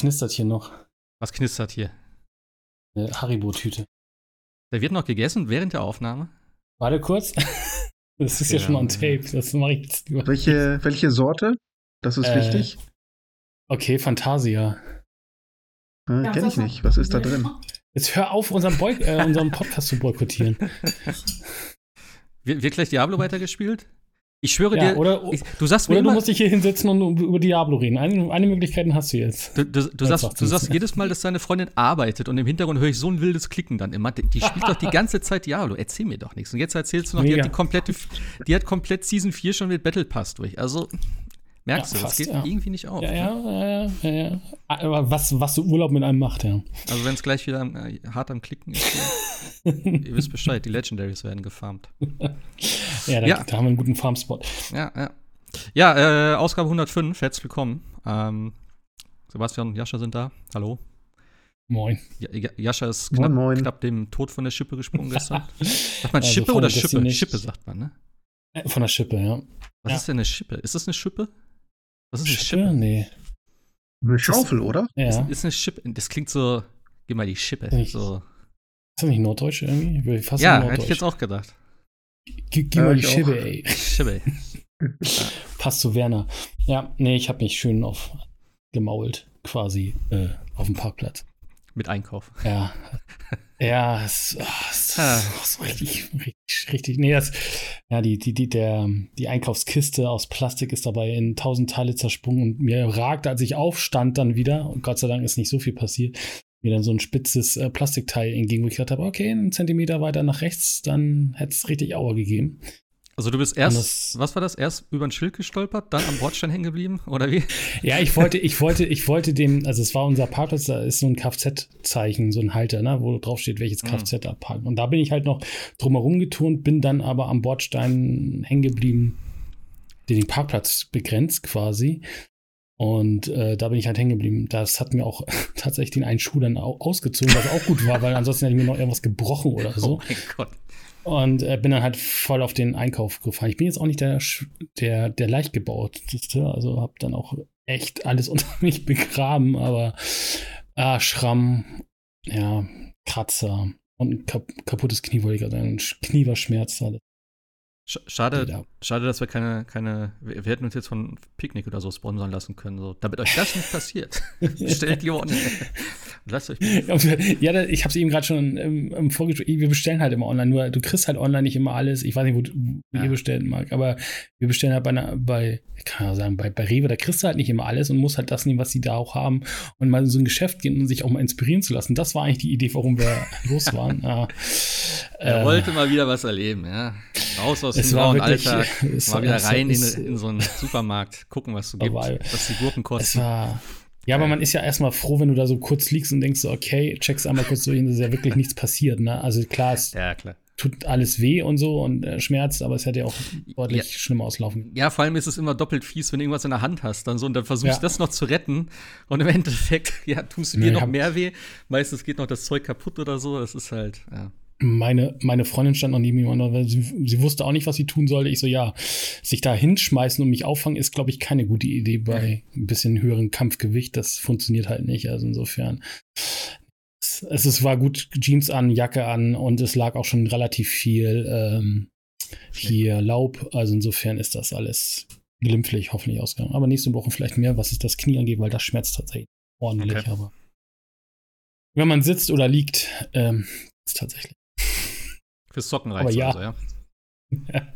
knistert hier noch. Was knistert hier? Eine Haribo-Tüte. Der wird noch gegessen während der Aufnahme? Warte kurz. Das ist ja, ja schon on tape. Das mache ich jetzt. Welche, welche Sorte? Das ist äh, wichtig. Okay, Fantasia. Äh, ja, Kenn ich nicht. Was ist da drin? Jetzt hör auf, unseren, Boy äh, unseren Podcast zu boykottieren. Wird, wird gleich Diablo weitergespielt? Ich schwöre ja, dir, oder, ich, du sagst mir oder immer, du musst dich hier hinsetzen und über Diablo reden. Eine, eine Möglichkeit hast du jetzt. Du, du, du sagst, du sagst jedes Mal, dass deine Freundin arbeitet und im Hintergrund höre ich so ein wildes Klicken dann immer. Die, spielt doch die ganze Zeit Diablo. Erzähl mir doch nichts. Und jetzt erzählst du noch, Mega. die hat die komplette, die hat komplett Season 4 schon mit Battle Pass durch. Also, merkst ja, du, fast, das geht ja. irgendwie nicht auf. Ja, ja, ja, ja, Aber was, was so Urlaub mit einem macht, ja. Also, wenn es gleich wieder äh, hart am Klicken ist, ihr wisst Bescheid, die Legendaries werden gefarmt. Ja, da, ja. da haben wir einen guten Farmspot. Ja, ja. Ja, äh, Ausgabe 105, herzlich willkommen. Ähm, Sebastian und Jascha sind da. Hallo. Moin. Ja, Jascha ist knapp, moin, moin. knapp, dem Tod von der Schippe gesprungen gestern. sagt man also Schippe oder Schippe? Schippe sagt man, ne? Äh, von der Schippe, ja. Was ja. ist denn eine Schippe? Ist das eine Schippe? Was ist eine Schippe? Schippe? Nee. Eine Schaufel, oder? Ja. Ist, ist, eine Schippe. Das klingt so, gib mal die Schippe. Nicht, so. Ist das nicht Norddeutsch irgendwie? Fast ja, hätte ich jetzt auch gedacht. Gib mal die Schibbe, ey. Schibbe. Passt zu Werner. Ja, nee, ich habe mich schön auf gemault, quasi, äh, auf dem Parkplatz. Mit Einkauf. Ja. Ja, es, oh, es ah. so richtig, richtig, richtig. Nee, das, ja, die, die, die, der, die Einkaufskiste aus Plastik ist dabei in tausend Teile zersprungen und mir ragte, als ich aufstand, dann wieder, und Gott sei Dank ist nicht so viel passiert, mir dann so ein spitzes äh, Plastikteil entgegen, wo ich gedacht habe, okay, einen Zentimeter weiter nach rechts, dann hätte es richtig Aua gegeben. Also du bist erst, was war das, erst über ein Schild gestolpert, dann am Bordstein hängen geblieben, oder wie? Ja, ich wollte, ich wollte, ich wollte dem, also es war unser Parkplatz, da ist so ein Kfz-Zeichen, so ein Halter, ne, wo drauf steht, welches Kfz mhm. abparken. Und da bin ich halt noch drumherum geturnt, bin dann aber am Bordstein hängen geblieben, der den Parkplatz begrenzt quasi. Und äh, da bin ich halt hängen geblieben. Das hat mir auch tatsächlich den einen Schuh dann ausgezogen, was auch gut war, weil ansonsten hätte ich mir noch irgendwas gebrochen oder so. Oh mein Gott. Und äh, bin dann halt voll auf den Einkauf gefahren. Ich bin jetzt auch nicht der, der, der leicht gebauteste, also habe dann auch echt alles unter mich begraben, aber äh, Schramm, ja, Kratzer und ein kap kaputtes Knie, wollte ich gerade sagen. Knie war Schmerz. Schade, schade, dass wir keine, keine, wir hätten uns jetzt von Picknick oder so sponsern lassen können, so, damit euch das nicht passiert. Stellt die online. Lasst euch. Ja, ich habe es eben gerade schon im, im Vorgespräch, wir bestellen halt immer online, nur du kriegst halt online nicht immer alles. Ich weiß nicht, wo, du, ja. ihr bestellen mag, aber wir bestellen halt bei, einer, bei ich kann ja sagen, bei, bei Rewe, da kriegst du halt nicht immer alles und musst halt das nehmen, was sie da auch haben und mal in so ein Geschäft gehen und sich auch mal inspirieren zu lassen. Das war eigentlich die Idee, warum wir los waren. Ja. Er äh, wollte mal wieder was erleben, ja. Raus aus dem grauen Alltag, mal wieder rein in, in, so einen Supermarkt, gucken, was es so gibt, was die Gurken kosten. War, ja, aber man ist ja erstmal froh, wenn du da so kurz liegst und denkst so, okay, checkst einmal kurz durch und es ist ja wirklich nichts passiert, ne? Also klar, es ja, klar. tut alles weh und so und äh, schmerzt, aber es hätte ja auch deutlich ja. schlimmer auslaufen. Ja, vor allem ist es immer doppelt fies, wenn du irgendwas in der Hand hast, dann so und dann versuchst du ja. das noch zu retten und im Endeffekt, ja, tust du dir nee, noch mehr weh. Meistens geht noch das Zeug kaputt oder so, das ist halt, ja meine, meine Freundin stand noch neben mir und sie, sie wusste auch nicht, was sie tun sollte. Ich so, ja, sich da hinschmeißen und mich auffangen ist, glaube ich, keine gute Idee bei ein bisschen höherem Kampfgewicht. Das funktioniert halt nicht. Also insofern. Es, es war gut Jeans an, Jacke an und es lag auch schon relativ viel ähm, hier Laub. Also insofern ist das alles glimpflich hoffentlich ausgegangen. Aber nächste Woche vielleicht mehr, was es das Knie angeht, weil das schmerzt tatsächlich ordentlich. Okay. Aber wenn man sitzt oder liegt, ähm, ist tatsächlich. Fürs Zocken reicht ja. also, ja.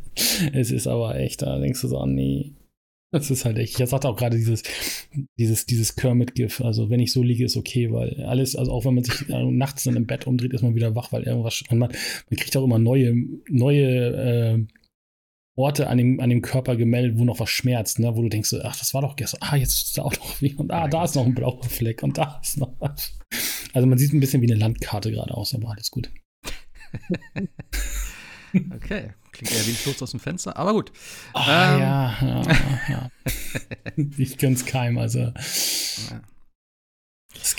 es ist aber echt, da denkst du so, oh, nee. Das ist halt echt. Ich sagte auch gerade dieses, dieses, dieses Kermit-GIF. Also, wenn ich so liege, ist okay, weil alles, also auch wenn man sich äh, nachts dann im Bett umdreht, ist man wieder wach, weil irgendwas. Man, man kriegt auch immer neue, neue äh, Orte an dem, an dem Körper gemeldet, wo noch was schmerzt, ne? wo du denkst, ach, das war doch gestern, ah, jetzt ist da auch noch wie, und ah, da ist noch ein blauer Fleck und da ist noch was. Also man sieht ein bisschen wie eine Landkarte gerade aus, aber alles gut. Okay, klingt eher wie ein Sturz aus dem Fenster, aber gut. Oh, ähm. Ja, ja, ja. ich gönn's keim, also. Ja.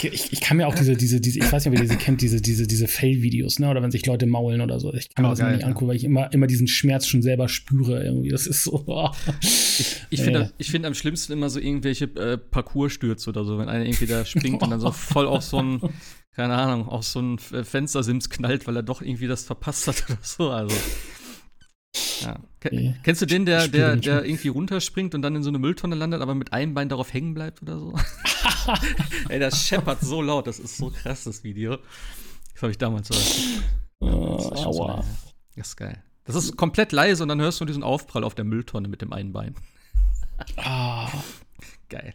ich, ich kann mir auch diese, diese, diese, ich weiß nicht, ob ihr diese kennt, diese, diese, diese Fail-Videos, ne? Oder wenn sich Leute maulen oder so. Ich kann mir oh, das geil, nicht ja. angucken, weil ich immer, immer diesen Schmerz schon selber spüre. Irgendwie. Das ist so. Oh. Ich, ich finde ich find am schlimmsten immer so irgendwelche äh, Parcours-Stürze oder so, wenn einer irgendwie da springt und dann so voll auf so ein, keine Ahnung, auf so ein Fenstersims knallt, weil er doch irgendwie das verpasst hat oder so. Also. Ja. Nee. Kennst du den, der, der, der irgendwie runterspringt und dann in so eine Mülltonne landet, aber mit einem Bein darauf hängen bleibt oder so? Ey, das scheppert so laut, das ist so krass, das Video. Das habe ich damals so. Oh, das, ist so das ist geil. Das ist komplett leise und dann hörst du diesen Aufprall auf der Mülltonne mit dem einen Bein. Ah. Geil.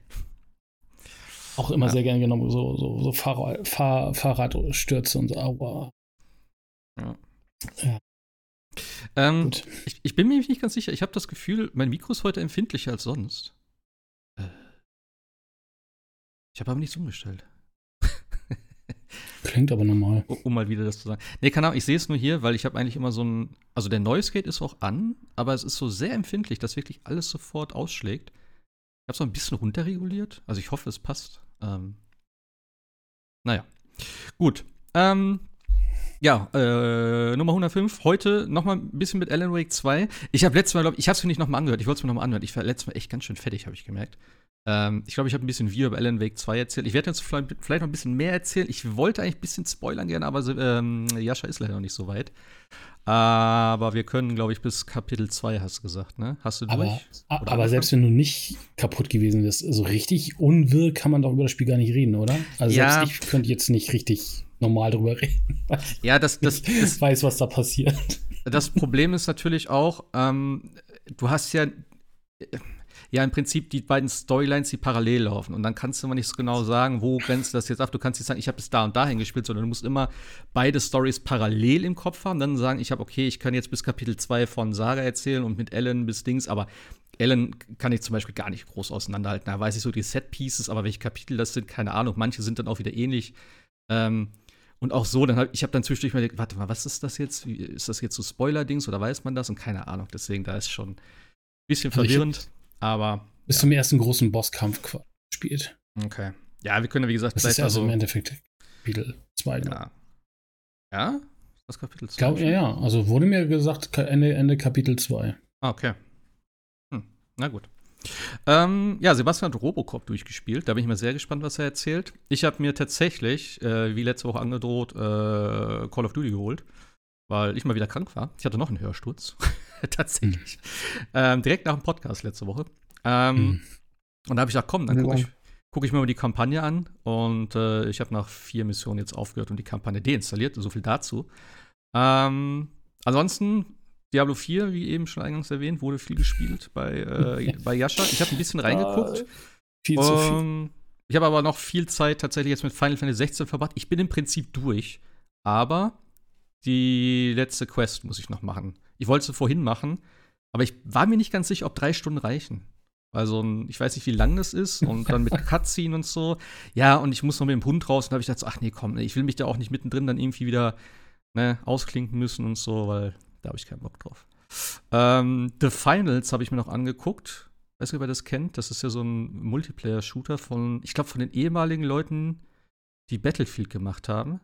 Auch immer ja. sehr gerne genommen, so, so, so Fahrrad, Fahr Fahrradstürze und so. Aua. Ja. ja. Ähm, ich, ich, bin mir nicht ganz sicher. Ich habe das Gefühl, mein Mikro ist heute empfindlicher als sonst. Äh. Ich habe aber nichts umgestellt. Klingt aber normal. Um, um, mal wieder das zu sagen. Nee, keine Ahnung, ich sehe es nur hier, weil ich habe eigentlich immer so ein. Also der Noise Gate ist auch an, aber es ist so sehr empfindlich, dass wirklich alles sofort ausschlägt. Ich habe es auch ein bisschen runterreguliert. Also ich hoffe, es passt. Ähm, naja. Gut. Ähm, ja, äh, Nummer 105. Heute noch mal ein bisschen mit Alan Wake 2. Ich habe letztes Mal, glaube ich, habe es mir nicht noch mal angehört. Ich wollte es mir noch mal anhören. Ich war letztes Mal echt ganz schön fertig, habe ich gemerkt. Ähm, ich glaube, ich habe ein bisschen wie über Alan Wake 2 erzählt. Ich werde jetzt vielleicht, vielleicht, noch ein bisschen mehr erzählen. Ich wollte eigentlich ein bisschen spoilern gerne, aber ähm, Jascha ist leider noch nicht so weit. Aber wir können, glaube ich, bis Kapitel 2, hast du gesagt, ne? Hast du aber, durch? Oder aber selbst wenn du nicht kaputt gewesen bist, so richtig unwirr kann man doch über das Spiel gar nicht reden, oder? Also ja. selbst ich könnte jetzt nicht richtig normal drüber reden. Ja, das, das, das weiß, was da passiert. Das Problem ist natürlich auch, ähm, du hast ja ja im Prinzip die beiden Storylines, die parallel laufen. Und dann kannst du immer nicht so genau sagen, wo grenzt das jetzt ab. Du kannst nicht sagen, ich habe bis da und dahin gespielt, sondern du musst immer beide Stories parallel im Kopf haben. Dann sagen, ich habe, okay, ich kann jetzt bis Kapitel 2 von Sarah erzählen und mit Ellen bis Dings, aber Ellen kann ich zum Beispiel gar nicht groß auseinanderhalten. Da weiß ich so die Set-Pieces, aber welche Kapitel das sind, keine Ahnung. Manche sind dann auch wieder ähnlich. Ähm, und auch so, dann hab, ich habe dann zwischendurch mal gedacht, warte mal, was ist das jetzt? Wie, ist das jetzt so Spoiler-Dings oder weiß man das? Und keine Ahnung. Deswegen, da ist schon ein bisschen also verwirrend. Aber. Bis ja. zum ersten großen Bosskampf gespielt. Okay. Ja, wir können, wie gesagt, das ist also im Endeffekt Kapitel 2. Ja. Ja? Das Kapitel 2? Glaub, ja, ja. Also wurde mir gesagt, Ende, Ende Kapitel 2. Ah, okay. Hm. Na gut. Ähm, ja, Sebastian hat Robocop durchgespielt. Da bin ich mal sehr gespannt, was er erzählt. Ich habe mir tatsächlich, äh, wie letzte Woche angedroht, äh, Call of Duty geholt, weil ich mal wieder krank war. Ich hatte noch einen Hörsturz. tatsächlich. Mhm. Ähm, direkt nach dem Podcast letzte Woche. Ähm, mhm. Und da habe ich gesagt, komm, dann gucke ich, guck ich mir mal die Kampagne an. Und äh, ich habe nach vier Missionen jetzt aufgehört und die Kampagne deinstalliert. So viel dazu. Ähm, ansonsten, Diablo 4, wie eben schon eingangs erwähnt, wurde viel gespielt bei, äh, bei Yasha. Ich habe ein bisschen reingeguckt. viel zu viel. Ich habe aber noch viel Zeit tatsächlich jetzt mit Final Fantasy 16 verbracht. Ich bin im Prinzip durch. Aber die letzte Quest muss ich noch machen. Ich wollte sie vorhin machen, aber ich war mir nicht ganz sicher, ob drei Stunden reichen. Also, ich weiß nicht, wie lang das ist und dann mit Cutscene und so. Ja, und ich muss noch mit dem Hund raus und da habe ich gedacht, ach nee, komm, ich will mich da auch nicht mittendrin dann irgendwie wieder ne, ausklinken müssen und so, weil da habe ich keinen Bock drauf. Ähm, The Finals habe ich mir noch angeguckt. Weiß nicht, ob ihr das kennt. Das ist ja so ein Multiplayer-Shooter von, ich glaube, von den ehemaligen Leuten, die Battlefield gemacht haben.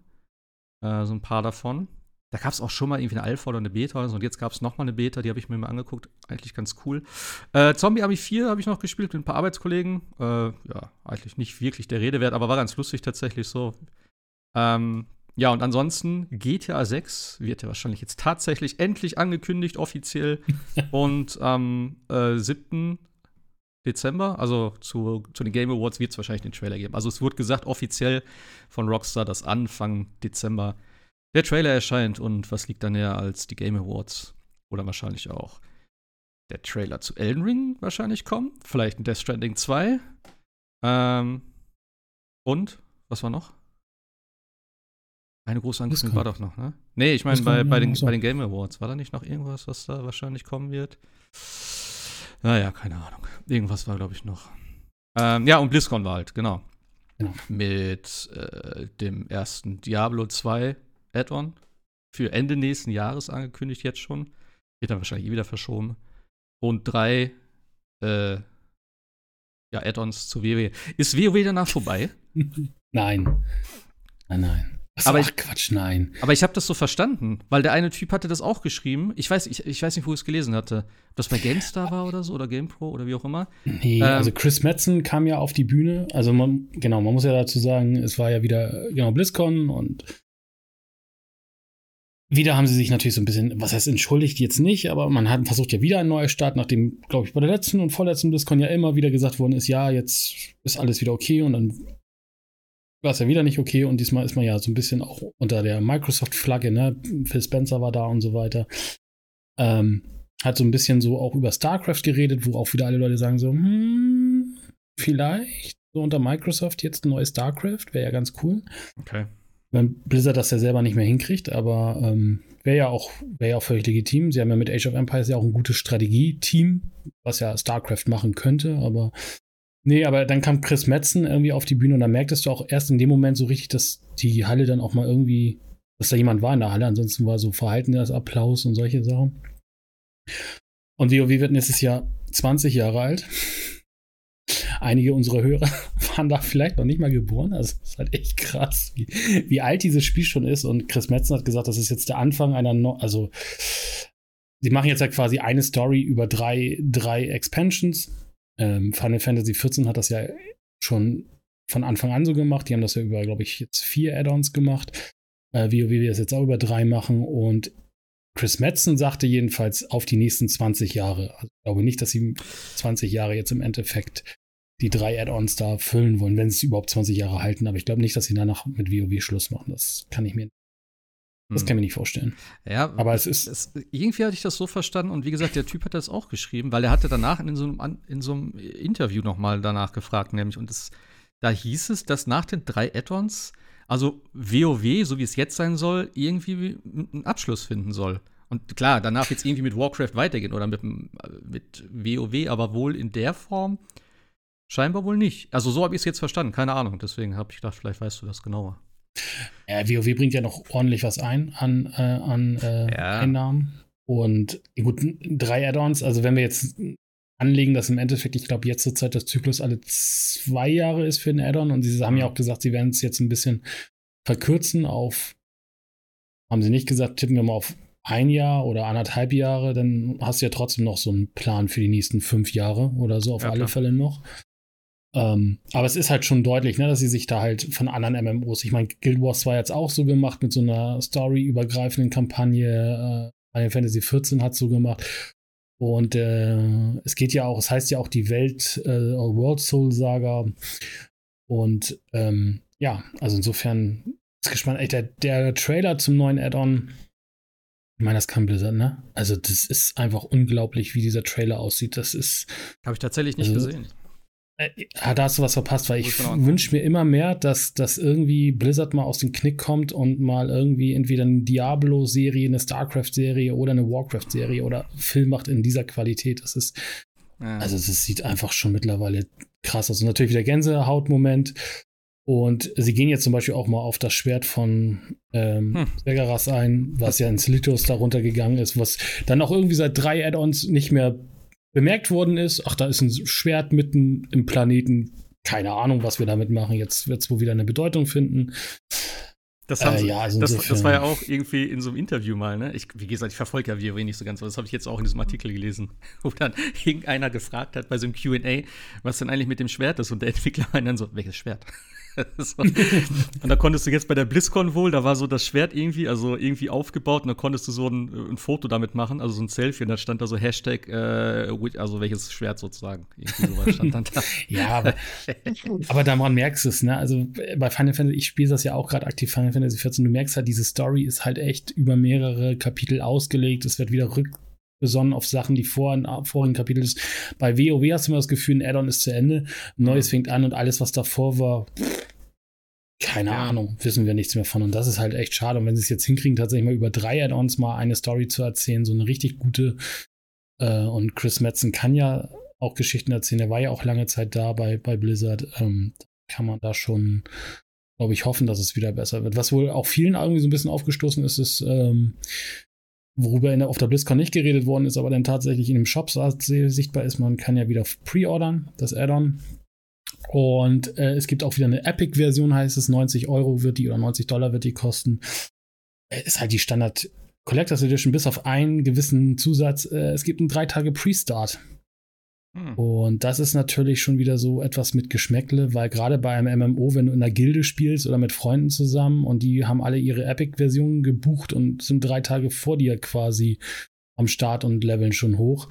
Äh, so ein paar davon. Da gab es auch schon mal irgendwie eine Alpha oder eine Beta oder so. Und jetzt gab es noch mal eine Beta, die habe ich mir mal angeguckt. Eigentlich ganz cool. Äh, Zombie Army 4 habe ich noch gespielt mit ein paar Arbeitskollegen. Äh, ja, eigentlich nicht wirklich der Rede wert, aber war ganz lustig tatsächlich so. Ähm, ja, und ansonsten GTA 6 wird ja wahrscheinlich jetzt tatsächlich endlich angekündigt, offiziell. und am äh, 7. Dezember, also zu, zu den Game Awards, wird es wahrscheinlich den Trailer geben. Also es wurde gesagt offiziell von Rockstar, dass Anfang Dezember der Trailer erscheint und was liegt da näher als die Game Awards? Oder wahrscheinlich auch der Trailer zu Elden Ring wahrscheinlich kommen. Vielleicht ein Death Stranding 2. Ähm, und, was war noch? Eine große Ankündigung war doch noch, ne? Nee, ich meine, bei, bei, den, bei den Game Awards war da nicht noch irgendwas, was da wahrscheinlich kommen wird? Naja, keine Ahnung. Irgendwas war, glaube ich, noch. Ähm, ja, und BlizzCon war halt, genau. Ja. Mit äh, dem ersten Diablo 2 Add-on für Ende nächsten Jahres angekündigt, jetzt schon. Wird dann wahrscheinlich eh wieder verschoben. Und drei äh, ja, Add-ons zu WoW. Ist WoW danach vorbei? nein. Nein, nein. Was, aber ach, ich, Quatsch, nein. Aber ich habe das so verstanden, weil der eine Typ hatte das auch geschrieben. Ich weiß, ich, ich weiß nicht, wo ich es gelesen hatte. Ob das bei GameStar war oder so oder GamePro oder wie auch immer. Nee, ähm, also Chris Metzen kam ja auf die Bühne. Also man, genau, man muss ja dazu sagen, es war ja wieder genau BlizzCon und wieder haben sie sich natürlich so ein bisschen, was heißt entschuldigt jetzt nicht, aber man hat versucht ja wieder einen neuen Start, nachdem, glaube ich, bei der letzten und vorletzten BlizzCon ja immer wieder gesagt worden ist, ja, jetzt ist alles wieder okay und dann war es ja wieder nicht okay und diesmal ist man ja so ein bisschen auch unter der Microsoft-Flagge, ne? Phil Spencer war da und so weiter. Ähm, hat so ein bisschen so auch über StarCraft geredet, wo auch wieder alle Leute sagen so, hm, vielleicht so unter Microsoft jetzt ein neues StarCraft, wäre ja ganz cool. Okay. Wenn Blizzard das ja selber nicht mehr hinkriegt, aber ähm, wäre ja auch ja auch völlig legitim. Sie haben ja mit Age of Empires ja auch ein gutes Strategie-Team, was ja StarCraft machen könnte, aber Nee, aber dann kam Chris Metzen irgendwie auf die Bühne und da merktest du auch erst in dem Moment so richtig, dass die Halle dann auch mal irgendwie, dass da jemand war in der Halle. Ansonsten war so verhaltener Applaus und solche Sachen. Und WoW wird nächstes Jahr 20 Jahre alt. Einige unserer Hörer waren da vielleicht noch nicht mal geboren. Also es ist halt echt krass, wie, wie alt dieses Spiel schon ist. Und Chris Metzen hat gesagt, das ist jetzt der Anfang einer, no also sie machen jetzt halt quasi eine Story über drei, drei Expansions ähm, Final Fantasy XIV hat das ja schon von Anfang an so gemacht. Die haben das ja über, glaube ich, jetzt vier Add-ons gemacht. Äh, wie, wie wir das jetzt auch über drei machen. Und Chris Metzen sagte jedenfalls auf die nächsten 20 Jahre. Also ich glaube nicht, dass sie 20 Jahre jetzt im Endeffekt die drei Add-ons da füllen wollen, wenn sie es überhaupt 20 Jahre halten. Aber ich glaube nicht, dass sie danach mit WoW Schluss machen. Das kann ich mir das kann ich mir nicht vorstellen. Ja, aber es ist. Es, irgendwie hatte ich das so verstanden und wie gesagt, der Typ hat das auch geschrieben, weil er hatte danach in so einem, in so einem Interview nochmal danach gefragt, nämlich, und es, da hieß es, dass nach den drei Add-ons, also WoW, so wie es jetzt sein soll, irgendwie einen Abschluss finden soll. Und klar, danach wird es irgendwie mit Warcraft weitergehen oder mit, mit WoW, aber wohl in der Form scheinbar wohl nicht. Also so habe ich es jetzt verstanden, keine Ahnung. Deswegen habe ich gedacht, vielleicht weißt du das genauer. Ja, WoW bringt ja noch ordentlich was ein an, äh, an äh, ja. Einnahmen. Und gut, drei Add-ons, also wenn wir jetzt anlegen, dass im Endeffekt, ich glaube, jetzt zur Zeit das Zyklus alle zwei Jahre ist für ein Add-on und sie haben ja auch gesagt, sie werden es jetzt ein bisschen verkürzen auf, haben sie nicht gesagt, tippen wir mal auf ein Jahr oder anderthalb Jahre, dann hast du ja trotzdem noch so einen Plan für die nächsten fünf Jahre oder so auf ja, alle klar. Fälle noch. Ähm, aber es ist halt schon deutlich, ne, dass sie sich da halt von anderen MMOs, ich meine, Guild Wars war jetzt auch so gemacht mit so einer storyübergreifenden Kampagne. Äh, Final Fantasy XIV hat so gemacht. Und äh, es geht ja auch, es heißt ja auch die Welt äh, World Soul Saga. Und ähm, ja, also insofern ist gespannt. Ey, der, der Trailer zum neuen Add-on, ich meine, das kann Blizzard, ne? Also, das ist einfach unglaublich, wie dieser Trailer aussieht. Das ist. Habe ich tatsächlich nicht also, gesehen. Äh, da hast du was verpasst, weil ich wünsche mir immer mehr, dass, dass irgendwie Blizzard mal aus dem Knick kommt und mal irgendwie entweder eine Diablo-Serie, eine StarCraft-Serie oder eine Warcraft-Serie oder Film macht in dieser Qualität. Das ist, ja. also das sieht einfach schon mittlerweile krass aus. Und natürlich wieder Gänsehaut-Moment. Und sie gehen jetzt zum Beispiel auch mal auf das Schwert von ähm, hm. ein, was ja ins Lithos darunter gegangen ist, was dann auch irgendwie seit drei Add-ons nicht mehr bemerkt worden ist, ach, da ist ein Schwert mitten im Planeten. Keine Ahnung, was wir damit machen. Jetzt wird es wohl wieder eine Bedeutung finden. Das, haben äh, sie, ja, also das, das, war ja auch irgendwie in so einem Interview mal, ne? Ich, wie gesagt, ich verfolge ja WoW nicht so ganz, aber das habe ich jetzt auch in diesem Artikel gelesen, wo dann irgendeiner gefragt hat bei so einem QA, was denn eigentlich mit dem Schwert ist und der Entwickler meint dann so, welches Schwert? so. Und da konntest du jetzt bei der BlizzCon wohl, da war so das Schwert irgendwie, also irgendwie aufgebaut und da konntest du so ein, ein Foto damit machen, also so ein Selfie und da stand da so Hashtag, äh, also welches Schwert sozusagen. Irgendwie sowas stand dann da. ja, aber, aber daran merkst du es, ne? Also bei Final Fantasy, ich spiele das ja auch gerade aktiv, Final Fantasy 14, du merkst halt, diese Story ist halt echt über mehrere Kapitel ausgelegt, es wird wieder rück besonnen auf Sachen, die vor in vorigen Kapiteln ist. Bei WoW hast du immer das Gefühl, ein Addon ist zu Ende, neues fängt an und alles, was davor war, keine ja. Ahnung, wissen wir nichts mehr von. Und das ist halt echt schade. Und wenn sie es jetzt hinkriegen, tatsächlich mal über drei Add-ons mal eine Story zu erzählen, so eine richtig gute. Äh, und Chris Metzen kann ja auch Geschichten erzählen. Er war ja auch lange Zeit da bei, bei Blizzard. Ähm, kann man da schon, glaube ich, hoffen, dass es wieder besser wird. Was wohl auch vielen irgendwie so ein bisschen aufgestoßen ist, ist, ähm, worüber in der, auf der BlizzCon nicht geredet worden ist, aber dann tatsächlich in dem Shop sichtbar ist. Man kann ja wieder pre-ordern, das Add-on. Und äh, es gibt auch wieder eine Epic-Version, heißt es. 90 Euro wird die oder 90 Dollar wird die kosten. Äh, ist halt die Standard Collectors Edition, bis auf einen gewissen Zusatz. Äh, es gibt einen drei Tage Pre-Start. Hm. Und das ist natürlich schon wieder so etwas mit Geschmäckle, weil gerade bei einem MMO, wenn du in einer Gilde spielst oder mit Freunden zusammen und die haben alle ihre Epic-Versionen gebucht und sind drei Tage vor dir quasi am Start und leveln schon hoch,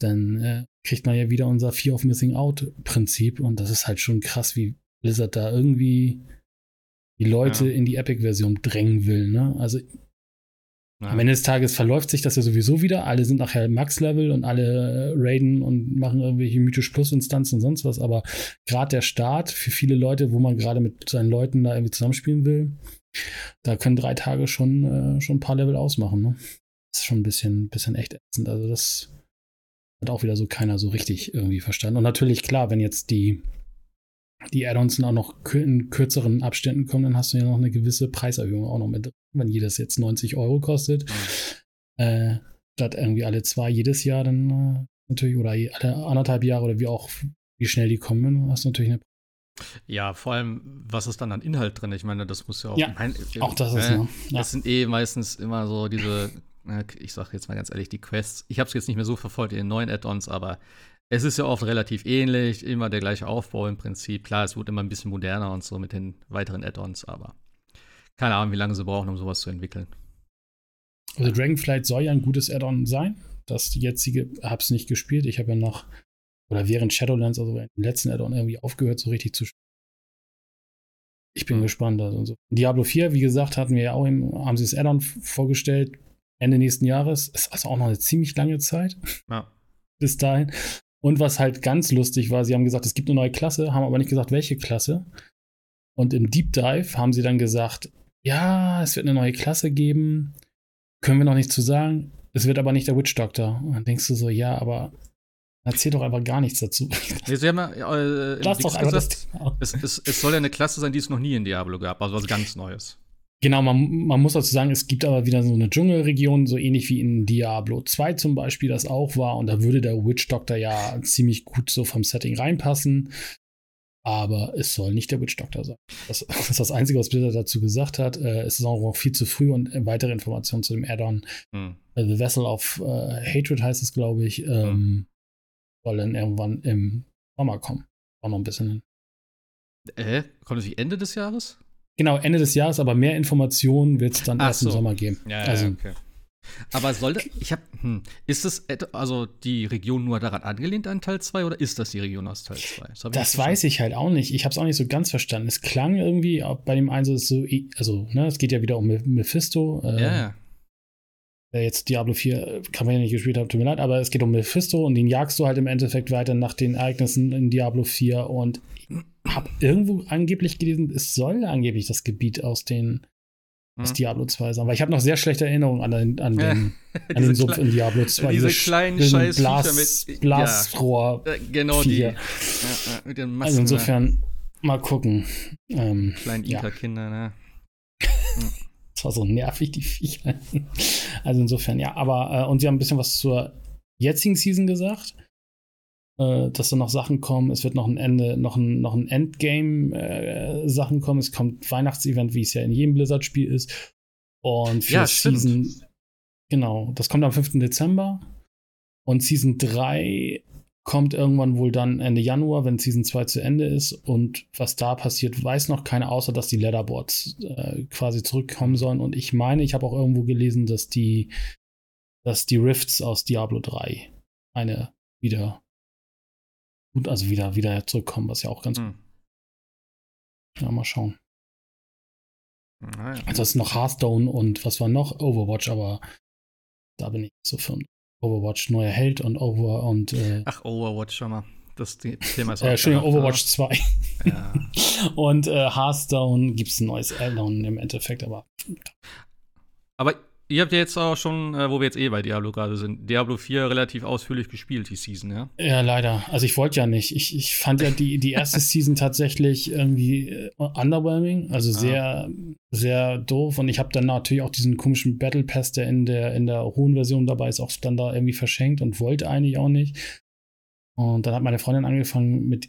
dann äh, kriegt man ja wieder unser Fear of Missing Out-Prinzip und das ist halt schon krass, wie Blizzard da irgendwie die Leute ja. in die Epic-Version drängen will. Ne? Also ja. Am Ende des Tages verläuft sich das ja sowieso wieder. Alle sind nachher Max-Level und alle äh, raiden und machen irgendwelche mythisch Plus-Instanzen und sonst was. Aber gerade der Start für viele Leute, wo man gerade mit seinen Leuten da irgendwie zusammenspielen will, da können drei Tage schon, äh, schon ein paar Level ausmachen. Ne? Das ist schon ein bisschen, bisschen echt ätzend. Also das hat auch wieder so keiner so richtig irgendwie verstanden. Und natürlich, klar, wenn jetzt die die Add-ons auch noch in kürzeren Abständen kommen, dann hast du ja noch eine gewisse Preiserhöhung auch noch mit drin. Wenn jedes jetzt 90 Euro kostet, mhm. äh, statt irgendwie alle zwei jedes Jahr, dann äh, natürlich, oder alle anderthalb Jahre oder wie auch, wie schnell die kommen, hast du natürlich eine ja, vor allem, was ist dann an Inhalt drin? Ich meine, das muss ja auch. Ja, mein, auch das ist, äh, ne? ja. Das sind eh meistens immer so diese, ich sag jetzt mal ganz ehrlich, die Quests. Ich habe es jetzt nicht mehr so verfolgt in den neuen Add-ons, aber es ist ja oft relativ ähnlich, immer der gleiche Aufbau im Prinzip. Klar, es wird immer ein bisschen moderner und so mit den weiteren Add-ons, aber keine Ahnung, wie lange sie brauchen, um sowas zu entwickeln. Also Dragonflight soll ja ein gutes Add-on sein. Das jetzige habe es nicht gespielt. Ich habe ja nach, oder während Shadowlands, also im letzten Add-on irgendwie aufgehört, so richtig zu spielen. Ich bin mhm. gespannt. Also Diablo 4, wie gesagt, hatten wir ja auch im, haben sie das Add-on vorgestellt. Ende nächsten Jahres. Ist also auch noch eine ziemlich lange Zeit. Ja. Bis dahin. Und was halt ganz lustig war, sie haben gesagt, es gibt eine neue Klasse, haben aber nicht gesagt, welche Klasse. Und im Deep Dive haben sie dann gesagt, ja, es wird eine neue Klasse geben. Können wir noch nicht zu sagen. Es wird aber nicht der Witch Doctor. Und dann denkst du so, ja, aber erzähl doch einfach gar nichts dazu. Nee, sie haben ja, äh, Lass doch einfach gesagt, das es, es, es soll ja eine Klasse sein, die es noch nie in Diablo gab, also was ganz Neues. Genau, man, man muss dazu sagen, es gibt aber wieder so eine Dschungelregion, so ähnlich wie in Diablo 2 zum Beispiel das auch war. Und da würde der Witch Doctor ja ziemlich gut so vom Setting reinpassen. Aber es soll nicht der Witch Doctor sein. Das, das ist das Einzige, was Blizzard dazu gesagt hat. Äh, es ist auch noch viel zu früh und weitere Informationen zu dem Add-on. Hm. Äh, The Vessel of äh, Hatred heißt es, glaube ich, ähm, hm. soll dann irgendwann im Sommer kommen. Auch noch ein bisschen hin. Äh, kommt es nicht Ende des Jahres? Genau, Ende des Jahres, aber mehr Informationen wird es dann Ach erst so. im Sommer geben. Ja, also, ja, okay. Aber sollte, ich habe, hm, ist das also die Region nur daran angelehnt an Teil 2 oder ist das die Region aus Teil 2? Das, das weiß ich halt auch nicht. Ich habe es auch nicht so ganz verstanden. Es klang irgendwie bei dem einen so, also, ne, es geht ja wieder um Mephisto. Äh, ja, ja. Jetzt Diablo 4 äh, kann man ja nicht gespielt haben, tut mir leid, aber es geht um Mephisto und den jagst du halt im Endeffekt weiter nach den Ereignissen in Diablo 4 und habe irgendwo angeblich gelesen, es soll angeblich das Gebiet aus den aus hm. Diablo 2 sein. Weil ich habe noch sehr schlechte Erinnerungen an den, an den, an den Sumpf in Diablo 2. Diese, diese kleinen scheiß Blas, mit Blasrohr. Ja, genau die. Ja, mit den Massen, also insofern, mal gucken. Ähm, Kleinen Inka-Kinder, ne? das war so nervig, die Viecher. Also insofern, ja. Aber, äh, und sie haben ein bisschen was zur jetzigen Season gesagt äh, dass da noch Sachen kommen. Es wird noch ein Ende, noch ein, noch ein Endgame-Sachen äh, kommen. Es kommt Weihnachtsevent, wie es ja in jedem Blizzard-Spiel ist. Und für ja, Season, stimmt. genau, das kommt am 5. Dezember. Und Season 3 kommt irgendwann wohl dann Ende Januar, wenn Season 2 zu Ende ist. Und was da passiert, weiß noch keiner, außer dass die Leatherboards äh, quasi zurückkommen sollen. Und ich meine, ich habe auch irgendwo gelesen, dass die, dass die Rifts aus Diablo 3 eine wieder gut, also wieder, wieder zurückkommen, was ja auch ganz hm. gut. Ja, mal schauen. Naja. Also es ist noch Hearthstone und was war noch? Overwatch, aber da bin ich so firm. Overwatch neuer Held und Over und äh, Ach, Overwatch schon mal. Das Thema ist äh, Entschuldigung, Overwatch 2. Ja. und äh, Hearthstone gibt es ein neues Add-on im Endeffekt, aber. Aber ihr habt ja jetzt auch schon, äh, wo wir jetzt eh bei Diablo gerade sind, Diablo 4 relativ ausführlich gespielt, die Season, ja? Ja, leider. Also ich wollte ja nicht. Ich, ich fand ja die, die erste Season tatsächlich irgendwie äh, underwhelming, also ah. sehr, sehr doof. Und ich habe dann natürlich auch diesen komischen Battle Pass, der in der, in der hohen Version dabei ist, auch dann da irgendwie verschenkt und wollte eigentlich auch nicht. Und dann hat meine Freundin angefangen mit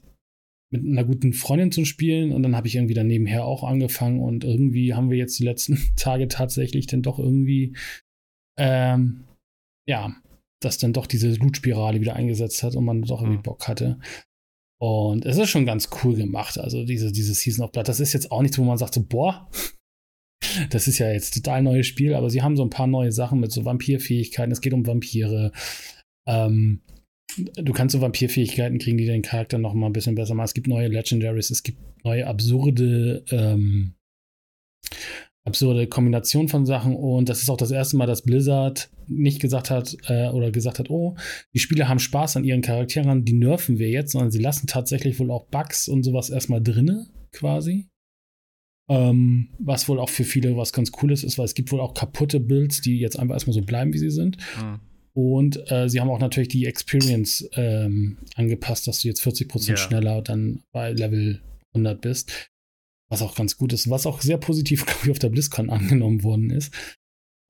mit einer guten Freundin zu spielen und dann habe ich irgendwie dann nebenher auch angefangen und irgendwie haben wir jetzt die letzten Tage tatsächlich dann doch irgendwie ähm, ja, dass dann doch diese Loot-Spirale wieder eingesetzt hat und man doch irgendwie mhm. Bock hatte. Und es ist schon ganz cool gemacht. Also diese, diese Season of Blood, das ist jetzt auch nichts, wo man sagt so, boah, das ist ja jetzt total neues Spiel, aber sie haben so ein paar neue Sachen mit so Vampirfähigkeiten. Es geht um Vampire. Ähm, du kannst so Vampirfähigkeiten kriegen, die den Charakter noch mal ein bisschen besser machen. Es gibt neue Legendaries, es gibt neue absurde, ähm, absurde Kombinationen von Sachen und das ist auch das erste Mal, dass Blizzard nicht gesagt hat äh, oder gesagt hat, oh, die Spieler haben Spaß an ihren Charakteren, die nerven wir jetzt, sondern sie lassen tatsächlich wohl auch Bugs und sowas erstmal drinne, quasi. Ähm, was wohl auch für viele was ganz Cooles ist, weil es gibt wohl auch kaputte Builds, die jetzt einfach erstmal so bleiben, wie sie sind. Mhm. Und äh, sie haben auch natürlich die Experience ähm, angepasst, dass du jetzt 40% ja. schneller dann bei Level 100 bist. Was auch ganz gut ist. Was auch sehr positiv, glaube ich, auf der BlizzCon angenommen worden ist.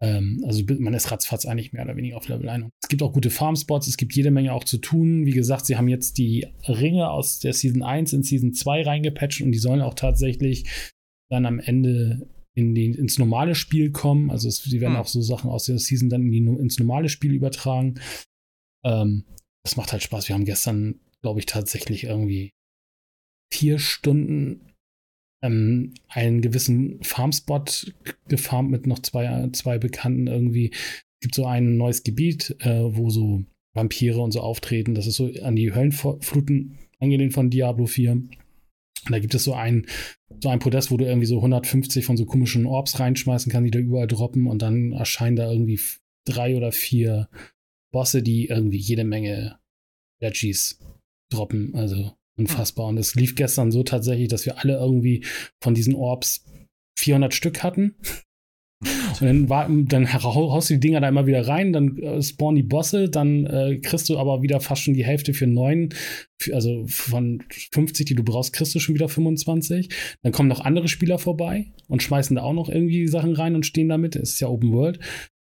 Ähm, also man ist ratzfatz eigentlich mehr oder weniger auf Level 1. Es gibt auch gute Farmspots, es gibt jede Menge auch zu tun. Wie gesagt, sie haben jetzt die Ringe aus der Season 1 in Season 2 reingepatcht und die sollen auch tatsächlich dann am Ende in die, ins normale Spiel kommen. Also es, sie werden hm. auch so Sachen aus der Season dann in die, ins normale Spiel übertragen. Ähm, das macht halt Spaß. Wir haben gestern, glaube ich, tatsächlich irgendwie vier Stunden ähm, einen gewissen Farmspot gefarmt mit noch zwei, zwei Bekannten irgendwie. Es gibt so ein neues Gebiet, äh, wo so Vampire und so auftreten. Das ist so an die Höllenfluten angelehnt von Diablo 4. Und da gibt es so ein, so ein Podest, wo du irgendwie so 150 von so komischen Orbs reinschmeißen kannst, die da überall droppen und dann erscheinen da irgendwie drei oder vier Bosse, die irgendwie jede Menge Veggies droppen. Also unfassbar. Und es lief gestern so tatsächlich, dass wir alle irgendwie von diesen Orbs 400 Stück hatten. Und dann, war, dann haust du die Dinger da immer wieder rein, dann äh, spawnen die Bosse, dann äh, kriegst du aber wieder fast schon die Hälfte für neun, also von 50, die du brauchst, kriegst du schon wieder 25. Dann kommen noch andere Spieler vorbei und schmeißen da auch noch irgendwie Sachen rein und stehen damit. Es ist ja Open World.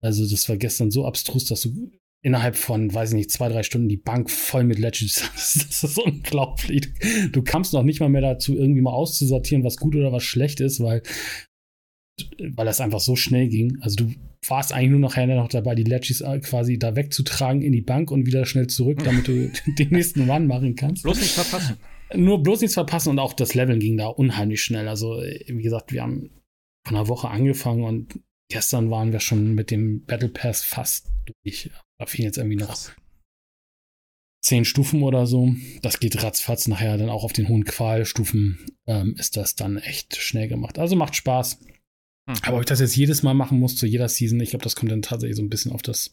Also das war gestern so abstrus, dass du innerhalb von, weiß ich nicht, zwei, drei Stunden die Bank voll mit Legends. Das, das ist unglaublich. Du kamst noch nicht mal mehr dazu, irgendwie mal auszusortieren, was gut oder was schlecht ist, weil weil das einfach so schnell ging. Also du warst eigentlich nur nachher noch dabei, die Ledges äh, quasi da wegzutragen in die Bank und wieder schnell zurück, damit du den nächsten Run machen kannst. Bloß nichts verpassen. Nur bloß nichts verpassen und auch das Leveln ging da unheimlich schnell. Also, äh, wie gesagt, wir haben von einer Woche angefangen und gestern waren wir schon mit dem Battle Pass fast durch. Da fehlen jetzt irgendwie noch zehn Stufen oder so. Das geht ratzfatz nachher dann auch auf den hohen Qualstufen ähm, ist das dann echt schnell gemacht. Also macht Spaß. Hm. Aber ob ich das jetzt jedes Mal machen muss zu jeder Season, ich glaube, das kommt dann tatsächlich so ein bisschen auf das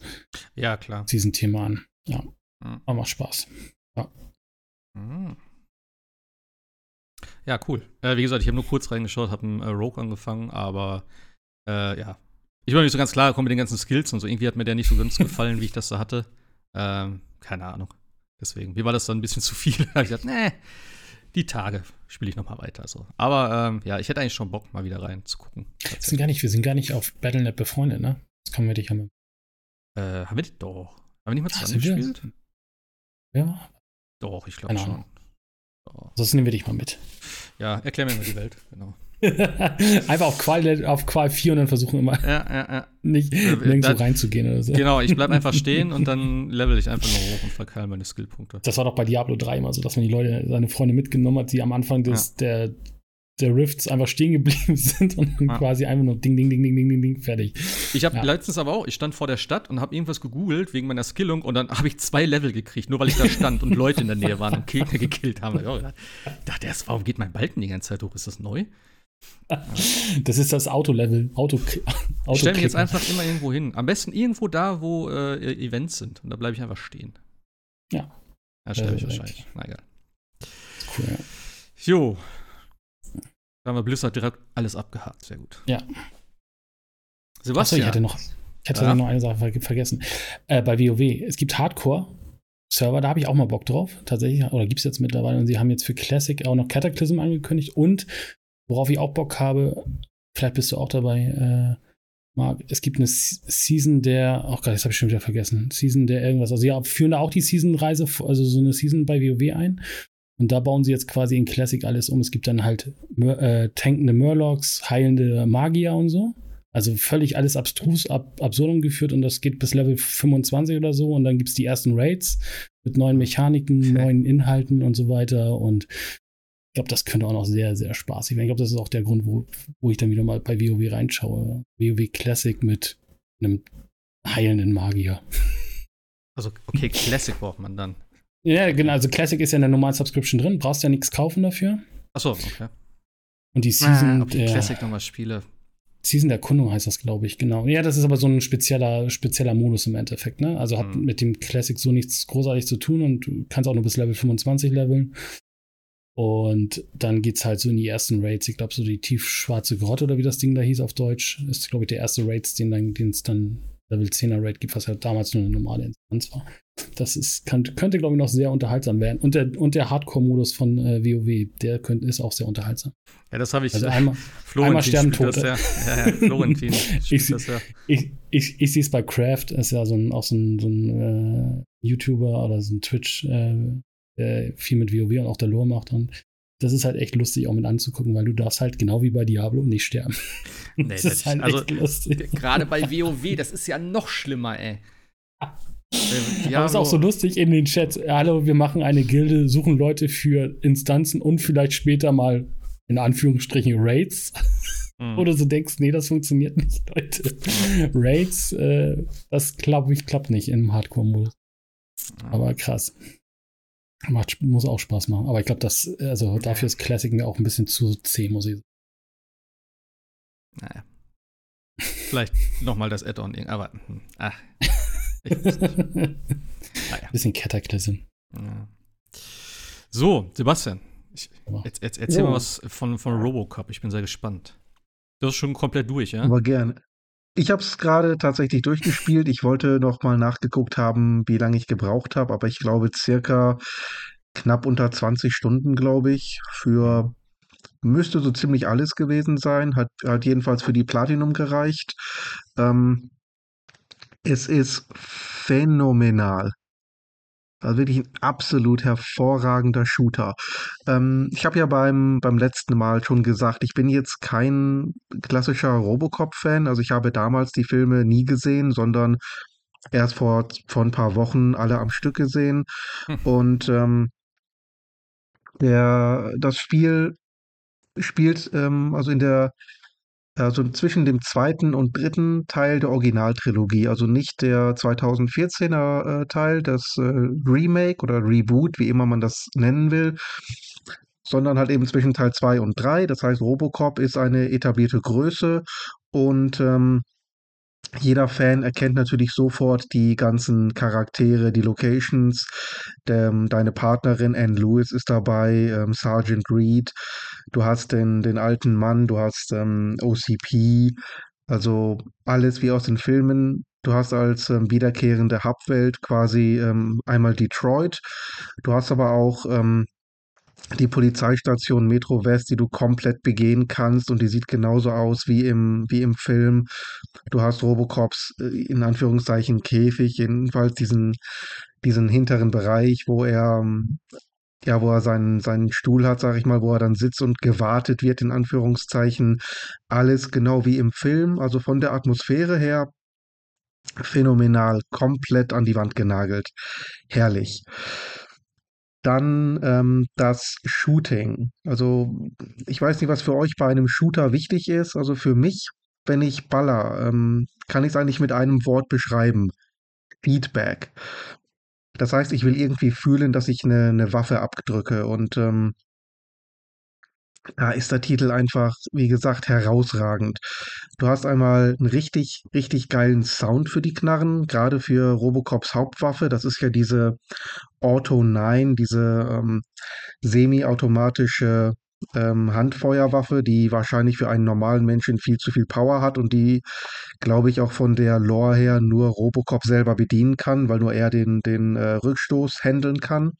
ja, klar. Season-Thema an. Ja. Hm. Aber macht Spaß. Ja. Hm. Ja, cool. Äh, wie gesagt, ich habe nur kurz reingeschaut, habe einen äh, Rogue angefangen, aber äh, ja. Ich war nicht so ganz klar, komme mit den ganzen Skills und so. Irgendwie hat mir der nicht so ganz gefallen, wie ich das da hatte. Ähm, keine Ahnung. Deswegen, mir war das dann ein bisschen zu viel. ich gedacht, nee, die Tage spiele ich noch mal weiter. So. Aber ähm, ja, ich hätte eigentlich schon Bock, mal wieder rein zu gucken. Wir sind gar nicht, wir sind gar nicht auf Battle.net befreundet, ne? Das können wir dich haben. Äh, haben wir die doch? Haben wir nicht mal zusammen gespielt? Ja. Doch, ich glaube schon. Oh. Sonst nehmen wir dich mal mit. Ja, erklär mir mal die Welt, genau. Einfach auf Qual, auf Qual 4 und dann versuchen immer ja, ja, ja. nicht nirgendwo reinzugehen oder so. Genau, ich bleib einfach stehen und dann level ich einfach nur hoch und verkeile meine Skillpunkte. Das war doch bei Diablo 3 immer so, dass man die Leute, seine Freunde mitgenommen hat, die am Anfang des, der, der Rifts einfach stehen geblieben sind und dann quasi einfach nur ding, ding, ding, ding, ding, ding, ding, fertig. Ich habe letztens aber auch, ich stand vor der Stadt und habe irgendwas gegoogelt wegen meiner Skillung und dann habe ich zwei Level gekriegt, nur weil ich da stand und Leute in der Nähe waren und Gegner gekillt haben. Ich dachte erst, warum geht mein Balken die ganze Zeit hoch? Ist das neu? Das ist das Autolevel. Auto, Auto ich stelle mich jetzt einfach immer irgendwo hin. Am besten irgendwo da, wo äh, Events sind. Und da bleibe ich einfach stehen. Ja. Da stelle ich wahrscheinlich. Na egal. Cool, ja. Jo. Da haben wir Blizzard direkt alles abgehakt. Sehr gut. Ja. Sebastian. Achso, ich hatte noch. Ich hatte ja. noch eine Sache vergessen. Äh, bei WoW, es gibt Hardcore-Server, da habe ich auch mal Bock drauf, tatsächlich, oder gibt es jetzt mittlerweile. Und sie haben jetzt für Classic auch noch Cataclysm angekündigt. Und worauf ich auch Bock habe, vielleicht bist du auch dabei, äh, Marc, es gibt eine Season der, oh Gott, das habe ich schon wieder vergessen, Season der irgendwas. Also ja, führen da auch die Season-Reise, also so eine Season bei WoW ein. Und da bauen sie jetzt quasi in Classic alles um. Es gibt dann halt äh, tankende Murlocs, heilende Magier und so. Also völlig alles abstrus, ab, absurdum geführt und das geht bis Level 25 oder so. Und dann gibt es die ersten Raids mit neuen Mechaniken, okay. neuen Inhalten und so weiter. Und glaube, das könnte auch noch sehr, sehr spaßig werden. Ich glaube, das ist auch der Grund, wo, wo ich dann wieder mal bei WoW reinschaue. WoW Classic mit einem heilenden Magier. Also, okay, Classic braucht man dann. Ja, genau. Also Classic ist ja in der normalen Subscription drin. Brauchst ja nichts kaufen dafür. Achso, okay. Und die Season. Ah, ob ich Classic nochmal spiele. Season der Erkundung heißt das, glaube ich, genau. Ja, das ist aber so ein spezieller, spezieller Modus im Endeffekt, ne? Also hat mhm. mit dem Classic so nichts großartig zu tun und du kannst auch nur bis Level 25 leveln. Und dann geht's halt so in die ersten Raids. Ich glaube, so die tiefschwarze Grotte oder wie das Ding da hieß auf Deutsch, ist, glaube ich, der erste Raids, den es dann Level 10er Raid gibt, was ja damals nur eine normale Instanz war. Das ist, kann, könnte, glaube ich, noch sehr unterhaltsam werden. Und der, und der Hardcore-Modus von äh, WoW, der könnte, ist auch sehr unterhaltsam. Ja, das habe ich. Also einmal, einmal sterben Tote. Ja. Ja, ja, Florentin ich, das ja. Ich, ich, ich sehe es bei Craft, ist ja so ein, auch so ein, so ein äh, YouTuber oder so ein Twitch, äh, der viel mit WoW und auch der Lore macht. Und das ist halt echt lustig, auch mit anzugucken, weil du darfst halt genau wie bei Diablo nicht sterben. Nee, das, das ist halt also, echt lustig. Gerade bei WoW, das ist ja noch schlimmer, ey. Äh, Aber es ist auch so lustig in den Chats. Hallo, wir machen eine Gilde, suchen Leute für Instanzen und vielleicht später mal in Anführungsstrichen Raids. Mhm. Oder du denkst, nee, das funktioniert nicht, Leute. Raids, äh, das glaube ich, klappt nicht im Hardcore-Modus. Aber krass. Macht, muss auch Spaß machen. Aber ich glaube, das, also dafür ist Classic mir auch ein bisschen zu zäh, muss ich sagen. Naja. Vielleicht nochmal das Add-on, aber hm, ach. naja. Bisschen Cataclysm. Ja. So, Sebastian, ich, jetzt, jetzt, erzähl jo. mal was von, von Robocop. Ich bin sehr gespannt. Du bist schon komplett durch, ja? Aber gerne. Ich habe es gerade tatsächlich durchgespielt. Ich wollte noch mal nachgeguckt haben, wie lange ich gebraucht habe, aber ich glaube circa knapp unter 20 Stunden, glaube ich, für müsste so ziemlich alles gewesen sein. Hat, hat jedenfalls für die Platinum gereicht. Ähm, es ist phänomenal. Also wirklich ein absolut hervorragender Shooter. Ähm, ich habe ja beim, beim letzten Mal schon gesagt, ich bin jetzt kein klassischer Robocop-Fan. Also ich habe damals die Filme nie gesehen, sondern erst vor, vor ein paar Wochen alle am Stück gesehen. Hm. Und ähm, der, das Spiel spielt ähm, also in der also zwischen dem zweiten und dritten Teil der Originaltrilogie, also nicht der 2014er äh, Teil, das äh, Remake oder Reboot, wie immer man das nennen will, sondern halt eben zwischen Teil 2 und 3. Das heißt, Robocop ist eine etablierte Größe und ähm, jeder Fan erkennt natürlich sofort die ganzen Charaktere, die Locations. Der, deine Partnerin Anne Lewis ist dabei, ähm, Sergeant Reed. Du hast den, den alten Mann, du hast ähm, OCP, also alles wie aus den Filmen. Du hast als ähm, wiederkehrende Hubwelt quasi ähm, einmal Detroit. Du hast aber auch ähm, die Polizeistation Metro West, die du komplett begehen kannst und die sieht genauso aus wie im, wie im Film. Du hast Robocops äh, in Anführungszeichen Käfig, jedenfalls diesen, diesen hinteren Bereich, wo er ähm, ja, wo er seinen, seinen Stuhl hat, sag ich mal, wo er dann sitzt und gewartet wird, in Anführungszeichen. Alles genau wie im Film, also von der Atmosphäre her phänomenal, komplett an die Wand genagelt. Herrlich. Dann ähm, das Shooting. Also ich weiß nicht, was für euch bei einem Shooter wichtig ist. Also für mich, wenn ich baller, ähm, kann ich es eigentlich mit einem Wort beschreiben. Feedback. Das heißt, ich will irgendwie fühlen, dass ich eine, eine Waffe abdrücke. Und ähm, da ist der Titel einfach, wie gesagt, herausragend. Du hast einmal einen richtig, richtig geilen Sound für die Knarren, gerade für Robocops Hauptwaffe. Das ist ja diese Auto 9, diese ähm, semi-automatische ähm, Handfeuerwaffe, die wahrscheinlich für einen normalen Menschen viel zu viel Power hat und die, glaube ich, auch von der Lore her nur Robocop selber bedienen kann, weil nur er den, den äh, Rückstoß handeln kann.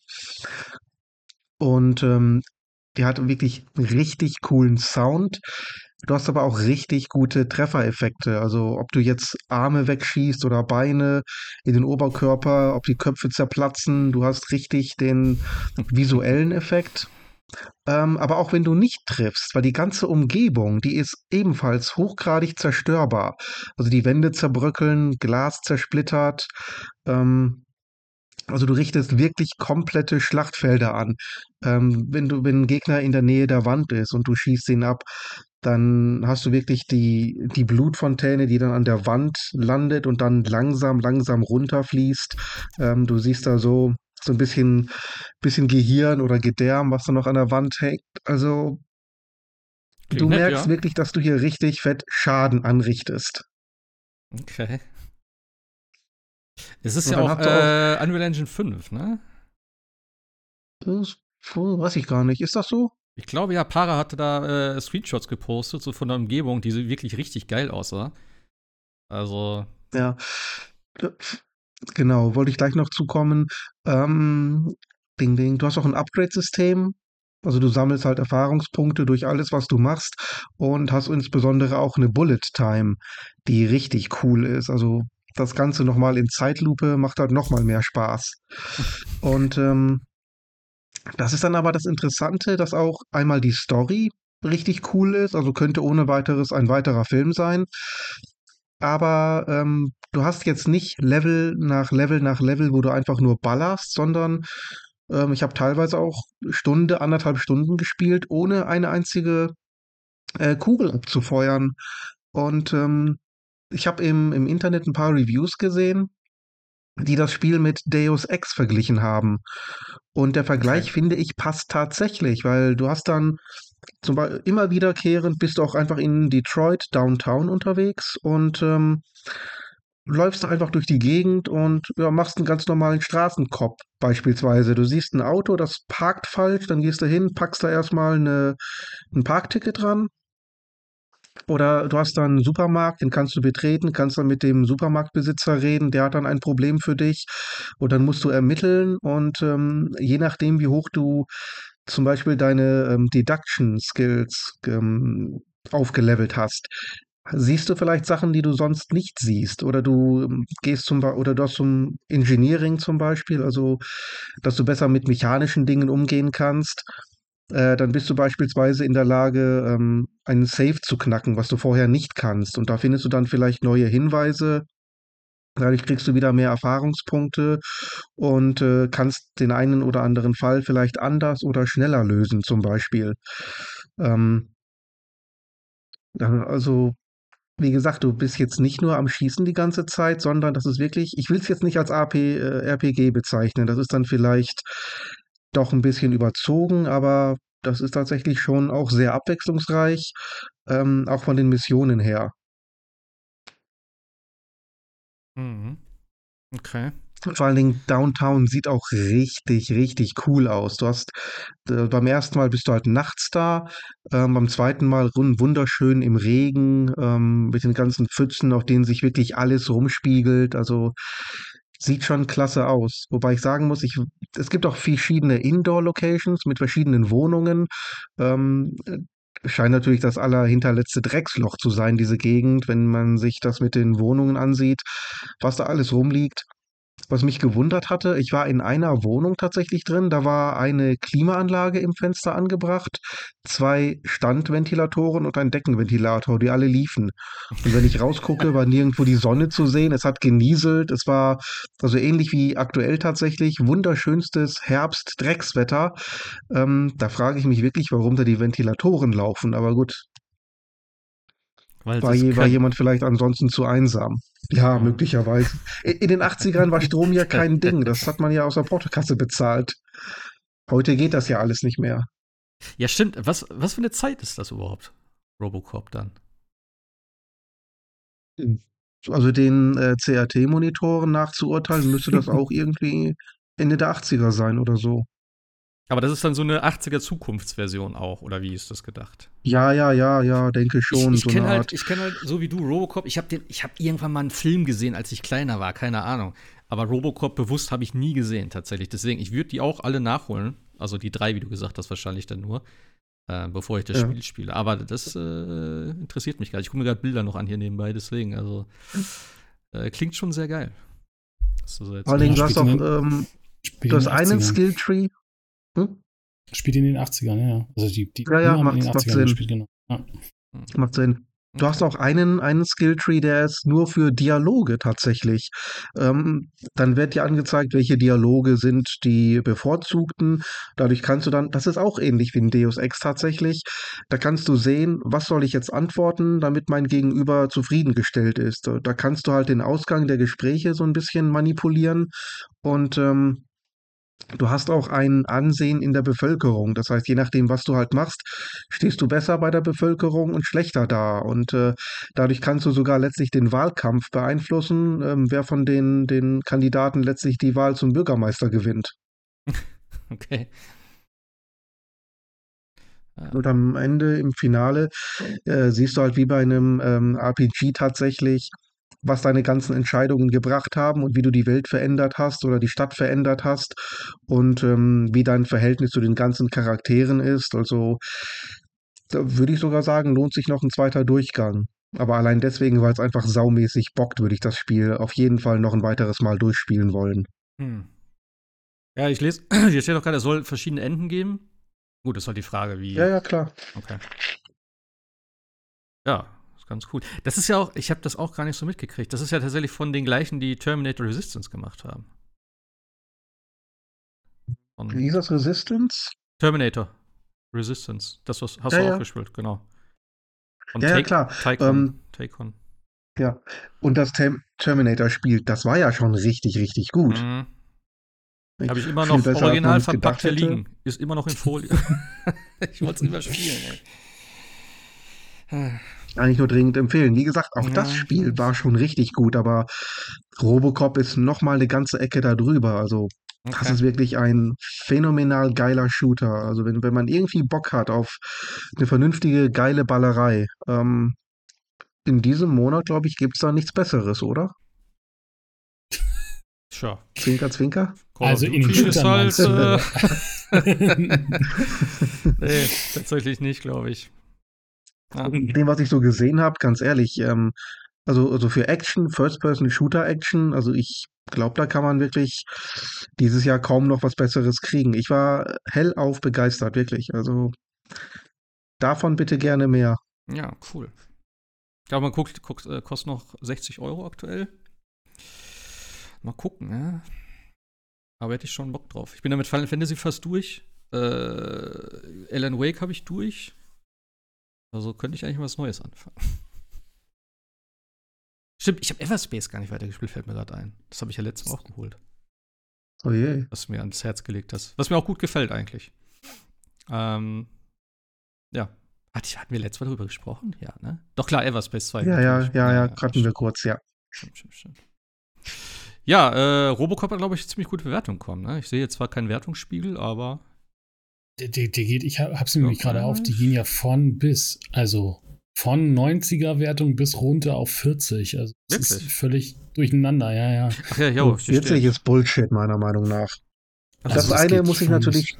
Und ähm, die hat wirklich einen richtig coolen Sound. Du hast aber auch richtig gute Treffereffekte. Also ob du jetzt Arme wegschießt oder Beine in den Oberkörper, ob die Köpfe zerplatzen, du hast richtig den visuellen Effekt. Ähm, aber auch wenn du nicht triffst, weil die ganze Umgebung, die ist ebenfalls hochgradig zerstörbar. Also die Wände zerbröckeln, Glas zersplittert. Ähm, also du richtest wirklich komplette Schlachtfelder an. Ähm, wenn du, wenn ein Gegner in der Nähe der Wand ist und du schießt ihn ab, dann hast du wirklich die, die Blutfontäne, die dann an der Wand landet und dann langsam, langsam runterfließt. Ähm, du siehst da so, so ein bisschen, bisschen Gehirn oder Gedärm, was da noch an der Wand hängt. Also Klingt du nett, merkst ja. wirklich, dass du hier richtig fett Schaden anrichtest. Okay. Es ist ja auch, äh, Unreal Engine 5, ne? Das weiß ich gar nicht. Ist das so? Ich glaube ja, Para hatte da äh, Screenshots gepostet, so von der Umgebung, die wirklich richtig geil aussah. Also. Ja. Genau, wollte ich gleich noch zukommen. Ähm, ding, ding. Du hast auch ein Upgrade-System. Also du sammelst halt Erfahrungspunkte durch alles, was du machst und hast insbesondere auch eine Bullet Time, die richtig cool ist. Also das Ganze nochmal in Zeitlupe macht halt nochmal mehr Spaß. Und ähm, das ist dann aber das Interessante, dass auch einmal die Story richtig cool ist, also könnte ohne weiteres ein weiterer Film sein. Aber ähm, du hast jetzt nicht Level nach Level nach Level, wo du einfach nur ballerst, sondern ähm, ich habe teilweise auch Stunde, anderthalb Stunden gespielt, ohne eine einzige äh, Kugel abzufeuern. Und ähm, ich habe im, im Internet ein paar Reviews gesehen, die das Spiel mit Deus Ex verglichen haben. Und der Vergleich, okay. finde ich, passt tatsächlich, weil du hast dann zum Beispiel immer wiederkehrend bist du auch einfach in Detroit Downtown unterwegs und ähm, läufst einfach durch die Gegend und ja, machst einen ganz normalen Straßenkopf beispielsweise. Du siehst ein Auto, das parkt falsch, dann gehst du hin, packst da erstmal eine, ein Parkticket dran oder du hast dann einen Supermarkt, den kannst du betreten, kannst dann mit dem Supermarktbesitzer reden, der hat dann ein Problem für dich. Und dann musst du ermitteln und ähm, je nachdem, wie hoch du zum Beispiel deine ähm, Deduction Skills ähm, aufgelevelt hast, siehst du vielleicht Sachen, die du sonst nicht siehst. Oder du ähm, gehst zum oder du hast zum Engineering zum Beispiel, also dass du besser mit mechanischen Dingen umgehen kannst äh, dann bist du beispielsweise in der Lage, ähm, einen Safe zu knacken, was du vorher nicht kannst. Und da findest du dann vielleicht neue Hinweise. Dadurch kriegst du wieder mehr Erfahrungspunkte und äh, kannst den einen oder anderen Fall vielleicht anders oder schneller lösen, zum Beispiel. Ähm, also, wie gesagt, du bist jetzt nicht nur am Schießen die ganze Zeit, sondern das ist wirklich, ich will es jetzt nicht als AP, äh, RPG bezeichnen. Das ist dann vielleicht doch ein bisschen überzogen, aber das ist tatsächlich schon auch sehr abwechslungsreich, ähm, auch von den Missionen her. Mhm. Okay. Vor allen Dingen Downtown sieht auch richtig, richtig cool aus. Du hast äh, beim ersten Mal bist du halt nachts da, ähm, beim zweiten Mal wunderschön im Regen, ähm, mit den ganzen Pfützen, auf denen sich wirklich alles rumspiegelt. Also Sieht schon klasse aus. Wobei ich sagen muss, ich, es gibt auch verschiedene Indoor-Locations mit verschiedenen Wohnungen. Ähm, scheint natürlich das allerhinterletzte Drecksloch zu sein, diese Gegend, wenn man sich das mit den Wohnungen ansieht, was da alles rumliegt. Was mich gewundert hatte, ich war in einer Wohnung tatsächlich drin, da war eine Klimaanlage im Fenster angebracht, zwei Standventilatoren und ein Deckenventilator, die alle liefen. Und wenn ich rausgucke, war nirgendwo die Sonne zu sehen, es hat genieselt, es war also ähnlich wie aktuell tatsächlich, wunderschönstes Herbst-Dreckswetter. Ähm, da frage ich mich wirklich, warum da die Ventilatoren laufen, aber gut, war, je, war, jemand vielleicht ansonsten zu einsam? Ja, möglicherweise. In den 80ern war Strom ja kein Ding. Das hat man ja aus der Portokasse bezahlt. Heute geht das ja alles nicht mehr. Ja, stimmt. Was, was für eine Zeit ist das überhaupt? Robocop dann? Also den äh, CRT-Monitoren nachzuurteilen, müsste das auch irgendwie Ende der 80er sein oder so. Aber das ist dann so eine 80er Zukunftsversion auch, oder wie ist das gedacht? Ja, ja, ja, ja, denke schon. Ich, ich so kenne halt, ich kenne halt, so wie du, Robocop, ich habe ich habe irgendwann mal einen Film gesehen, als ich kleiner war, keine Ahnung. Aber Robocop bewusst habe ich nie gesehen, tatsächlich. Deswegen, ich würde die auch alle nachholen. Also die drei, wie du gesagt hast, wahrscheinlich dann nur, äh, bevor ich das ja. Spiel spiele. Aber das äh, interessiert mich gar nicht. Ich gucke mir gerade Bilder noch an hier nebenbei, deswegen, also äh, klingt schon sehr geil. So Vor allem, du hast auch ähm, du hast einen Skilltree. Hm? Spielt in den 80ern, ja. Also die, die ja, ja, macht, macht Sinn. Gespielt, genau. ja. Macht Sinn. Du hast auch einen, einen Skilltree, der ist nur für Dialoge tatsächlich. Ähm, dann wird dir angezeigt, welche Dialoge sind die bevorzugten. Dadurch kannst du dann, das ist auch ähnlich wie in Deus Ex tatsächlich, da kannst du sehen, was soll ich jetzt antworten, damit mein Gegenüber zufriedengestellt ist. Da kannst du halt den Ausgang der Gespräche so ein bisschen manipulieren und ähm, Du hast auch ein Ansehen in der Bevölkerung. Das heißt, je nachdem, was du halt machst, stehst du besser bei der Bevölkerung und schlechter da. Und äh, dadurch kannst du sogar letztlich den Wahlkampf beeinflussen, ähm, wer von den, den Kandidaten letztlich die Wahl zum Bürgermeister gewinnt. okay. Und am Ende im Finale äh, siehst du halt wie bei einem ähm, RPG tatsächlich, was deine ganzen Entscheidungen gebracht haben und wie du die Welt verändert hast oder die Stadt verändert hast und ähm, wie dein Verhältnis zu den ganzen Charakteren ist. Also da würde ich sogar sagen, lohnt sich noch ein zweiter Durchgang. Aber allein deswegen, weil es einfach saumäßig bockt, würde ich das Spiel auf jeden Fall noch ein weiteres Mal durchspielen wollen. Hm. Ja, ich lese, hier steht doch gerade, es soll verschiedene Enden geben. Gut, das ist halt die Frage, wie. Ja, ja, klar. Okay. Ja, ganz cool. Das ist ja auch, ich habe das auch gar nicht so mitgekriegt. Das ist ja tatsächlich von den gleichen, die Terminator Resistance gemacht haben. Von Wie hieß das Resistance? Terminator Resistance. Das was, hast ja, du auch ja. gespielt, genau. Und ja, ja, klar. Tycoon, ähm, Tycoon. Ja, und das Tem Terminator-Spiel, das war ja schon richtig, richtig gut. Mhm. Habe ich immer noch original verpackt hier liegen. Ist immer noch in Folie. ich wollte es überspielen, ey. Kann ich nur dringend empfehlen. Wie gesagt, auch ja. das Spiel war schon richtig gut, aber Robocop ist noch mal eine ganze Ecke da drüber. Also okay. das ist wirklich ein phänomenal geiler Shooter. Also wenn, wenn man irgendwie Bock hat auf eine vernünftige, geile Ballerei, ähm, in diesem Monat, glaube ich, gibt es da nichts Besseres, oder? Tja. Zwinker, Zwinker? Also in den Shootern halt, äh, Nee, tatsächlich nicht, glaube ich. Ja. Dem, was ich so gesehen habe, ganz ehrlich, ähm, also, also für Action, First-Person-Shooter-Action, also ich glaube, da kann man wirklich dieses Jahr kaum noch was Besseres kriegen. Ich war hellauf begeistert, wirklich. Also davon bitte gerne mehr. Ja, cool. Ich glaube, man guckt, guckt, äh, kostet noch 60 Euro aktuell. Mal gucken, ja. Aber hätte ich schon Bock drauf. Ich bin damit Final Fantasy fast durch. Äh, Alan Wake habe ich durch. Also könnte ich eigentlich was Neues anfangen. Stimmt, ich habe Everspace gar nicht weitergespielt, fällt mir gerade ein. Das habe ich ja letztes Mal auch geholt. Oh je. Was du mir ans Herz gelegt hast. Was mir auch gut gefällt eigentlich. Ähm, ja. Hatten wir letztes Mal darüber gesprochen? Ja, ne? Doch klar, Everspace 2. Ja, ja, ja, ja, hatten wir kurz, ja. Stimmt, stimmt, stimmt. Ja, äh, Robocop hat, glaube ich, ziemlich gute Bewertung bekommen. Ne? Ich sehe jetzt zwar keinen Wertungsspiegel, aber der, der, der geht, ich hab's nämlich gerade auf, die gehen ja von bis, also von 90er Wertung bis runter auf 40. Also das ist völlig durcheinander, ja, ja. Ach ja, jo, 40 ist Bullshit, meiner Meinung nach. Also das eine muss ich natürlich.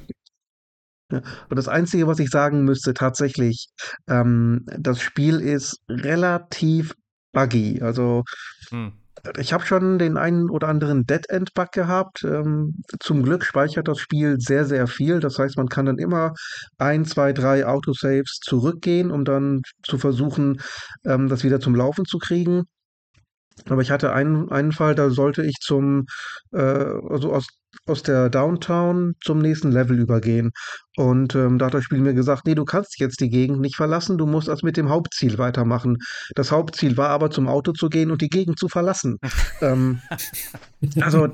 Ja, und das Einzige, was ich sagen müsste, tatsächlich, ähm, das Spiel ist relativ buggy. Also hm. Ich habe schon den einen oder anderen Dead-End-Bug gehabt. Ähm, zum Glück speichert das Spiel sehr, sehr viel. Das heißt, man kann dann immer ein, zwei, drei Autosaves zurückgehen, um dann zu versuchen, ähm, das wieder zum Laufen zu kriegen. Aber ich hatte einen, einen Fall, da sollte ich zum, äh, also aus, aus der Downtown zum nächsten Level übergehen. Und ähm, da hat das Spiel mir gesagt, nee, du kannst jetzt die Gegend nicht verlassen, du musst erst mit dem Hauptziel weitermachen. Das Hauptziel war aber zum Auto zu gehen und die Gegend zu verlassen. ähm, also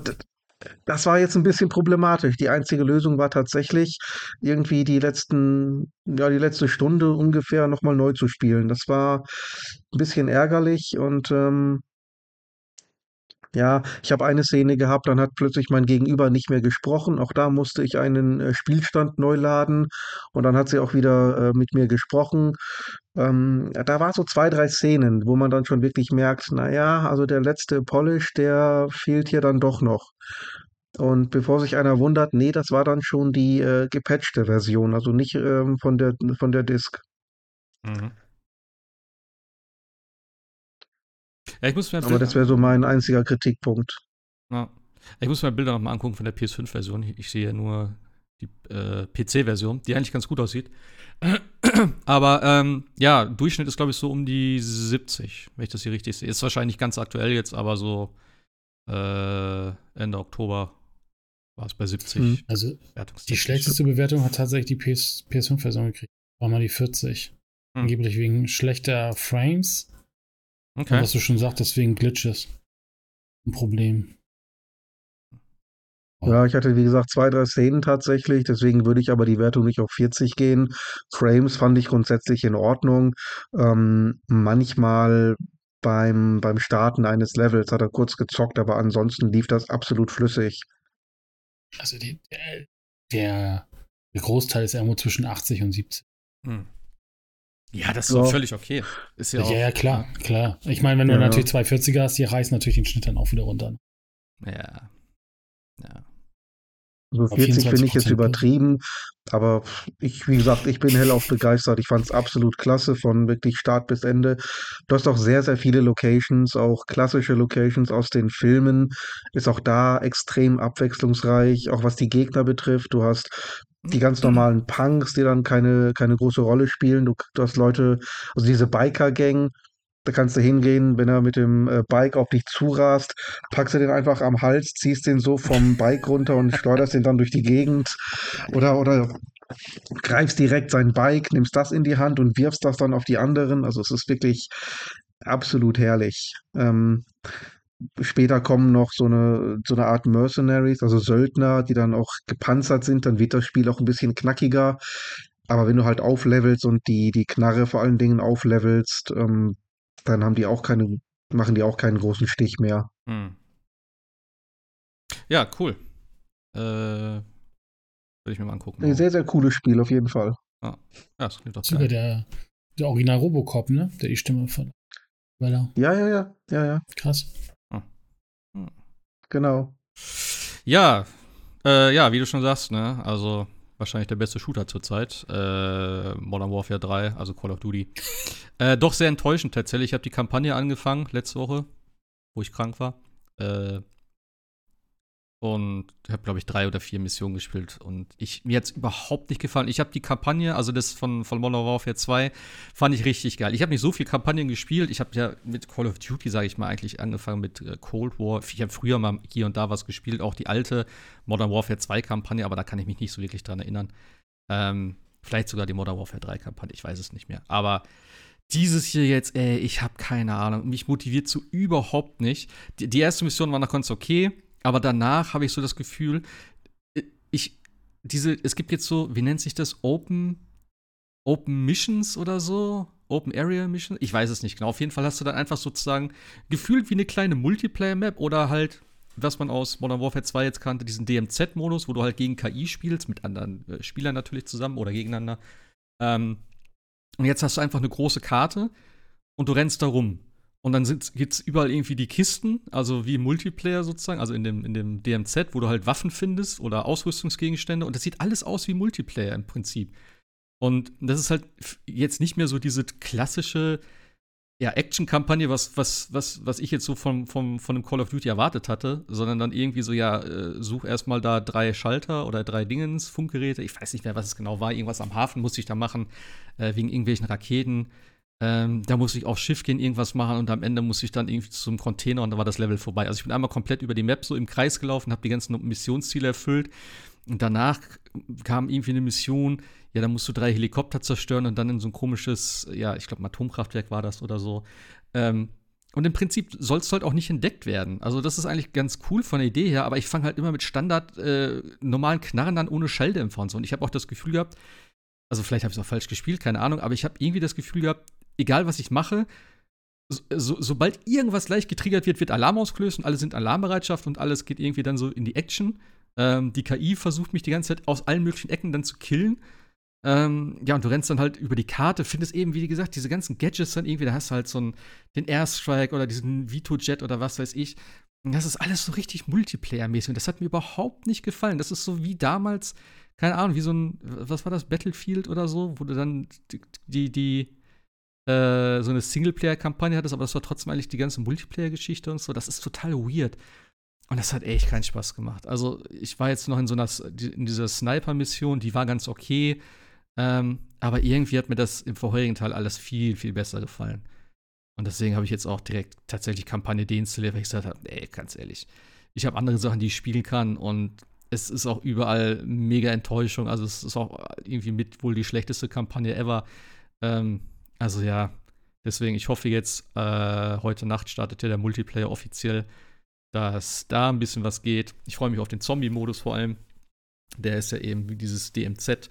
das war jetzt ein bisschen problematisch. Die einzige Lösung war tatsächlich, irgendwie die letzten, ja, die letzte Stunde ungefähr nochmal neu zu spielen. Das war ein bisschen ärgerlich und ähm, Ja, ich habe eine Szene gehabt, dann hat plötzlich mein Gegenüber nicht mehr gesprochen. Auch da musste ich einen äh, Spielstand neu laden und dann hat sie auch wieder äh, mit mir gesprochen. Ähm, da war so zwei, drei Szenen, wo man dann schon wirklich merkt, naja, also der letzte Polish, der fehlt hier dann doch noch. Und bevor sich einer wundert, nee, das war dann schon die äh, gepatchte Version, also nicht ähm, von der von der Disk. Mhm. Ja, ich muss mir Aber das wäre so mein einziger Kritikpunkt. Ja. Ich muss mir Bilder nochmal angucken von der PS5-Version. Ich sehe ja nur die äh, PC-Version, die eigentlich ganz gut aussieht. Aber ähm, ja, Durchschnitt ist, glaube ich, so um die 70, wenn ich das hier richtig sehe. Ist wahrscheinlich ganz aktuell jetzt, aber so äh, Ende Oktober war es bei 70. Hm. Also die schlechteste Bewertung hat tatsächlich die PS, PS5-Version gekriegt. War mal die 40. Hm. Angeblich wegen schlechter Frames Okay. Und was du schon sagtest, wegen Glitches. Ein Problem. Ja, ich hatte wie gesagt zwei, drei Szenen tatsächlich, deswegen würde ich aber die Wertung nicht auf 40 gehen. Frames fand ich grundsätzlich in Ordnung. Ähm, manchmal beim, beim Starten eines Levels hat er kurz gezockt, aber ansonsten lief das absolut flüssig. Also die, der, der Großteil ist irgendwo zwischen 80 und 70. Hm. Ja, das ist so. völlig okay. Ist ja, ja, ja, klar, klar. Ich meine, wenn du ja, natürlich 240er hast, die reißen natürlich den Schnitt dann auch wieder runter. Ja. Ja. So 40 finde ich jetzt übertrieben, aber ich, wie gesagt, ich bin hellauf begeistert. Ich fand es absolut klasse von wirklich Start bis Ende. Du hast auch sehr, sehr viele Locations, auch klassische Locations aus den Filmen. Ist auch da extrem abwechslungsreich, auch was die Gegner betrifft. Du hast die ganz normalen Punks, die dann keine, keine große Rolle spielen. Du, du hast Leute, also diese Biker-Gang, da kannst du hingehen, wenn er mit dem äh, Bike auf dich zurast, packst du den einfach am Hals, ziehst den so vom Bike runter und schleuderst den dann durch die Gegend. Oder, oder greifst direkt sein Bike, nimmst das in die Hand und wirfst das dann auf die anderen. Also es ist wirklich absolut herrlich. Ähm, Später kommen noch so eine, so eine Art Mercenaries, also Söldner, die dann auch gepanzert sind. Dann wird das Spiel auch ein bisschen knackiger. Aber wenn du halt auflevelst und die, die Knarre vor allen Dingen auflevelst, ähm, dann haben die auch keine, machen die auch keinen großen Stich mehr. Hm. Ja, cool. Äh, Würde ich mir mal angucken. Ein sehr, sehr cooles Spiel auf jeden Fall. Ah. Ja, das klingt doch Sogar der, der Original Robocop, ne? Der die Stimme von. Ja, ja, ja, ja, ja. Krass. Genau. Ja, äh, ja, wie du schon sagst, ne? Also wahrscheinlich der beste Shooter zurzeit. Äh, Modern Warfare 3, also Call of Duty. Äh, doch sehr enttäuschend tatsächlich. Ich habe die Kampagne angefangen letzte Woche, wo ich krank war. Äh, und habe, glaube ich, drei oder vier Missionen gespielt. Und ich, mir hat es überhaupt nicht gefallen. Ich habe die Kampagne, also das von, von Modern Warfare 2, fand ich richtig geil. Ich habe nicht so viel Kampagnen gespielt. Ich habe ja mit Call of Duty, sage ich mal, eigentlich angefangen mit äh, Cold War. Ich habe früher mal hier und da was gespielt, auch die alte Modern Warfare 2-Kampagne, aber da kann ich mich nicht so wirklich dran erinnern. Ähm, vielleicht sogar die Modern Warfare 3-Kampagne, ich weiß es nicht mehr. Aber dieses hier jetzt, ey, ich habe keine Ahnung. Mich motiviert so überhaupt nicht. Die, die erste Mission war noch ganz okay aber danach habe ich so das Gefühl, äh, ich, diese, es gibt jetzt so, wie nennt sich das? Open, Open Missions oder so? Open Area Missions? Ich weiß es nicht genau. Auf jeden Fall hast du dann einfach sozusagen gefühlt wie eine kleine Multiplayer-Map oder halt, was man aus Modern Warfare 2 jetzt kannte, diesen DMZ-Modus, wo du halt gegen KI spielst, mit anderen äh, Spielern natürlich zusammen oder gegeneinander. Ähm, und jetzt hast du einfach eine große Karte und du rennst da rum. Und dann gibt es überall irgendwie die Kisten, also wie Multiplayer sozusagen, also in dem, in dem DMZ, wo du halt Waffen findest oder Ausrüstungsgegenstände. Und das sieht alles aus wie Multiplayer im Prinzip. Und das ist halt jetzt nicht mehr so diese klassische ja, Action-Kampagne, was, was, was, was ich jetzt so von, von, von einem Call of Duty erwartet hatte, sondern dann irgendwie so, ja, äh, such erstmal da drei Schalter oder drei Dingens, Funkgeräte, ich weiß nicht mehr, was es genau war, irgendwas am Hafen musste ich da machen, äh, wegen irgendwelchen Raketen. Ähm, da musste ich aufs Schiff gehen, irgendwas machen und am Ende musste ich dann irgendwie zum Container und da war das Level vorbei. Also ich bin einmal komplett über die Map so im Kreis gelaufen, habe die ganzen Missionsziele erfüllt und danach kam irgendwie eine Mission, ja, da musst du drei Helikopter zerstören und dann in so ein komisches, ja, ich glaube, Atomkraftwerk war das oder so. Ähm, und im Prinzip sollst du halt auch nicht entdeckt werden. Also, das ist eigentlich ganz cool von der Idee her, aber ich fange halt immer mit Standard äh, normalen Knarren an ohne Schalldämpfer und so. Und ich habe auch das Gefühl gehabt, also vielleicht habe ich es auch falsch gespielt, keine Ahnung, aber ich habe irgendwie das Gefühl gehabt, egal was ich mache, so, sobald irgendwas leicht getriggert wird, wird Alarm ausgelöst und alle sind Alarmbereitschaft und alles geht irgendwie dann so in die Action. Ähm, die KI versucht mich die ganze Zeit aus allen möglichen Ecken dann zu killen. Ähm, ja, und du rennst dann halt über die Karte, findest eben, wie gesagt, diese ganzen Gadgets dann irgendwie, da hast du halt so einen, den Airstrike oder diesen Vito-Jet oder was weiß ich. Und das ist alles so richtig Multiplayer-mäßig und das hat mir überhaupt nicht gefallen. Das ist so wie damals, keine Ahnung, wie so ein, was war das, Battlefield oder so, wo du dann die, die, die äh, so eine Singleplayer-Kampagne hattest, aber das war trotzdem eigentlich die ganze Multiplayer-Geschichte und so. Das ist total weird. Und das hat echt keinen Spaß gemacht. Also, ich war jetzt noch in so einer, in dieser Sniper-Mission, die war ganz okay. Ähm, aber irgendwie hat mir das im vorherigen Teil alles viel, viel besser gefallen. Und deswegen habe ich jetzt auch direkt tatsächlich Kampagne deinstalliert, weil ich gesagt habe, ey, ganz ehrlich, ich habe andere Sachen, die ich spielen kann und es ist auch überall mega Enttäuschung. Also es ist auch irgendwie mit wohl die schlechteste Kampagne ever. Ähm, also ja, deswegen, ich hoffe jetzt, äh, heute Nacht startet ja der Multiplayer offiziell, dass da ein bisschen was geht. Ich freue mich auf den Zombie-Modus vor allem. Der ist ja eben wie dieses DMZ,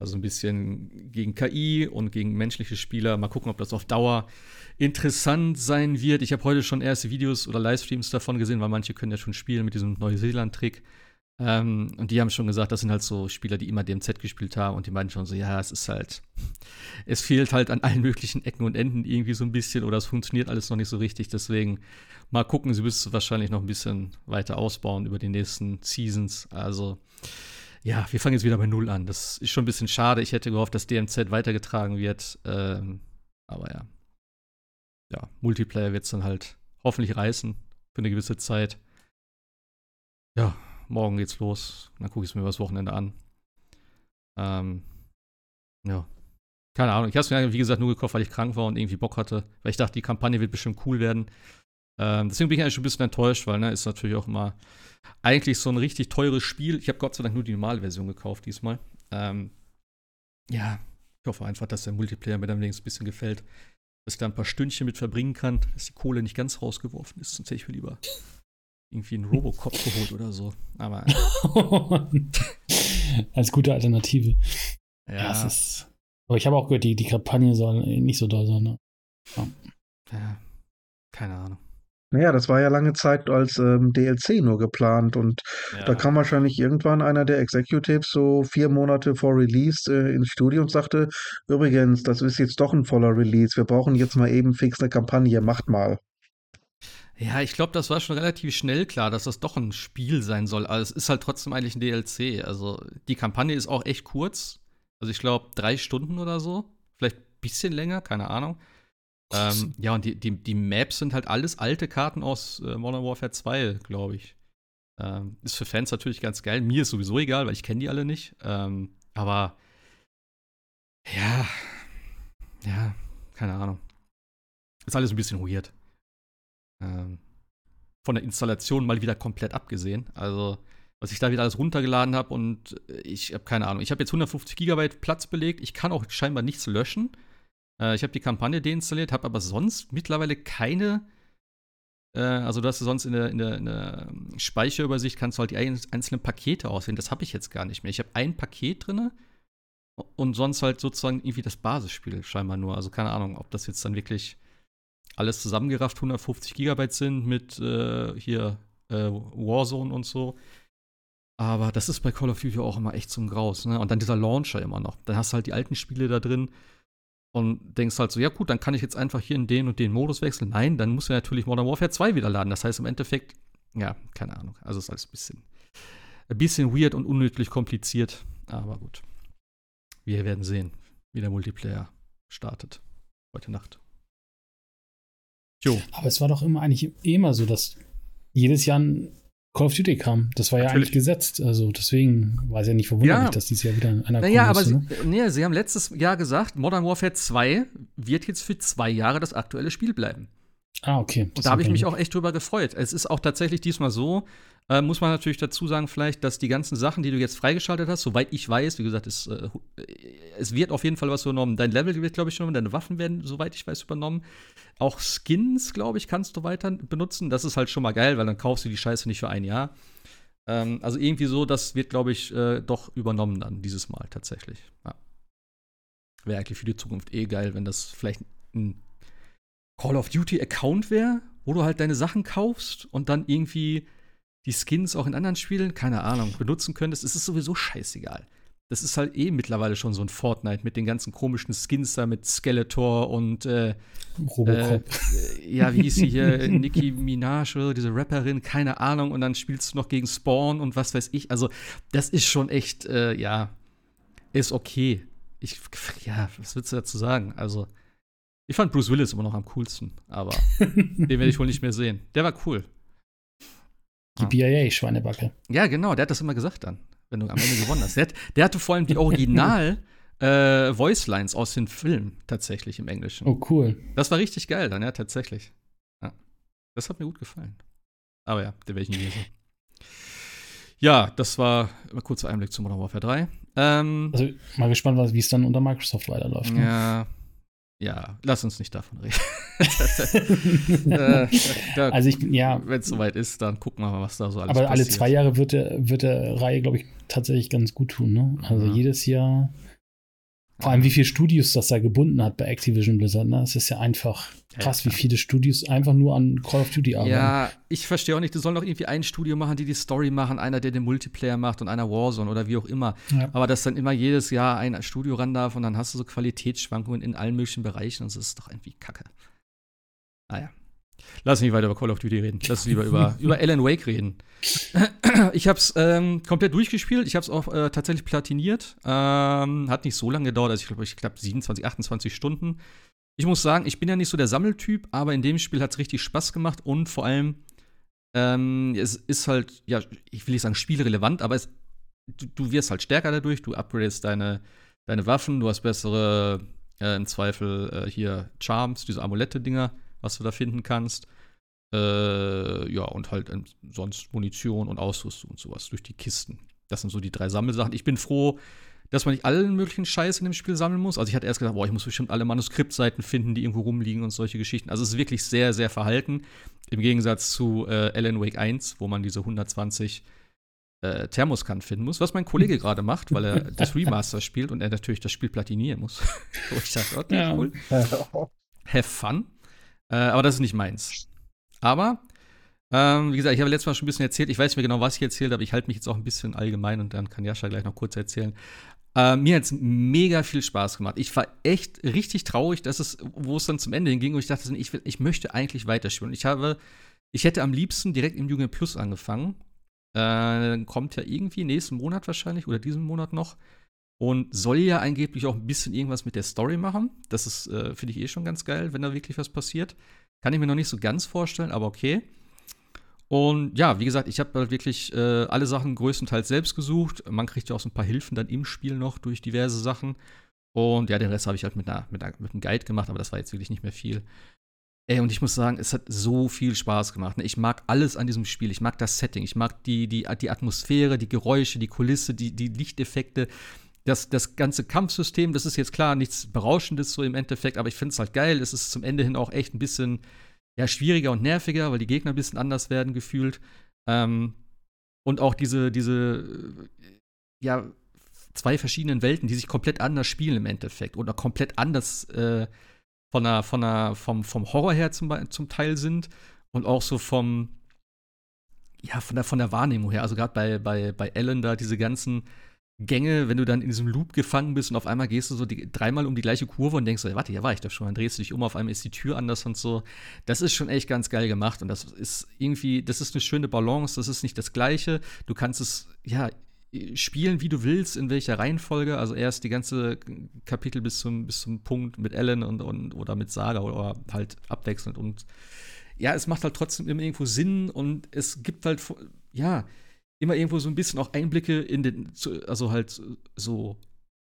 also ein bisschen gegen KI und gegen menschliche Spieler. Mal gucken, ob das auf Dauer interessant sein wird. Ich habe heute schon erste Videos oder Livestreams davon gesehen, weil manche können ja schon spielen mit diesem Neuseeland-Trick. Ähm, und die haben schon gesagt, das sind halt so Spieler, die immer DMZ gespielt haben und die meinen schon so, ja, es ist halt, es fehlt halt an allen möglichen Ecken und Enden irgendwie so ein bisschen oder es funktioniert alles noch nicht so richtig. Deswegen mal gucken, sie müssen wahrscheinlich noch ein bisschen weiter ausbauen über die nächsten Seasons. Also, ja, wir fangen jetzt wieder bei Null an. Das ist schon ein bisschen schade. Ich hätte gehofft, dass DMZ weitergetragen wird. Ähm, aber ja. Ja, Multiplayer wird es dann halt hoffentlich reißen für eine gewisse Zeit. Ja, morgen geht's los. Dann gucke ich es mir übers Wochenende an. Ähm, ja. Keine Ahnung. Ich habe es mir, wie gesagt, nur gekauft, weil ich krank war und irgendwie Bock hatte. Weil ich dachte, die Kampagne wird bestimmt cool werden. Ähm, deswegen bin ich eigentlich schon ein bisschen enttäuscht, weil, ne, ist natürlich auch immer eigentlich so ein richtig teures Spiel. Ich habe Gott sei Dank nur die normale Version gekauft diesmal. Ähm, ja, ich hoffe einfach, dass der Multiplayer mir dann wenigstens ein bisschen gefällt. Dass ich da ein paar Stündchen mit verbringen kann, dass die Kohle nicht ganz rausgeworfen ist. Sonst hätte ich mir lieber irgendwie einen Robocop geholt oder so. Aber. Als gute Alternative. Ja. ja ist, aber ich habe auch gehört, die, die Kampagne soll nicht so doll sein. Ne? Ja. ja. Keine Ahnung. Naja, das war ja lange Zeit als ähm, DLC nur geplant und ja. da kam wahrscheinlich irgendwann einer der Executives so vier Monate vor Release äh, ins Studio und sagte, übrigens, das ist jetzt doch ein voller Release, wir brauchen jetzt mal eben fix eine Kampagne, macht mal. Ja, ich glaube, das war schon relativ schnell klar, dass das doch ein Spiel sein soll. Aber es ist halt trotzdem eigentlich ein DLC. Also die Kampagne ist auch echt kurz. Also ich glaube, drei Stunden oder so. Vielleicht ein bisschen länger, keine Ahnung. Ähm, ja, und die, die, die Maps sind halt alles alte Karten aus äh, Modern Warfare 2, glaube ich. Ähm, ist für Fans natürlich ganz geil. Mir ist sowieso egal, weil ich kenne die alle nicht. Ähm, aber ja, ja, keine Ahnung. Ist alles ein bisschen weird. Ähm, von der Installation mal wieder komplett abgesehen. Also, was ich da wieder alles runtergeladen habe und ich habe keine Ahnung. Ich habe jetzt 150 Gigabyte Platz belegt. Ich kann auch scheinbar nichts löschen. Äh, ich habe die Kampagne deinstalliert, habe aber sonst mittlerweile keine. Äh, also, du hast sonst in der, in, der, in der, Speicherübersicht kannst du halt die einzelnen Pakete auswählen. Das habe ich jetzt gar nicht mehr. Ich habe ein Paket drin und sonst halt sozusagen irgendwie das Basisspiel scheinbar nur. Also, keine Ahnung, ob das jetzt dann wirklich alles zusammengerafft 150 Gigabyte sind mit äh, hier äh, Warzone und so. Aber das ist bei Call of Duty auch immer echt zum Graus. Ne? Und dann dieser Launcher immer noch. Dann hast du halt die alten Spiele da drin und denkst halt so, ja gut, dann kann ich jetzt einfach hier in den und den Modus wechseln. Nein, dann muss er natürlich Modern Warfare 2 wieder laden. Das heißt im Endeffekt, ja, keine Ahnung. Also ist alles ein bisschen, ein bisschen weird und unnötig kompliziert. Aber gut. Wir werden sehen, wie der Multiplayer startet. Heute Nacht. Jo. Aber es war doch immer eigentlich immer so, dass jedes Jahr ein Call of Duty kam. Das war ja Natürlich. eigentlich gesetzt. Also deswegen war es ja nicht verwunderlich, ja. dass dieses Jahr wieder einer naja, aber sie, ne? nee, sie haben letztes Jahr gesagt, Modern Warfare 2 wird jetzt für zwei Jahre das aktuelle Spiel bleiben. Ah, okay. Und da habe ich mich auch echt drüber gefreut. Es ist auch tatsächlich diesmal so, äh, muss man natürlich dazu sagen, vielleicht, dass die ganzen Sachen, die du jetzt freigeschaltet hast, soweit ich weiß, wie gesagt, es, äh, es wird auf jeden Fall was übernommen. Dein Level wird, glaube ich, schon, deine Waffen werden, soweit ich weiß, übernommen. Auch Skins, glaube ich, kannst du weiter benutzen. Das ist halt schon mal geil, weil dann kaufst du die Scheiße nicht für ein Jahr. Ähm, also irgendwie so, das wird, glaube ich, äh, doch übernommen dann dieses Mal tatsächlich. Ja. Wäre eigentlich für die Zukunft eh geil, wenn das vielleicht ein Call of Duty Account wäre, wo du halt deine Sachen kaufst und dann irgendwie die Skins auch in anderen Spielen, keine Ahnung, benutzen könntest. Es ist sowieso scheißegal. Das ist halt eh mittlerweile schon so ein Fortnite mit den ganzen komischen Skins da mit Skeletor und äh, Robocop. Äh, ja, wie hieß sie hier? Nicki Minaj oder diese Rapperin, keine Ahnung. Und dann spielst du noch gegen Spawn und was weiß ich. Also, das ist schon echt, äh, ja, ist okay. Ich, ja, was willst du dazu sagen? Also, ich fand Bruce Willis immer noch am coolsten, aber den werde ich wohl nicht mehr sehen. Der war cool. Die BIA, Schweinebacke. Ja, genau, der hat das immer gesagt dann wenn du am Ende gewonnen hast. Der, der hatte vor allem die Original äh, Voice Lines aus den Filmen tatsächlich im Englischen. Oh, cool. Das war richtig geil dann, ja, tatsächlich. Ja. Das hat mir gut gefallen. Aber ja, ich nie lesen. Ja, das war ein kurzer Einblick zu Modern Warfare 3. Ähm, also mal gespannt, wie es dann unter Microsoft weiterläuft. Ne? Ja, ja, lass uns nicht davon reden. äh, also ich ja. Wenn es soweit ist, dann gucken wir mal, was da so alles Aber passiert. alle zwei Jahre wird der, wird der Reihe, glaube ich, tatsächlich ganz gut tun. Ne? Also ja. jedes Jahr vor allem, wie viele Studios das da gebunden hat bei Activision Blizzard. Ne? Es ist ja einfach krass, wie viele Studios einfach nur an Call of Duty arbeiten. Ja, ich verstehe auch nicht, du sollst doch irgendwie ein Studio machen, die die Story machen, einer, der den Multiplayer macht und einer Warzone oder wie auch immer. Ja. Aber dass dann immer jedes Jahr ein Studio ran darf und dann hast du so Qualitätsschwankungen in allen möglichen Bereichen und das ist doch irgendwie kacke. Naja. Lass nicht weiter über Call of Duty reden. Lass lieber über, über Alan Wake reden. Ich habe es ähm, komplett durchgespielt. Ich habe es auch äh, tatsächlich platiniert. Ähm, hat nicht so lange gedauert. Also ich glaube, ich glaube 27, 28 Stunden. Ich muss sagen, ich bin ja nicht so der Sammeltyp, aber in dem Spiel hat es richtig Spaß gemacht und vor allem ähm, es ist halt, ja, ich will nicht sagen spielrelevant, aber es, du, du, wirst halt stärker dadurch. Du upgradest deine, deine Waffen, du hast bessere, äh, im Zweifel äh, hier Charms, diese Amulette-Dinger was du da finden kannst. Äh, ja, und halt sonst Munition und Ausrüstung und sowas durch die Kisten. Das sind so die drei Sammelsachen. Ich bin froh, dass man nicht allen möglichen Scheiß in dem Spiel sammeln muss. Also ich hatte erst gedacht, boah, ich muss bestimmt alle Manuskriptseiten finden, die irgendwo rumliegen und solche Geschichten. Also es ist wirklich sehr, sehr verhalten. Im Gegensatz zu äh, Alan Wake 1, wo man diese 120 äh, Thermoskannen finden muss, was mein Kollege gerade macht, weil er das Remaster spielt und er natürlich das Spiel platinieren muss. Wo ich dachte, okay, ja. cool. Have fun. Äh, aber das ist nicht meins. Aber, ähm, wie gesagt, ich habe letztes Mal schon ein bisschen erzählt. Ich weiß nicht mehr genau, was ich erzählt habe. Ich halte mich jetzt auch ein bisschen allgemein und dann kann Jascha gleich noch kurz erzählen. Äh, mir hat es mega viel Spaß gemacht. Ich war echt richtig traurig, dass es, wo es dann zum Ende hinging, und ich dachte, ich, ich möchte eigentlich weiterspielen. Ich habe, ich hätte am liebsten direkt im Jugend Plus angefangen. Äh, kommt ja irgendwie nächsten Monat wahrscheinlich oder diesen Monat noch. Und soll ja angeblich auch ein bisschen irgendwas mit der Story machen. Das ist, äh, finde ich eh schon ganz geil, wenn da wirklich was passiert. Kann ich mir noch nicht so ganz vorstellen, aber okay. Und ja, wie gesagt, ich habe halt wirklich äh, alle Sachen größtenteils selbst gesucht. Man kriegt ja auch so ein paar Hilfen dann im Spiel noch durch diverse Sachen. Und ja, den Rest habe ich halt mit, einer, mit, einer, mit einem Guide gemacht, aber das war jetzt wirklich nicht mehr viel. Ey, und ich muss sagen, es hat so viel Spaß gemacht. Ne? Ich mag alles an diesem Spiel. Ich mag das Setting, ich mag die, die, die Atmosphäre, die Geräusche, die Kulisse, die, die Lichteffekte das, das ganze Kampfsystem, das ist jetzt klar nichts Berauschendes so im Endeffekt, aber ich finde es halt geil. Es ist zum Ende hin auch echt ein bisschen ja, schwieriger und nerviger, weil die Gegner ein bisschen anders werden gefühlt. Ähm, und auch diese, diese, ja, zwei verschiedenen Welten, die sich komplett anders spielen im Endeffekt oder komplett anders äh, von der, von der, vom, vom Horror her zum, zum Teil sind und auch so vom, ja, von der, von der Wahrnehmung her. Also gerade bei, bei, bei Ellen da diese ganzen Gänge, wenn du dann in diesem Loop gefangen bist und auf einmal gehst du so die, dreimal um die gleiche Kurve und denkst, warte, hier war ich doch schon. Dann drehst du dich um, auf einmal ist die Tür anders und so. Das ist schon echt ganz geil gemacht und das ist irgendwie, das ist eine schöne Balance. Das ist nicht das Gleiche. Du kannst es, ja, spielen, wie du willst, in welcher Reihenfolge. Also erst die ganze Kapitel bis zum, bis zum Punkt mit Ellen und, und oder mit Saga oder halt abwechselnd und ja, es macht halt trotzdem immer irgendwo Sinn und es gibt halt, ja, immer irgendwo so ein bisschen auch Einblicke in den, also halt so,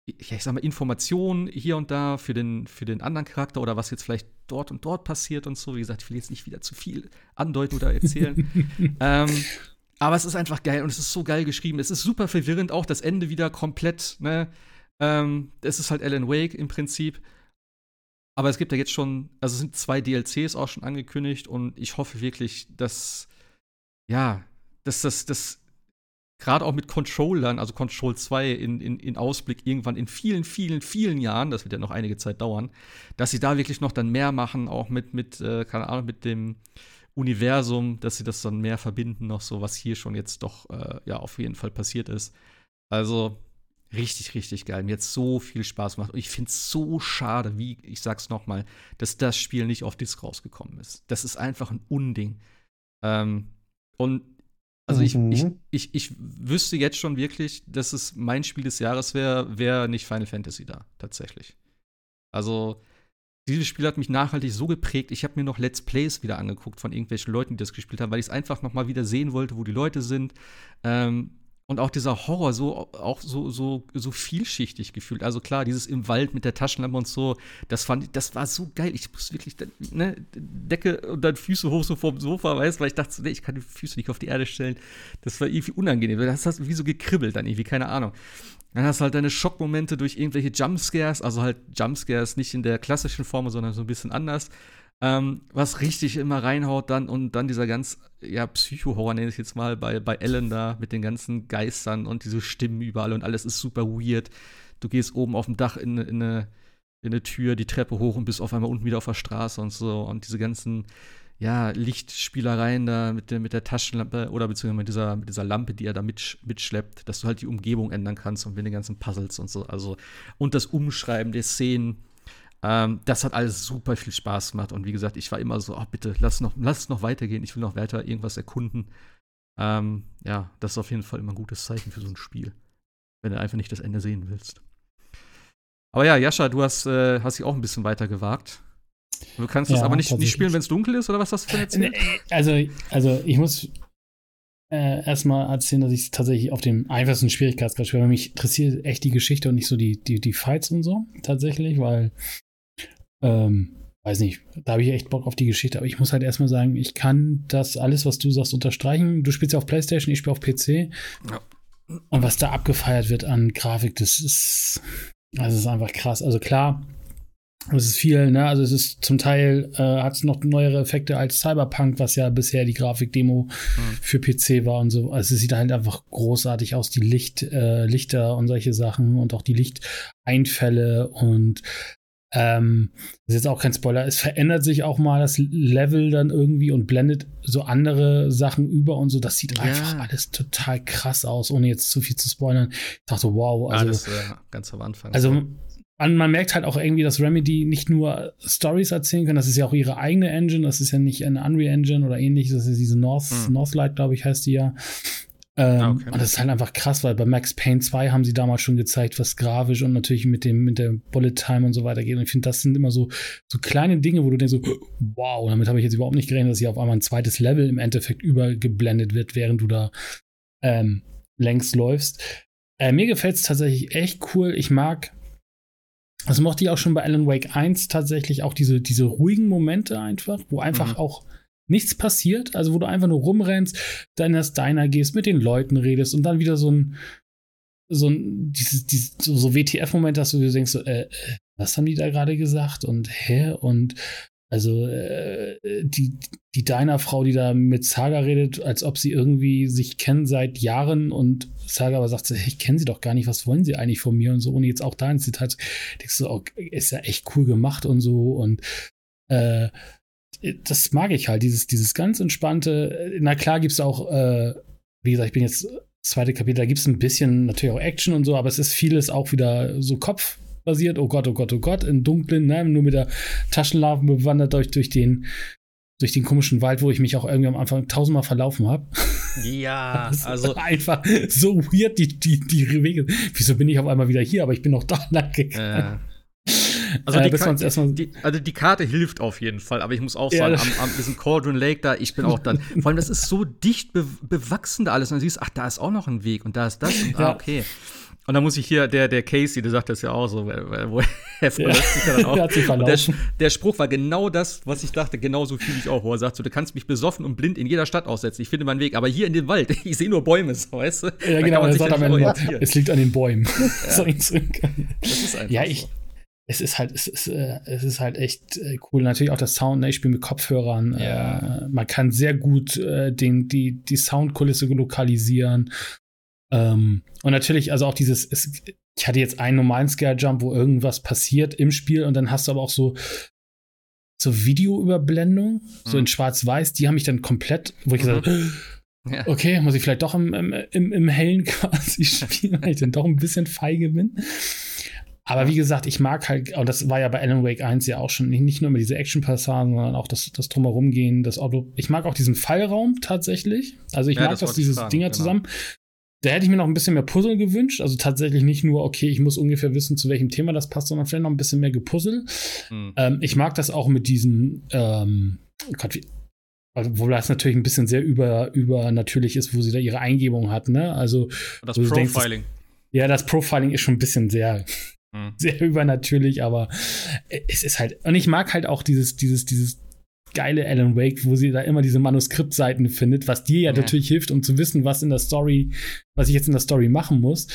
ja, ich sag mal, Informationen hier und da für den, für den anderen Charakter oder was jetzt vielleicht dort und dort passiert und so. Wie gesagt, ich will jetzt nicht wieder zu viel andeuten oder erzählen. ähm, aber es ist einfach geil und es ist so geil geschrieben. Es ist super verwirrend, auch das Ende wieder komplett, ne? Ähm, es ist halt Alan Wake im Prinzip. Aber es gibt ja jetzt schon, also es sind zwei DLCs auch schon angekündigt und ich hoffe wirklich, dass, ja, dass das, das gerade auch mit Controllern, also Control 2 in, in, in Ausblick irgendwann in vielen, vielen, vielen Jahren, das wird ja noch einige Zeit dauern, dass sie da wirklich noch dann mehr machen, auch mit, mit äh, keine Ahnung, mit dem Universum, dass sie das dann mehr verbinden, noch so, was hier schon jetzt doch, äh, ja, auf jeden Fall passiert ist. Also, richtig, richtig geil. Mir hat so viel Spaß gemacht. Und ich finde es so schade, wie, ich sag's nochmal, dass das Spiel nicht auf Disc rausgekommen ist. Das ist einfach ein Unding. Ähm, und also mhm. ich, ich, ich, ich wüsste jetzt schon wirklich, dass es mein Spiel des Jahres wäre, wäre nicht Final Fantasy da, tatsächlich. Also, dieses Spiel hat mich nachhaltig so geprägt. Ich habe mir noch Let's Plays wieder angeguckt von irgendwelchen Leuten, die das gespielt haben, weil ich es einfach noch mal wieder sehen wollte, wo die Leute sind. Ähm, und auch dieser Horror so auch so so so vielschichtig gefühlt. Also klar, dieses im Wald mit der Taschenlampe und so, das fand ich, das war so geil. Ich muss wirklich ne, Decke und dann Füße hoch so vom Sofa, weißt, weil ich dachte, nee, ich kann die Füße nicht auf die Erde stellen. Das war irgendwie unangenehm. Das hat wie so gekribbelt dann irgendwie, keine Ahnung. Dann hast du halt deine Schockmomente durch irgendwelche Jumpscares, also halt Jumpscares nicht in der klassischen Form, sondern so ein bisschen anders. Ähm, was richtig immer reinhaut dann und dann dieser ganz, ja, Psycho-Horror nenne ich jetzt mal, bei, bei Ellen da mit den ganzen Geistern und diese Stimmen überall und alles ist super weird. Du gehst oben auf dem Dach in, in, eine, in eine Tür, die Treppe hoch und bist auf einmal unten wieder auf der Straße und so und diese ganzen, ja, Lichtspielereien da mit der, mit der Taschenlampe oder beziehungsweise mit dieser, mit dieser Lampe, die er da mitsch mitschleppt, dass du halt die Umgebung ändern kannst und mit den ganzen Puzzles und so. Also, und das Umschreiben der Szenen ähm, das hat alles super viel Spaß gemacht. Und wie gesagt, ich war immer so, oh, bitte, lass noch, lass noch weitergehen. Ich will noch weiter irgendwas erkunden. Ähm, ja, das ist auf jeden Fall immer ein gutes Zeichen für so ein Spiel. Wenn du einfach nicht das Ende sehen willst. Aber ja, Jascha, du hast, äh, hast dich auch ein bisschen weiter gewagt. Du kannst ja, das aber nicht, nicht spielen, wenn es dunkel ist, oder was hast du für erzählt? Also, also ich muss äh, erstmal erzählen, dass ich tatsächlich auf dem einfachsten Schwierigkeitsgrad spiele, weil mich interessiert echt die Geschichte und nicht so die, die, die Fights und so, tatsächlich, weil ähm, weiß nicht, da habe ich echt Bock auf die Geschichte, aber ich muss halt erstmal sagen, ich kann das alles, was du sagst, unterstreichen. Du spielst ja auf PlayStation, ich spiele auf PC. Ja. Und was da abgefeiert wird an Grafik, das ist, das ist einfach krass. Also klar, es ist viel, ne? Also es ist zum Teil äh, hat es noch neuere Effekte als Cyberpunk, was ja bisher die Grafikdemo mhm. für PC war und so. Also es sieht halt einfach großartig aus, die Licht, äh, Lichter und solche Sachen und auch die Lichteinfälle und ähm, das ist jetzt auch kein Spoiler. Es verändert sich auch mal das Level dann irgendwie und blendet so andere Sachen über und so. Das sieht ja. einfach alles total krass aus, ohne jetzt zu viel zu spoilern. Ich dachte, wow. Also, Alles äh, ganz am Anfang. Also, man, man, merkt halt auch irgendwie, dass Remedy nicht nur Stories erzählen kann, das ist ja auch ihre eigene Engine, das ist ja nicht eine Unreal Engine oder ähnliches, das ist diese North, hm. Northlight, glaube ich, heißt die ja. Ähm, ah, okay. Und das ist halt einfach krass, weil bei Max Payne 2 haben sie damals schon gezeigt, was grafisch und natürlich mit dem, mit der Bullet Time und so weiter geht. Und ich finde, das sind immer so, so kleine Dinge, wo du denkst so, wow, damit habe ich jetzt überhaupt nicht gerechnet, dass hier auf einmal ein zweites Level im Endeffekt übergeblendet wird, während du da ähm, längs läufst. Äh, mir gefällt es tatsächlich echt cool. Ich mag, das mochte ich auch schon bei Alan Wake 1 tatsächlich, auch diese, diese ruhigen Momente einfach, wo einfach mhm. auch nichts passiert, also wo du einfach nur rumrennst, dann in das gehst, mit den Leuten redest und dann wieder so ein, so ein, dieses, dieses, so WTF-Moment hast, wo du denkst so, äh, äh, was haben die da gerade gesagt und hä? Und also äh, die, die Diner-Frau, die da mit Saga redet, als ob sie irgendwie sich kennen seit Jahren und Saga aber sagt, ich kenne sie doch gar nicht, was wollen sie eigentlich von mir und so, ohne jetzt auch da ins Detail zu, denkst du, oh, ist ja echt cool gemacht und so und äh, das mag ich halt, dieses, dieses ganz entspannte. Na klar gibt es auch, äh, wie gesagt, ich bin jetzt zweite Kapitel, da gibt es ein bisschen natürlich auch Action und so, aber es ist vieles auch wieder so kopfbasiert. Oh Gott, oh Gott, oh Gott, im Dunklen, ne? nur mit der Taschenlampe bewandert durch, durch den durch den komischen Wald, wo ich mich auch irgendwie am Anfang tausendmal verlaufen habe. Ja, also einfach so weird die, die, die Wege. Wieso bin ich auf einmal wieder hier? Aber ich bin noch da lang gegangen. Äh. Also, äh, die Karte, die, also die Karte hilft auf jeden Fall, aber ich muss auch sagen, ja, am, am diesem Cauldron Lake da, ich bin auch dann, vor allem das ist so dicht be bewachsen da alles und dann siehst, ach, da ist auch noch ein Weg und da ist das und ah, okay. Und dann muss ich hier, der, der Casey, der sagt das ja auch so, wo er verlässt sich dann auch. der, der, Spruch war genau das, was ich dachte, genauso fühle ich auch, wo er sagt, so, du kannst mich besoffen und blind in jeder Stadt aussetzen, ich finde meinen Weg, aber hier in dem Wald, ich sehe nur Bäume, so, weißt du? Ja, genau, er sagt am Ende, es liegt an den Bäumen. Ja. das ist einfach ja, ich, so es ist halt, es ist, äh, es ist halt echt äh, cool. Natürlich auch das Sound, ne? ich spiele mit Kopfhörern. Ja. Äh, man kann sehr gut äh, den, die, die Soundkulisse lokalisieren. Ähm, und natürlich, also auch dieses, es, ich hatte jetzt einen normalen Scare Jump, wo irgendwas passiert im Spiel und dann hast du aber auch so so Videoüberblendung, mhm. so in Schwarz-Weiß, die haben mich dann komplett, wo ich mhm. gesagt ja. okay, muss ich vielleicht doch im, im, im Hellen quasi spielen, weil ich dann doch ein bisschen feige bin. Aber wie gesagt, ich mag halt, und das war ja bei Alan Wake 1 ja auch schon, nicht nur immer diese Action-Passagen, sondern auch das, das Drumherumgehen, das Auto. Ich mag auch diesen Fallraum tatsächlich. Also ich ja, mag das, das diese Dinger genau. zusammen. Da hätte ich mir noch ein bisschen mehr Puzzle gewünscht. Also tatsächlich nicht nur, okay, ich muss ungefähr wissen, zu welchem Thema das passt, sondern vielleicht noch ein bisschen mehr gepuzzle. Mhm. Ähm, ich mag das auch mit diesen, ähm, Gott, wie, also, wo das natürlich ein bisschen sehr über, übernatürlich ist, wo sie da ihre Eingebung hat, ne? Also. Das Profiling. Denkst, ja, das Profiling ist schon ein bisschen sehr, mhm. sehr übernatürlich, aber es ist halt, und ich mag halt auch dieses, dieses, dieses geile Alan Wake, wo sie da immer diese Manuskriptseiten findet, was dir ja, ja, natürlich hilft, um zu wissen, was in der Story, was ich jetzt in der Story machen muss.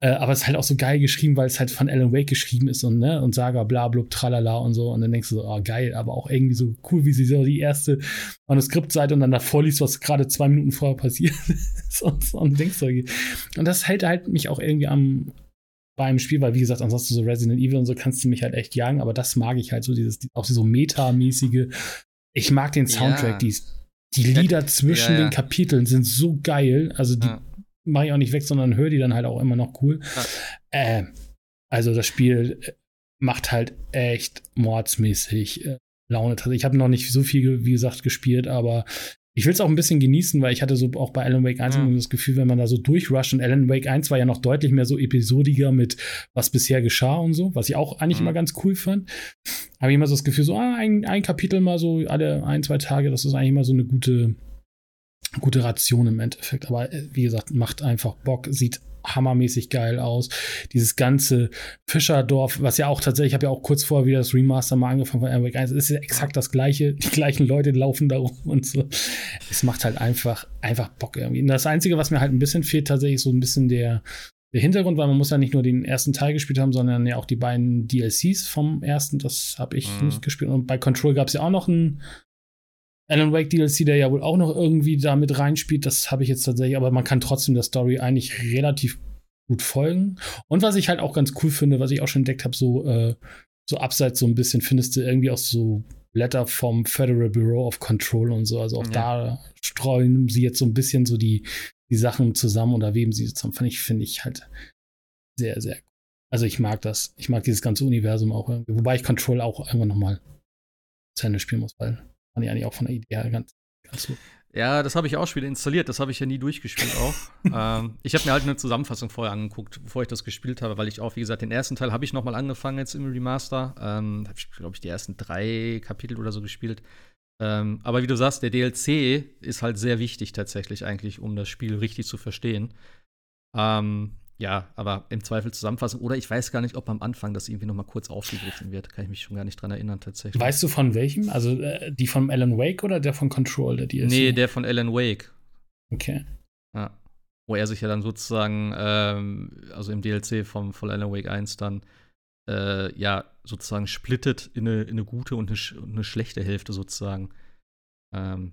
Äh, aber es ist halt auch so geil geschrieben, weil es halt von Alan Wake geschrieben ist und, ne, und Saga, bla, blub, tralala und so. Und dann denkst du so, oh, geil, aber auch irgendwie so cool, wie sie so die erste Manuskriptseite und dann davor liest, was gerade zwei Minuten vorher passiert ist und, so, und denkst so. Und das hält halt mich auch irgendwie am, beim Spiel, weil wie gesagt, ansonsten so Resident Evil und so kannst du mich halt echt jagen, aber das mag ich halt so, dieses, auch so metamäßige, ich mag den Soundtrack, ja. die, die Lieder zwischen ja, ja. den Kapiteln sind so geil. Also die mache ich auch nicht weg, sondern höre die dann halt auch immer noch cool. Äh, also das Spiel äh, macht halt echt mordsmäßig äh, Laune. Ich habe noch nicht so viel, wie gesagt, gespielt, aber ich will es auch ein bisschen genießen, weil ich hatte so auch bei Alan Wake 1 mhm. das Gefühl, wenn man da so durchrusht und Alan Wake 1 war ja noch deutlich mehr so episodiger mit was bisher geschah und so, was ich auch eigentlich mhm. immer ganz cool fand. Habe ich immer so das Gefühl, so ah, ein, ein Kapitel mal so alle ein, zwei Tage, das ist eigentlich immer so eine gute, gute Ration im Endeffekt. Aber äh, wie gesagt, macht einfach Bock, sieht hammermäßig geil aus. Dieses ganze Fischerdorf, was ja auch tatsächlich, ich habe ja auch kurz vorher wieder das Remaster mal angefangen von Airwake 1, ist ja exakt das gleiche. Die gleichen Leute laufen da rum und so. Es macht halt einfach, einfach Bock irgendwie. Und das Einzige, was mir halt ein bisschen fehlt, tatsächlich so ein bisschen der, der Hintergrund, weil man muss ja nicht nur den ersten Teil gespielt haben, sondern ja auch die beiden DLCs vom ersten. Das habe ich mhm. nicht gespielt. Und bei Control gab es ja auch noch einen Alan Wake DLC, der ja wohl auch noch irgendwie da mit reinspielt, das habe ich jetzt tatsächlich, aber man kann trotzdem der Story eigentlich relativ gut folgen. Und was ich halt auch ganz cool finde, was ich auch schon entdeckt habe, so, äh, so abseits so ein bisschen findest du irgendwie auch so Blätter vom Federal Bureau of Control und so. Also auch ja. da streuen sie jetzt so ein bisschen so die, die Sachen zusammen oder weben sie zusammen. Finde ich, finde ich halt sehr, sehr. Also ich mag das. Ich mag dieses ganze Universum auch irgendwie. Wobei ich Control auch irgendwann nochmal zu Ende spielen muss, weil fand ich eigentlich auch von der Idee her ganz, ganz gut. Ja, das habe ich auch schon wieder installiert. Das habe ich ja nie durchgespielt auch. ähm, ich habe mir halt eine Zusammenfassung vorher angeguckt, bevor ich das gespielt habe, weil ich auch, wie gesagt, den ersten Teil habe ich noch mal angefangen jetzt im Remaster. Ähm, habe ich, glaube ich, die ersten drei Kapitel oder so gespielt. Ähm, aber wie du sagst, der DLC ist halt sehr wichtig tatsächlich eigentlich, um das Spiel richtig zu verstehen. Ähm, ja, aber im Zweifel Zusammenfassung. Oder ich weiß gar nicht, ob am Anfang das irgendwie noch mal kurz aufgegriffen wird. Kann ich mich schon gar nicht dran erinnern, tatsächlich. Weißt du von welchem? Also äh, die von Alan Wake oder der von Control, der DLC? Nee, der von Alan Wake. Okay. Ja. Wo er sich ja dann sozusagen, ähm, also im DLC vom, von Alan Wake 1 dann, äh, ja, sozusagen splittet in eine, in eine gute und eine, eine schlechte Hälfte sozusagen. Ähm,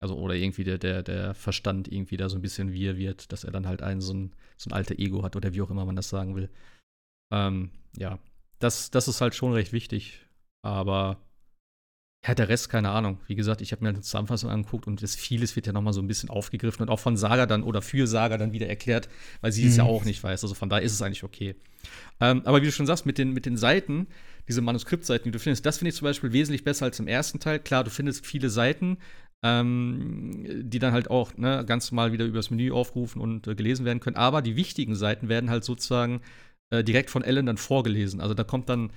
also, oder irgendwie der, der, der Verstand irgendwie da so ein bisschen wir wird, dass er dann halt einen so ein, so ein alter Ego hat oder wie auch immer man das sagen will. Ähm, ja, das, das ist halt schon recht wichtig. Aber ja, der Rest, keine Ahnung. Wie gesagt, ich habe mir eine Zusammenfassung angeguckt und das vieles wird ja noch mal so ein bisschen aufgegriffen und auch von Saga dann oder für Saga dann wieder erklärt, weil sie mhm. es ja auch nicht weiß. Also von daher ist es eigentlich okay. Ähm, aber wie du schon sagst, mit den, mit den Seiten, diese Manuskriptseiten, die du findest, das finde ich zum Beispiel wesentlich besser als im ersten Teil. Klar, du findest viele Seiten, ähm, die dann halt auch ne, ganz normal wieder übers Menü aufrufen und äh, gelesen werden können. Aber die wichtigen Seiten werden halt sozusagen äh, direkt von Ellen dann vorgelesen. Also da kommt dann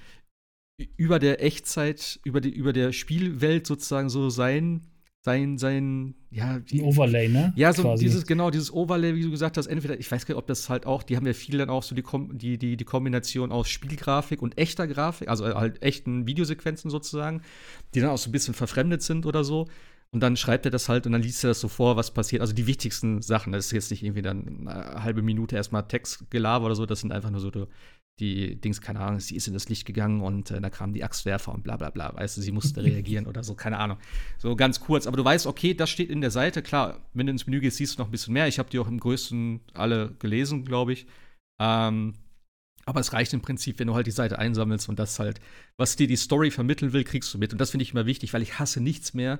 über der Echtzeit, über, die, über der Spielwelt sozusagen so sein, sein, sein, ja. Die, Overlay, ne? Ja, so Quasi. dieses, genau, dieses Overlay, wie du gesagt hast, entweder, ich weiß gar nicht, ob das halt auch, die haben ja viele dann auch so die, die, die, die Kombination aus Spielgrafik und echter Grafik, also halt echten Videosequenzen sozusagen, die dann auch so ein bisschen verfremdet sind oder so. Und dann schreibt er das halt und dann liest er das so vor, was passiert. Also die wichtigsten Sachen. Das ist jetzt nicht irgendwie dann eine halbe Minute erstmal Textgelaber oder so. Das sind einfach nur so die Dings, keine Ahnung, sie ist in das Licht gegangen und äh, da kamen die Axtwerfer und bla bla bla, weißt du, sie musste reagieren oder so, keine Ahnung. So ganz kurz, aber du weißt, okay, das steht in der Seite, klar, wenn du ins Menü gehst, siehst du noch ein bisschen mehr. Ich habe die auch im größten alle gelesen, glaube ich. Ähm, aber es reicht im Prinzip, wenn du halt die Seite einsammelst und das halt, was dir die Story vermitteln will, kriegst du mit. Und das finde ich immer wichtig, weil ich hasse nichts mehr,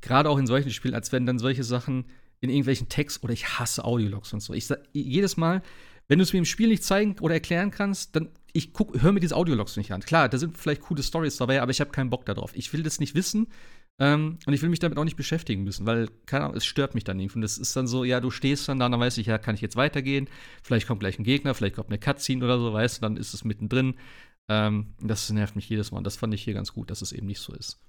gerade auch in solchen Spielen, als wenn dann solche Sachen in irgendwelchen Text oder ich hasse Audiologs und so. Ich sag jedes Mal, wenn du es mir im Spiel nicht zeigen oder erklären kannst, dann ich guck, hör mir diese Audiologs nicht an. Klar, da sind vielleicht coole Stories dabei, aber ich habe keinen Bock darauf. Ich will das nicht wissen ähm, und ich will mich damit auch nicht beschäftigen müssen, weil, keine Ahnung, es stört mich dann irgendwie. Und das ist dann so, ja, du stehst dann da, dann weiß ich, ja, kann ich jetzt weitergehen? Vielleicht kommt gleich ein Gegner, vielleicht kommt eine Cutscene oder so, weißt du, dann ist es mittendrin. Ähm, das nervt mich jedes Mal. Und das fand ich hier ganz gut, dass es eben nicht so ist.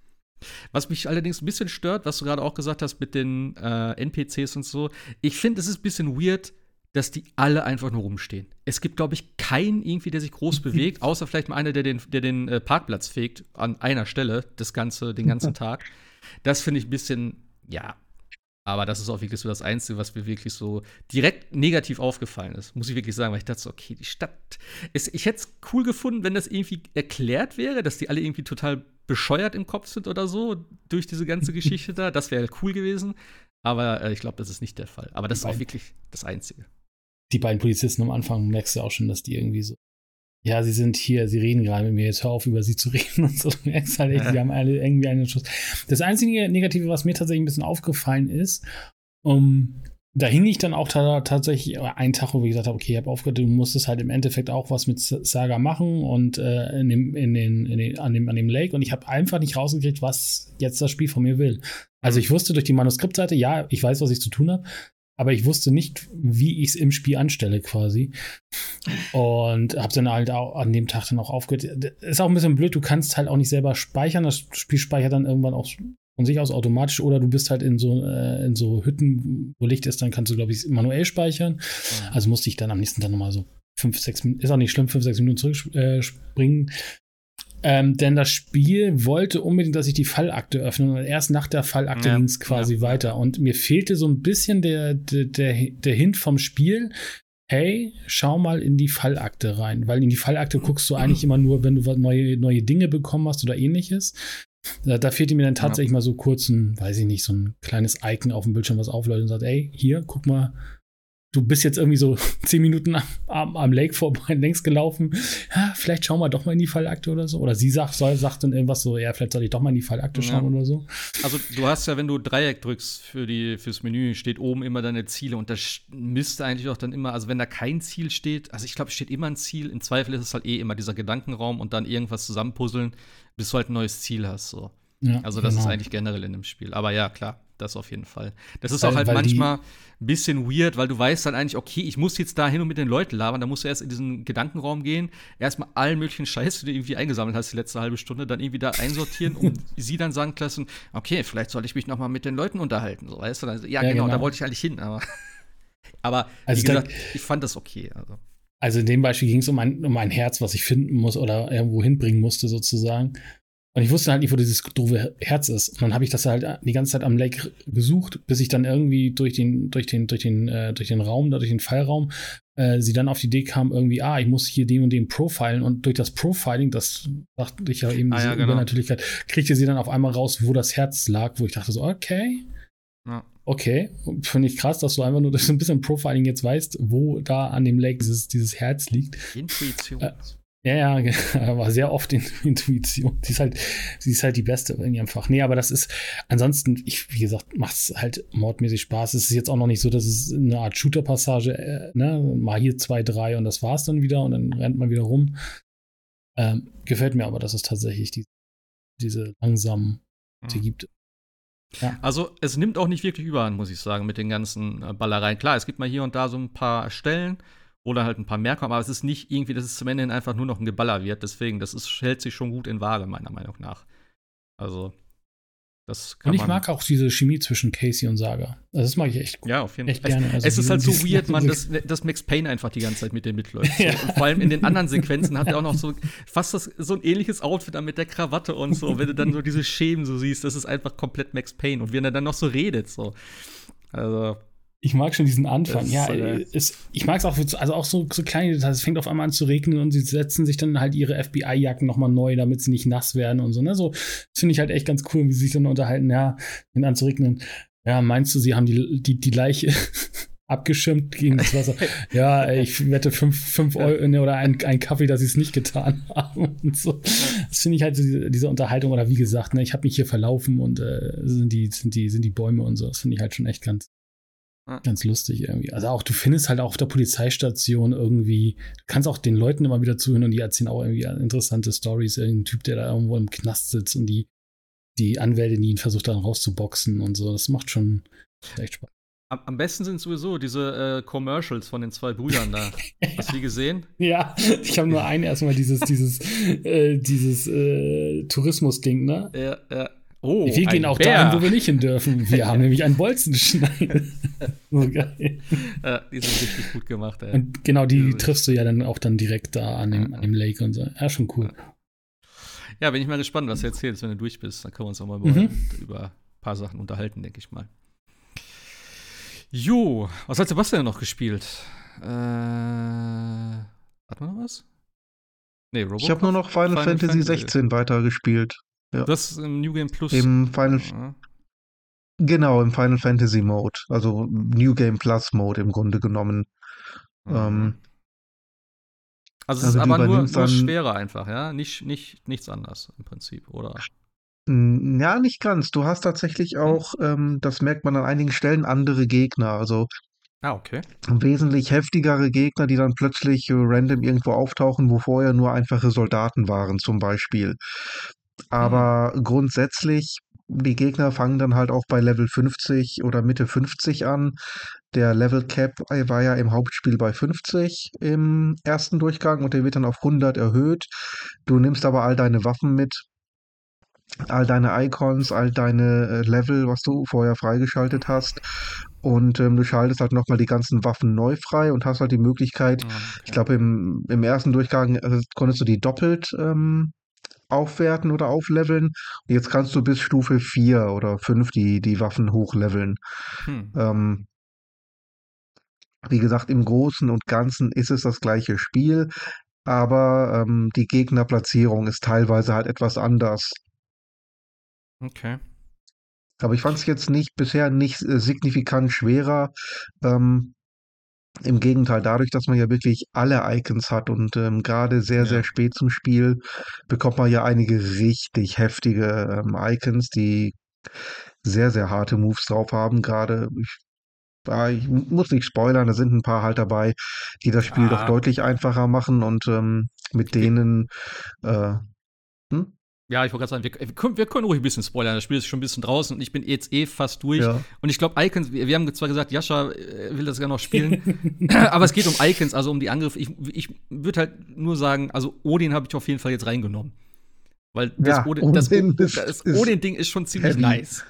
Was mich allerdings ein bisschen stört, was du gerade auch gesagt hast mit den äh, NPCs und so, ich finde, es ist ein bisschen weird, dass die alle einfach nur rumstehen. Es gibt, glaube ich, keinen irgendwie, der sich groß bewegt, außer vielleicht mal einer, der den, der den äh, Parkplatz fegt an einer Stelle das ganze, den ganzen Tag. Das finde ich ein bisschen, ja. Aber das ist auch wirklich so das Einzige, was mir wirklich so direkt negativ aufgefallen ist. Muss ich wirklich sagen, weil ich dachte so, okay, die Stadt. Ist, ich hätte es cool gefunden, wenn das irgendwie erklärt wäre, dass die alle irgendwie total bescheuert im Kopf sind oder so durch diese ganze Geschichte da. Das wäre cool gewesen. Aber äh, ich glaube, das ist nicht der Fall. Aber das ist auch wirklich das Einzige die beiden Polizisten am Anfang merkst du auch schon, dass die irgendwie so, ja, sie sind hier, sie reden gerade mit mir, jetzt hör auf, über sie zu reden und so. Du merkst halt echt, die haben alle irgendwie einen Schuss. Das einzige Negative, was mir tatsächlich ein bisschen aufgefallen ist, um, da hing ich dann auch tatsächlich einen Tag, wo ich gesagt habe, okay, ich habe aufgehört, du musstest halt im Endeffekt auch was mit Saga machen und äh, in dem, in den, in den, an, dem, an dem Lake und ich habe einfach nicht rausgekriegt, was jetzt das Spiel von mir will. Also ich wusste durch die Manuskriptseite, ja, ich weiß, was ich zu tun habe, aber ich wusste nicht, wie ich es im Spiel anstelle quasi. Und habe dann halt auch an dem Tag dann auch aufgehört. Ist auch ein bisschen blöd, du kannst halt auch nicht selber speichern. Das Spiel speichert dann irgendwann auch von sich aus automatisch oder du bist halt in so, äh, in so Hütten, wo Licht ist, dann kannst du, glaube ich, manuell speichern. Mhm. Also musste ich dann am nächsten Tag nochmal so fünf, sechs Minuten, ist auch nicht schlimm, fünf, sechs Minuten zurückspringen. Äh, ähm, denn das Spiel wollte unbedingt, dass ich die Fallakte öffne. Und erst nach der Fallakte ja, ging es quasi ja. weiter. Und mir fehlte so ein bisschen der, der, der, der Hint vom Spiel. Hey, schau mal in die Fallakte rein. Weil in die Fallakte guckst du eigentlich immer nur, wenn du neue, neue Dinge bekommen hast oder ähnliches. Da, da fehlte mir dann tatsächlich ja. mal so kurz ein, weiß ich nicht, so ein kleines Icon auf dem Bildschirm, was aufläuft und sagt, ey, hier, guck mal, du bist jetzt irgendwie so zehn Minuten am, am Lake vorbei längs gelaufen. Ja, vielleicht schauen wir doch mal in die Fallakte oder so. Oder sie sagt, soll, sagt dann irgendwas so, ja, vielleicht soll ich doch mal in die Fallakte schauen ja. oder so. Also du hast ja, wenn du Dreieck drückst für die, fürs Menü, steht oben immer deine Ziele und das müsste eigentlich auch dann immer, also wenn da kein Ziel steht, also ich glaube, es steht immer ein Ziel. Im Zweifel ist es halt eh immer dieser Gedankenraum und dann irgendwas zusammenpuzzeln, bis du halt ein neues Ziel hast. So. Ja, also das genau. ist eigentlich generell in dem Spiel. Aber ja, klar das auf jeden Fall. Das ist weil, auch halt manchmal ein bisschen weird, weil du weißt dann eigentlich, okay, ich muss jetzt da hin und mit den Leuten labern, da musst du erst in diesen Gedankenraum gehen, erstmal allen möglichen Scheiß, den du irgendwie eingesammelt hast die letzte halbe Stunde, dann irgendwie da einsortieren und sie dann sagen lassen, okay, vielleicht soll ich mich noch mal mit den Leuten unterhalten, so, weißt du? Dann, ja, ja genau, genau, da wollte ich eigentlich hin, aber, aber also wie gesagt, ich fand das okay, also. Also in dem Beispiel ging es um ein, um ein Herz, was ich finden muss oder irgendwo hinbringen musste, sozusagen. Und ich wusste halt nicht, wo dieses doofe Herz ist. Und dann habe ich das halt die ganze Zeit am Lake gesucht, bis ich dann irgendwie durch den, durch den, durch den, äh, durch den Raum, da durch den Fallraum, äh, sie dann auf die Idee kam, irgendwie, ah, ich muss hier dem und dem profilen. Und durch das Profiling, das dachte ich ja eben, ah, ja, genau. Übernatürlichkeit, kriegte sie dann auf einmal raus, wo das Herz lag, wo ich dachte so, okay. Ja. Okay, finde ich krass, dass du einfach nur durch so ein bisschen Profiling jetzt weißt, wo da an dem Lake dieses, dieses Herz liegt. Intuition. Äh, ja, ja, aber sehr oft in Intuition. Sie ist halt, sie ist halt die Beste in ihrem Fach. Nee, aber das ist, ansonsten, ich, wie gesagt, macht es halt mordmäßig Spaß. Es ist jetzt auch noch nicht so, dass es eine Art Shooter-Passage, äh, ne, mal hier zwei, drei und das war's dann wieder und dann rennt man wieder rum. Ähm, gefällt mir aber, dass es tatsächlich die, diese langsamen, die hm. gibt. Also es nimmt auch nicht wirklich überhand, muss ich sagen, mit den ganzen äh, Ballereien. Klar, es gibt mal hier und da so ein paar Stellen, oder halt ein paar mehr kommen, aber es ist nicht irgendwie, dass es zum Ende einfach nur noch ein Geballer wird. Deswegen, das ist, hält sich schon gut in Waage, meiner Meinung nach. Also, Und ich mag auch diese Chemie zwischen Casey und Saga. Also das mag ich echt Ja, auf jeden Fall. Gerne. Also es ist halt so weird, man, dass, dass Max Payne einfach die ganze Zeit mit dem mitläuft. ja. Und vor allem in den anderen Sequenzen hat er auch noch so fast das, so ein ähnliches Outfit dann mit der Krawatte und so. Wenn du dann so diese Schemen so siehst, das ist einfach komplett Max Payne. Und wie er dann noch so redet, so. Also, Ich mag schon diesen Anfang. Ja, ist, ich mag es auch, also auch so, so kleine Details. Es fängt auf einmal an zu regnen und sie setzen sich dann halt ihre FBI-Jacken nochmal neu, damit sie nicht nass werden und so. Ne? So, das finde ich halt echt ganz cool, wie sie sich dann unterhalten. Ja, fängt an zu regnen. Ja, meinst du, sie haben die, die, die Leiche abgeschirmt gegen das Wasser? ja, ich wette fünf, fünf Euro ne, oder ein, ein Kaffee, dass sie es nicht getan haben. Und so. Das finde ich halt so diese, diese, Unterhaltung, oder wie gesagt, ne, ich habe mich hier verlaufen und äh, sind, die, sind, die, sind die Bäume und so. Das finde ich halt schon echt ganz, Ganz lustig irgendwie. Also auch, du findest halt auch auf der Polizeistation irgendwie, du kannst auch den Leuten immer wieder zuhören und die erzählen auch irgendwie interessante Stories. Irgendein Typ, der da irgendwo im Knast sitzt und die, die Anwältin, die ihn versucht dann rauszuboxen und so. Das macht schon echt Spaß. Am, am besten sind sowieso diese äh, Commercials von den zwei Brüdern da. Hast du die gesehen? Ja, ich habe nur einen erstmal dieses, dieses, äh, dieses äh, Tourismus-Ding, ne? Ja, ja. Oh, wir gehen auch Bär. dahin, wo wir nicht hin dürfen. Wir haben nämlich einen Bolzenschneid. so geil. Ja, die sind richtig gut gemacht. Ey. Und genau, die triffst du ja dann auch dann direkt da an dem, an dem Lake und so. Ja, schon cool. Ja, bin ich mal gespannt, was du erzählst, wenn du durch bist. Dann können wir uns auch mal mhm. über ein paar Sachen unterhalten, denke ich mal. Jo, was hat Sebastian noch gespielt? Äh, hat man noch was? Nee, Robocop? Ich habe nur noch Final, Final Fantasy, Fantasy 16 weitergespielt. Ja. Das im New Game Plus. Im Final. Ja. Genau, im Final Fantasy Mode. Also New Game Plus Mode im Grunde genommen. Mhm. Ähm, also es also ist aber nur, nur schwerer einfach, ja? Nicht, nicht, nichts anders im Prinzip, oder? Ja, nicht ganz. Du hast tatsächlich hm. auch, ähm, das merkt man an einigen Stellen, andere Gegner. Also ah, okay. wesentlich heftigere Gegner, die dann plötzlich äh, random irgendwo auftauchen, wo vorher nur einfache Soldaten waren, zum Beispiel. Aber mhm. grundsätzlich, die Gegner fangen dann halt auch bei Level 50 oder Mitte 50 an. Der Level Cap war ja im Hauptspiel bei 50 im ersten Durchgang und der wird dann auf 100 erhöht. Du nimmst aber all deine Waffen mit, all deine Icons, all deine äh, Level, was du vorher freigeschaltet hast. Und ähm, du schaltest halt nochmal die ganzen Waffen neu frei und hast halt die Möglichkeit, okay. ich glaube, im, im ersten Durchgang äh, konntest du die doppelt ähm, aufwerten oder aufleveln. Und jetzt kannst du bis Stufe 4 oder 5 die, die Waffen hochleveln. Hm. Ähm, wie gesagt, im Großen und Ganzen ist es das gleiche Spiel, aber ähm, die Gegnerplatzierung ist teilweise halt etwas anders. Okay. Aber ich fand es jetzt nicht bisher nicht äh, signifikant schwerer. Ähm, im Gegenteil, dadurch, dass man ja wirklich alle Icons hat und ähm, gerade sehr, ja. sehr spät zum Spiel bekommt man ja einige richtig heftige ähm, Icons, die sehr, sehr harte Moves drauf haben. Gerade, ich, äh, ich muss nicht spoilern, da sind ein paar halt dabei, die das Spiel ah. doch deutlich einfacher machen und ähm, mit denen äh, hm? Ja, ich wollte gerade sagen, wir, wir, können, wir, können, ruhig ein bisschen spoilern. Das Spiel ist schon ein bisschen draußen und ich bin jetzt eh fast durch. Ja. Und ich glaube, Icons, wir, wir, haben zwar gesagt, Jascha äh, will das gerne noch spielen, aber es geht um Icons, also um die Angriffe. Ich, ich würde halt nur sagen, also Odin habe ich auf jeden Fall jetzt reingenommen. Weil das ja, Odin-Ding das, ist, das Odin ist schon ziemlich heavy. nice.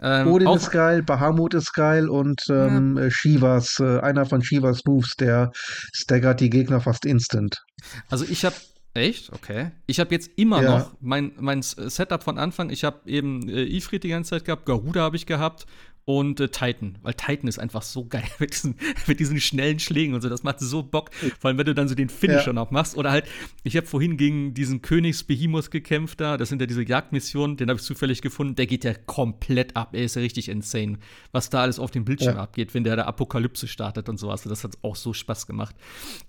Ähm, Odin ist geil, Bahamut ist geil und ähm, ja. Shivas, äh, einer von Shivas Moves, der staggert die Gegner fast instant. Also ich habe Echt? Okay. Ich habe jetzt immer ja. noch mein, mein Setup von Anfang. Ich habe eben äh, Ifrit die ganze Zeit gehabt, Garuda habe ich gehabt und äh, Titan, weil Titan ist einfach so geil mit diesen, mit diesen schnellen Schlägen und so. Das macht so Bock, vor allem wenn du dann so den Finisher ja. noch machst. Oder halt, ich habe vorhin gegen diesen Königsbehemoth gekämpft da. Das sind ja diese Jagdmissionen, den habe ich zufällig gefunden. Der geht ja komplett ab. Er ist ja richtig insane, was da alles auf dem Bildschirm ja. abgeht, wenn der da Apokalypse startet und sowas. Das hat auch so Spaß gemacht.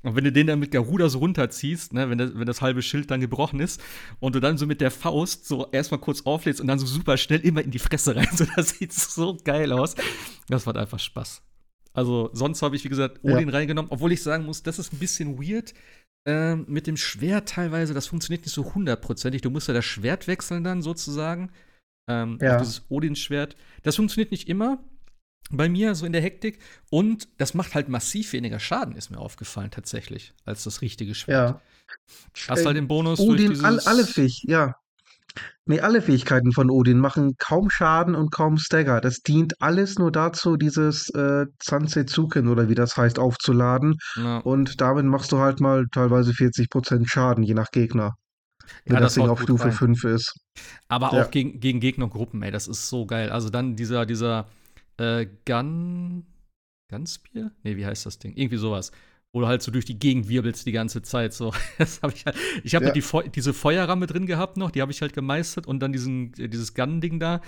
Und wenn du den dann mit Garuda so runterziehst, ne, wenn, der, wenn das halbe Schild dann gebrochen ist und du dann so mit der Faust so erstmal kurz auflädst und dann so super schnell immer in die Fresse rein. So, das sieht so geil geil aus. Das macht einfach Spaß. Also, sonst habe ich, wie gesagt, Odin ja. reingenommen, obwohl ich sagen muss, das ist ein bisschen weird. Ähm, mit dem Schwert teilweise, das funktioniert nicht so hundertprozentig. Du musst ja das Schwert wechseln dann sozusagen. Ähm, ja. Dieses Odin-Schwert. Das funktioniert nicht immer bei mir, so in der Hektik. Und das macht halt massiv weniger Schaden, ist mir aufgefallen tatsächlich, als das richtige Schwert. Ja. Hast halt den Bonus Odin, durch dieses all, alle Fisch, ja. Nee, alle Fähigkeiten von Odin machen kaum Schaden und kaum Stagger. Das dient alles nur dazu, dieses äh, Zansetsuken oder wie das heißt, aufzuladen. Ja. Und damit machst du halt mal teilweise 40% Schaden, je nach Gegner. Wenn ja, das, Ding auf Stufe rein. 5 ist. Aber ja. auch gegen, gegen Gegnergruppen, ey, das ist so geil. Also dann dieser, dieser äh, Gun. Ganzbier? Nee, wie heißt das Ding? Irgendwie sowas wo du halt so durch die Gegend wirbelst die ganze Zeit. So, das habe ich halt. Ich habe ja. die Fe diese Feuerramme drin gehabt noch, die habe ich halt gemeistert und dann diesen, dieses Gun-Ding da.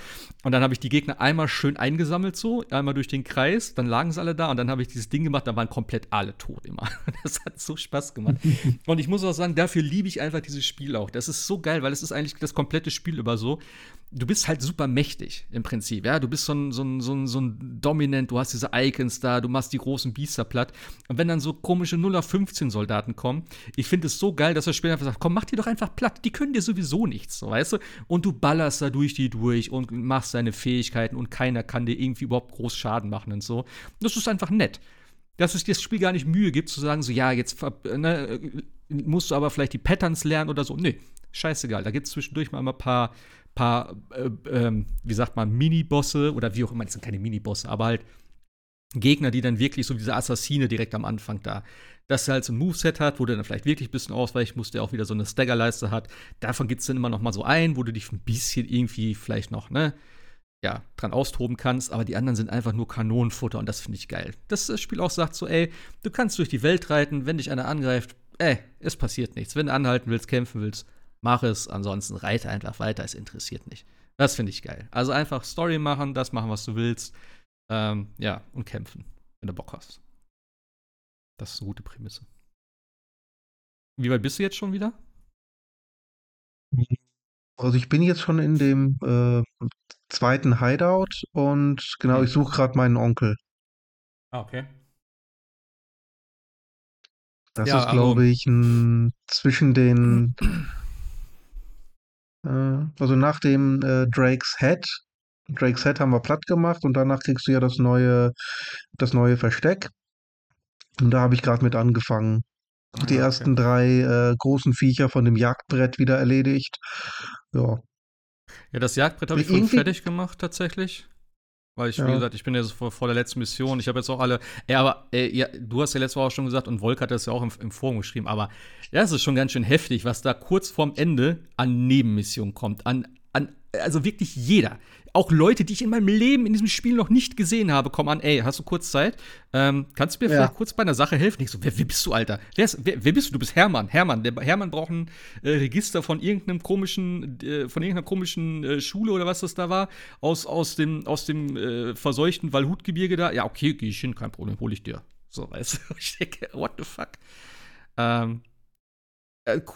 Und dann habe ich die Gegner einmal schön eingesammelt, so, einmal durch den Kreis, dann lagen sie alle da und dann habe ich dieses Ding gemacht, da waren komplett alle tot immer. Das hat so Spaß gemacht. und ich muss auch sagen, dafür liebe ich einfach dieses Spiel auch. Das ist so geil, weil es ist eigentlich das komplette Spiel über so du bist halt super mächtig im Prinzip, ja. Du bist so ein, so ein, so ein, so ein Dominant, du hast diese Icons da, du machst die großen Biester platt. Und wenn dann so komische 0 auf 15 Soldaten kommen, ich finde es so geil, dass das Spiel einfach sagt, komm, mach die doch einfach platt, die können dir sowieso nichts, so, weißt du? Und du ballerst da durch die durch und machst deine Fähigkeiten und keiner kann dir irgendwie überhaupt groß Schaden machen und so. Das ist einfach nett. Dass es dir das Spiel gar nicht Mühe gibt, zu sagen, so, ja, jetzt ne, musst du aber vielleicht die Patterns lernen oder so. Nee, scheißegal. Da gibt es zwischendurch mal ein paar paar, äh, äh, wie sagt man, Mini-Bosse oder wie auch immer, das sind keine Mini-Bosse, aber halt Gegner, die dann wirklich so diese Assassine direkt am Anfang da, dass er halt so ein Moveset hat, wo du dann vielleicht wirklich ein bisschen ausweichen musst, der auch wieder so eine Staggerleiste hat. Davon gibt es dann immer noch mal so ein, wo du dich ein bisschen irgendwie vielleicht noch, ne, ja, dran austoben kannst, aber die anderen sind einfach nur Kanonenfutter und das finde ich geil. Dass das Spiel auch sagt so, ey, du kannst durch die Welt reiten, wenn dich einer angreift, ey, es passiert nichts. Wenn du anhalten willst, kämpfen willst, mach es, ansonsten reite einfach weiter, es interessiert nicht. Das finde ich geil. Also einfach Story machen, das machen, was du willst. Ähm, ja, und kämpfen, wenn du Bock hast. Das ist eine gute Prämisse. Wie weit bist du jetzt schon wieder? Also ich bin jetzt schon in dem äh, zweiten Hideout und genau, ich suche gerade meinen Onkel. Ah, okay. Das ja, ist, glaube also, ich, ein, zwischen den also nach dem äh, Drake's Head. Drake's Head haben wir platt gemacht und danach kriegst du ja das neue, das neue Versteck. Und da habe ich gerade mit angefangen. Ah, Die okay. ersten drei äh, großen Viecher von dem Jagdbrett wieder erledigt. Ja. Ja, das Jagdbrett habe ich schon fertig gemacht tatsächlich. Weil ich, ja. wie gesagt, ich bin ja vor, vor der letzten Mission. Ich habe jetzt auch alle. Ja, aber äh, ja, du hast ja letzte Woche auch schon gesagt und Volk hat das ja auch im, im Forum geschrieben. Aber ja, es ist schon ganz schön heftig, was da kurz vorm Ende an Nebenmissionen kommt. An, an, also wirklich jeder auch Leute, die ich in meinem Leben in diesem Spiel noch nicht gesehen habe, kommen an, ey, hast du kurz Zeit? Ähm, kannst du mir ja. vielleicht kurz bei einer Sache helfen? Ich so, wer, wer bist du, Alter? Wer, ist, wer, wer, bist du? Du bist Hermann. Hermann. Der Hermann braucht ein äh, Register von irgendeinem komischen, äh, von irgendeiner komischen äh, Schule oder was das da war, aus, aus dem, aus dem äh, verseuchten Walhutgebirge da. Ja, okay, geh ich hin, kein Problem, hol ich dir. So, weißt du, ich denke, what the fuck? Ähm, äh,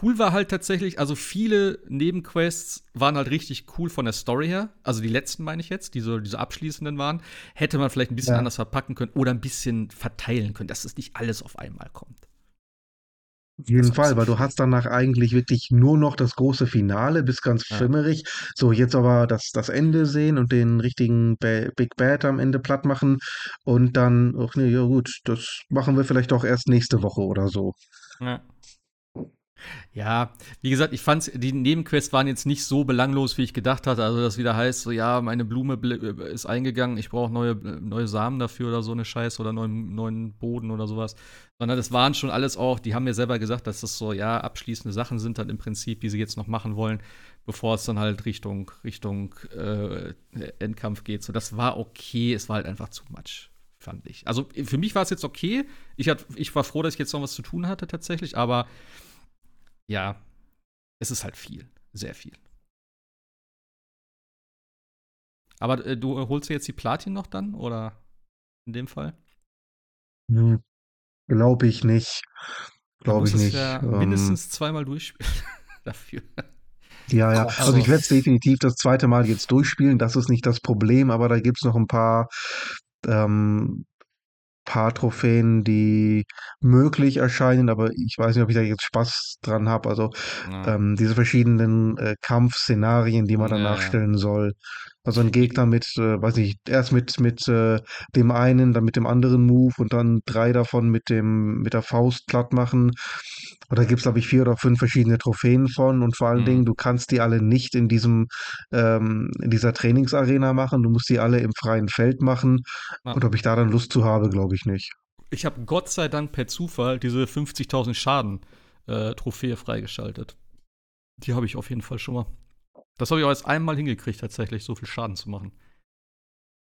cool war halt tatsächlich, also viele Nebenquests waren halt richtig cool von der Story her. Also die letzten meine ich jetzt, die so diese abschließenden waren. Hätte man vielleicht ein bisschen ja. anders verpacken können oder ein bisschen verteilen können, dass es nicht alles auf einmal kommt. Auf jeden Fall, weil du hast danach eigentlich wirklich nur noch das große Finale, bist ganz ja. schimmerig. So, jetzt aber das, das Ende sehen und den richtigen ba Big Bad am Ende platt machen und dann, ach nee, ja gut, das machen wir vielleicht auch erst nächste Woche oder so. Ja. Ja, wie gesagt, ich fand die Nebenquests waren jetzt nicht so belanglos, wie ich gedacht hatte. Also, das wieder heißt, so, ja, meine Blume äh, ist eingegangen, ich brauche neue, neue Samen dafür oder so eine Scheiße oder neuen, neuen Boden oder sowas. Sondern das waren schon alles auch, die haben mir selber gesagt, dass das so, ja, abschließende Sachen sind dann im Prinzip, die sie jetzt noch machen wollen, bevor es dann halt Richtung, Richtung äh, Endkampf geht. So, das war okay, es war halt einfach zu much fand ich. Also für mich war es jetzt okay. Ich, hat, ich war froh, dass ich jetzt noch was zu tun hatte tatsächlich, aber ja, es ist halt viel, sehr viel. Aber äh, du holst du jetzt die Platin noch dann oder in dem Fall? Hm, Glaube ich nicht. Glaube ich nicht. Ja ähm, mindestens zweimal durchspielen dafür. Ja, ja. Also ich werde es definitiv das zweite Mal jetzt durchspielen. Das ist nicht das Problem, aber da gibt es noch ein paar ähm, paar Trophäen, die möglich erscheinen, aber ich weiß nicht, ob ich da jetzt Spaß dran habe. Also ja. ähm, diese verschiedenen äh, Kampfszenarien, die man dann ja, nachstellen ja. soll. Also ein Gegner mit, äh, weiß ich, erst mit, mit äh, dem einen, dann mit dem anderen Move und dann drei davon mit dem, mit der Faust platt machen. Und da gibt es, glaube ich, vier oder fünf verschiedene Trophäen von. Und vor allen mhm. Dingen, du kannst die alle nicht in diesem, ähm, in dieser Trainingsarena machen. Du musst die alle im freien Feld machen. Ja. Und ob ich da dann Lust zu habe, glaube ich nicht. Ich habe Gott sei Dank per Zufall diese 50.000 Schaden-Trophäe äh, freigeschaltet. Die habe ich auf jeden Fall schon mal. Das habe ich auch erst einmal hingekriegt, tatsächlich so viel Schaden zu machen.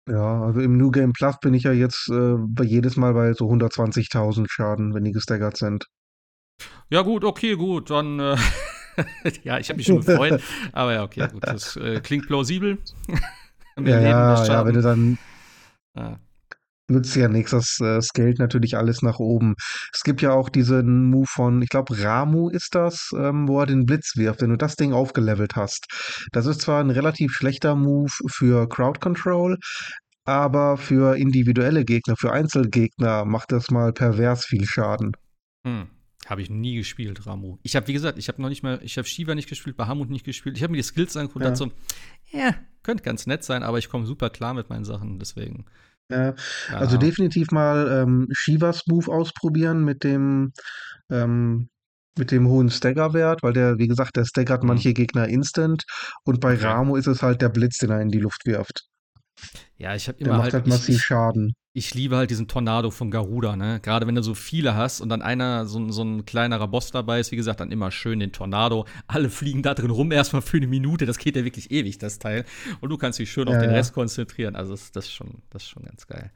Ja, also im New Game Plus bin ich ja jetzt äh, bei jedes Mal bei so 120.000 Schaden, wenn die gestaggert sind. Ja, gut, okay, gut. Dann, äh, ja, ich habe mich schon gefreut. aber ja, okay, gut. Das äh, klingt plausibel. ja, ja, ja, wenn du dann. Ah nützt ja nichts. Das äh, scaled natürlich alles nach oben. Es gibt ja auch diesen Move von, ich glaube, Ramu ist das, ähm, wo er den Blitz wirft, wenn du das Ding aufgelevelt hast. Das ist zwar ein relativ schlechter Move für Crowd Control, aber für individuelle Gegner, für Einzelgegner macht das mal pervers viel Schaden. Hm. Habe ich nie gespielt, Ramu. Ich habe, wie gesagt, ich habe noch nicht mal, ich habe Shiva nicht gespielt, Bahamut nicht gespielt. Ich habe mir die Skills angeguckt ja. und dachte so, ja, könnte ganz nett sein, aber ich komme super klar mit meinen Sachen, deswegen. Ja, also definitiv mal ähm, Shivas Move ausprobieren mit dem, ähm, mit dem hohen Stagger-Wert, weil der, wie gesagt, der staggert mhm. manche Gegner instant und bei. Ramo ist es halt der Blitz, den er in die Luft wirft. Ja, ich habe immer der macht halt, halt massiv ich, Schaden ich liebe halt diesen Tornado von Garuda, ne? Gerade wenn du so viele hast und dann einer, so, so ein kleinerer Boss dabei ist, wie gesagt, dann immer schön den Tornado. Alle fliegen da drin rum erstmal für eine Minute. Das geht ja wirklich ewig, das Teil. Und du kannst dich schön ja, auf den ja. Rest konzentrieren. Also, das, das, ist schon, das ist schon ganz geil.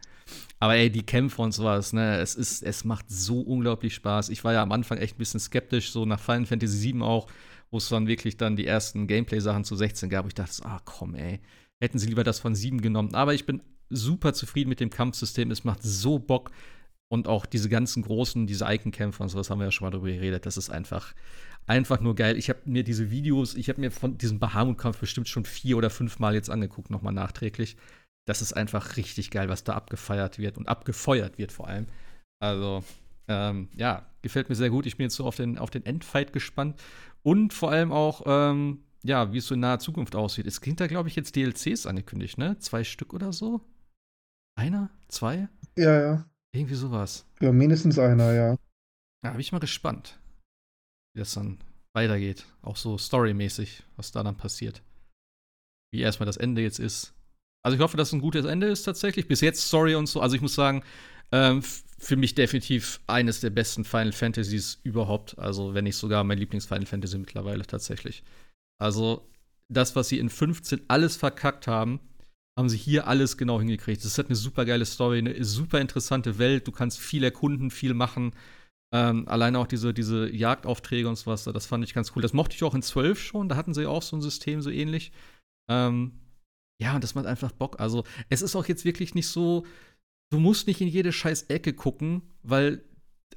Aber ey, die Kämpfe und sowas, ne, es ist, es macht so unglaublich Spaß. Ich war ja am Anfang echt ein bisschen skeptisch, so nach Final Fantasy VII auch, wo es dann wirklich dann die ersten Gameplay-Sachen zu 16 gab. Ich dachte, ah, komm, ey, hätten sie lieber das von 7 genommen. Aber ich bin super zufrieden mit dem Kampfsystem. Es macht so Bock. Und auch diese ganzen großen, diese Icon-Kämpfe und sowas haben wir ja schon mal drüber geredet. Das ist einfach, einfach nur geil. Ich habe mir diese Videos, ich habe mir von diesem Bahamut-Kampf bestimmt schon vier oder fünf Mal jetzt angeguckt, nochmal nachträglich. Das ist einfach richtig geil, was da abgefeiert wird und abgefeuert wird vor allem. Also, ähm, ja, gefällt mir sehr gut. Ich bin jetzt so auf den, auf den Endfight gespannt. Und vor allem auch, ähm, ja, wie es so in naher Zukunft aussieht. Es klingt da, glaube ich, jetzt DLCs angekündigt, ne? Zwei Stück oder so? Einer? Zwei? Ja, ja. Irgendwie sowas. Ja, mindestens einer, ja. Ja, bin ich mal gespannt, wie das dann weitergeht. Auch so storymäßig, was da dann passiert. Wie erstmal das Ende jetzt ist. Also ich hoffe, dass es ein gutes Ende ist tatsächlich. Bis jetzt Story und so. Also ich muss sagen, ähm, für mich definitiv eines der besten Final Fantasies überhaupt. Also wenn nicht sogar mein Lieblings-Final Fantasy mittlerweile tatsächlich. Also das, was sie in 15 alles verkackt haben, haben sie hier alles genau hingekriegt. Das hat eine super geile Story, eine super interessante Welt. Du kannst viel erkunden, viel machen. Ähm, alleine auch diese, diese Jagdaufträge und sowas, das fand ich ganz cool. Das mochte ich auch in 12 schon, da hatten sie auch so ein System so ähnlich. Ähm, ja, und das macht einfach Bock. Also, es ist auch jetzt wirklich nicht so, du musst nicht in jede scheiß Ecke gucken, weil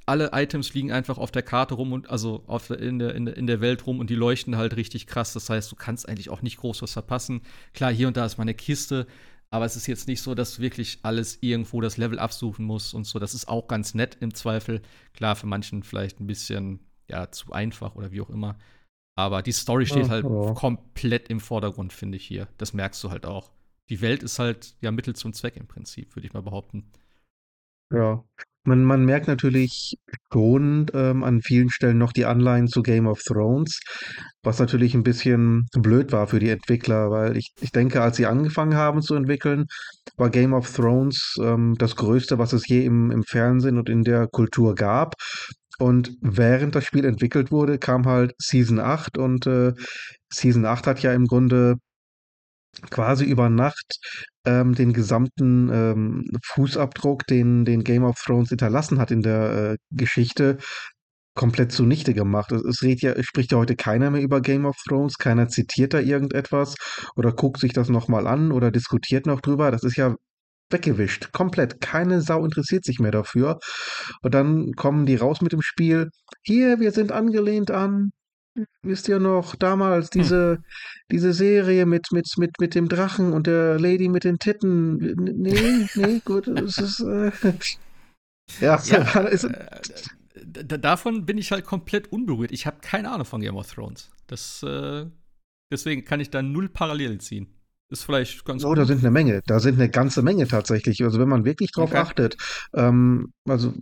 alle Items liegen einfach auf der Karte rum und also auf, in, der, in, der, in der Welt rum und die leuchten halt richtig krass. Das heißt, du kannst eigentlich auch nicht groß was verpassen. Klar, hier und da ist mal eine Kiste, aber es ist jetzt nicht so, dass du wirklich alles irgendwo das Level absuchen musst und so. Das ist auch ganz nett im Zweifel. Klar, für manchen vielleicht ein bisschen ja, zu einfach oder wie auch immer. Aber die Story steht halt ja. komplett im Vordergrund, finde ich hier. Das merkst du halt auch. Die Welt ist halt ja Mittel zum Zweck im Prinzip, würde ich mal behaupten. Ja, man, man merkt natürlich schon ähm, an vielen Stellen noch die Anleihen zu Game of Thrones, was natürlich ein bisschen blöd war für die Entwickler, weil ich, ich denke, als sie angefangen haben zu entwickeln, war Game of Thrones ähm, das Größte, was es je im, im Fernsehen und in der Kultur gab. Und während das Spiel entwickelt wurde, kam halt Season 8 und äh, Season 8 hat ja im Grunde quasi über Nacht ähm, den gesamten ähm, Fußabdruck, den, den Game of Thrones hinterlassen hat in der äh, Geschichte, komplett zunichte gemacht. Es, es, redet ja, es spricht ja heute keiner mehr über Game of Thrones, keiner zitiert da irgendetwas oder guckt sich das nochmal an oder diskutiert noch drüber. Das ist ja weggewischt, komplett. Keine Sau interessiert sich mehr dafür. Und dann kommen die raus mit dem Spiel. Hier, wir sind angelehnt an Wisst ihr noch, damals hm. diese, hm. diese Serie mit, mit, mit, mit dem Drachen und der Lady mit den Titten? Nee, nee, gut, es ist. Äh, ja, ja ist, äh, davon bin ich halt komplett unberührt. Ich habe keine Ahnung von Game of Thrones. Das, äh, deswegen kann ich da null Parallelen ziehen. Ist vielleicht ganz. Oh, da sind eine Menge. Da sind eine ganze Menge tatsächlich. Also, wenn man wirklich drauf okay. achtet. Ähm, also,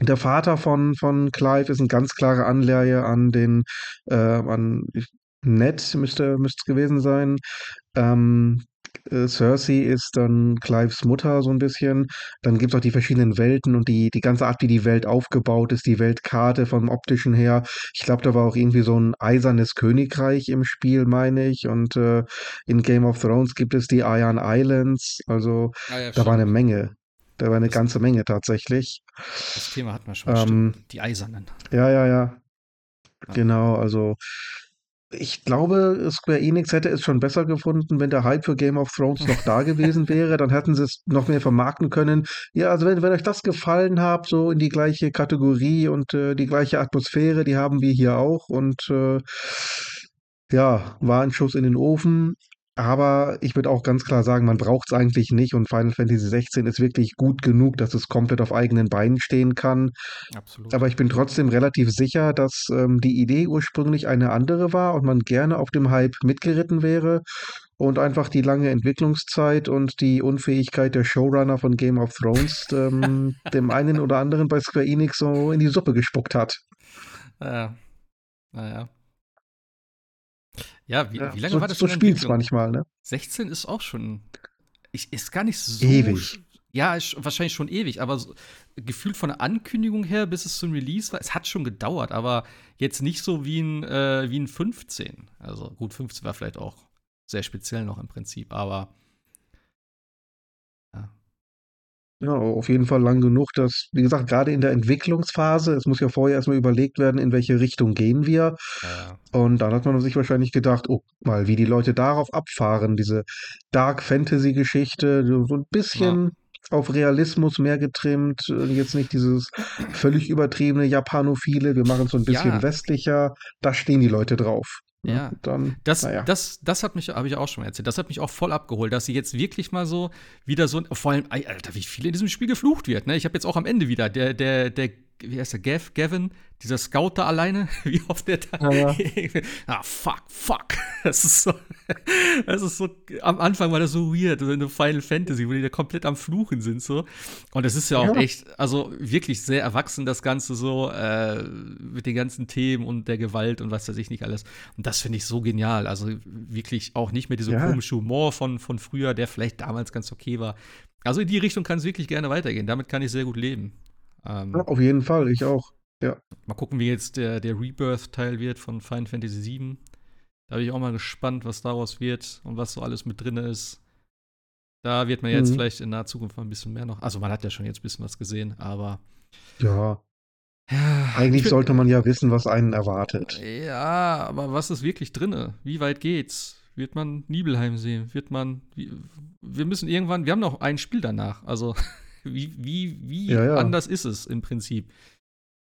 der Vater von, von Clive ist eine ganz klare Anleihe an den, äh, an Ned müsste, müsste es gewesen sein. Ähm, äh, Cersei ist dann Clives Mutter so ein bisschen. Dann gibt es auch die verschiedenen Welten und die, die ganze Art, wie die Welt aufgebaut ist, die Weltkarte vom optischen her. Ich glaube, da war auch irgendwie so ein eisernes Königreich im Spiel, meine ich. Und äh, in Game of Thrones gibt es die Iron Islands. Also ah, ja, da war eine Menge. Da war eine das ganze Menge tatsächlich. Das Thema hat man schon. Ähm, die Eisernen. Ja, ja, ja. Genau, also ich glaube, Square Enix hätte es schon besser gefunden, wenn der Hype für Game of Thrones noch da gewesen wäre. Dann hätten sie es noch mehr vermarkten können. Ja, also wenn, wenn euch das gefallen hat, so in die gleiche Kategorie und äh, die gleiche Atmosphäre, die haben wir hier auch. Und äh, ja, war ein Schuss in den Ofen. Aber ich würde auch ganz klar sagen, man braucht es eigentlich nicht und Final Fantasy 16 ist wirklich gut genug, dass es komplett auf eigenen Beinen stehen kann. Absolut. Aber ich bin trotzdem relativ sicher, dass ähm, die Idee ursprünglich eine andere war und man gerne auf dem Hype mitgeritten wäre und einfach die lange Entwicklungszeit und die Unfähigkeit der Showrunner von Game of Thrones ähm, dem einen oder anderen bei Square Enix so in die Suppe gespuckt hat. Ja. Naja. Ja, wie, ja, wie lange so, war das so schon? So spielt es manchmal, ne? 16 ist auch schon. Ich, ist gar nicht so. Ewig. Ja, ist wahrscheinlich schon ewig, aber so, gefühlt von der Ankündigung her, bis es zum Release war, es hat schon gedauert, aber jetzt nicht so wie ein, äh, wie ein 15. Also gut, 15 war vielleicht auch sehr speziell noch im Prinzip, aber Ja, auf jeden Fall lang genug, dass, wie gesagt, gerade in der Entwicklungsphase, es muss ja vorher erstmal überlegt werden, in welche Richtung gehen wir. Ja. Und dann hat man sich wahrscheinlich gedacht, oh, mal, wie die Leute darauf abfahren, diese Dark Fantasy-Geschichte, so ein bisschen ja. auf Realismus mehr getrimmt, jetzt nicht dieses völlig übertriebene Japanophile, wir machen es so ein bisschen ja. westlicher, da stehen die Leute drauf. Ne? Ja, dann, das, ja. das, das hat mich, habe ich auch schon mal erzählt, das hat mich auch voll abgeholt, dass sie jetzt wirklich mal so wieder so, vor allem, Alter, wie viel in diesem Spiel geflucht wird, ne? Ich habe jetzt auch am Ende wieder, der, der, der wie heißt der, Gav, Gavin, dieser Scout da alleine, wie oft der da. Ja, ja. ah, fuck, fuck. Das ist so, das ist so, am Anfang war das so weird, so in Final Fantasy, wo die da komplett am Fluchen sind, so. Und es ist ja auch ja. echt, also wirklich sehr erwachsen, das Ganze so, äh, mit den ganzen Themen und der Gewalt und was weiß ich nicht alles. Und das finde ich so genial. Also wirklich auch nicht mehr dieser komische Humor von, von früher, der vielleicht damals ganz okay war. Also in die Richtung kann es wirklich gerne weitergehen. Damit kann ich sehr gut leben. Ähm, ja, auf jeden Fall, ich auch. Ja. Mal gucken, wie jetzt der, der Rebirth-Teil wird von Final Fantasy VII. Da bin ich auch mal gespannt, was daraus wird und was so alles mit drin ist. Da wird man jetzt mhm. vielleicht in naher Zukunft mal ein bisschen mehr noch. Also, man hat ja schon jetzt ein bisschen was gesehen, aber. Ja. ja Eigentlich bin, sollte man ja wissen, was einen erwartet. Ja, aber was ist wirklich drin? Wie weit geht's? Wird man Nibelheim sehen? Wird man. Wir müssen irgendwann. Wir haben noch ein Spiel danach. Also. Wie, wie, wie ja, ja. anders ist es im Prinzip?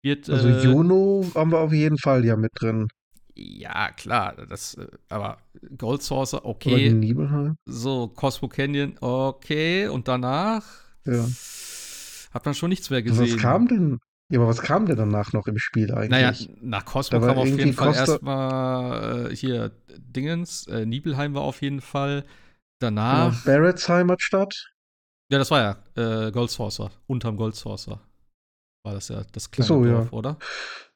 Wird, also äh, Juno haben wir auf jeden Fall ja mit drin. Ja, klar, das, äh, aber Gold Saucer, okay. So, Cosmo Canyon, okay. Und danach ja. hat man schon nichts mehr gesehen. Was kam denn? Ja, aber was kam denn danach noch im Spiel eigentlich? Naja, nach Cosmo kam auf jeden Fall erstmal äh, hier Dingens, äh, Nibelheim war auf jeden Fall. Danach. Barrett's Heimatstadt. Ja, das war ja äh, Gold Saucer. Unterm Gold Saucer war das ja das kleine so, Dorf, ja. oder?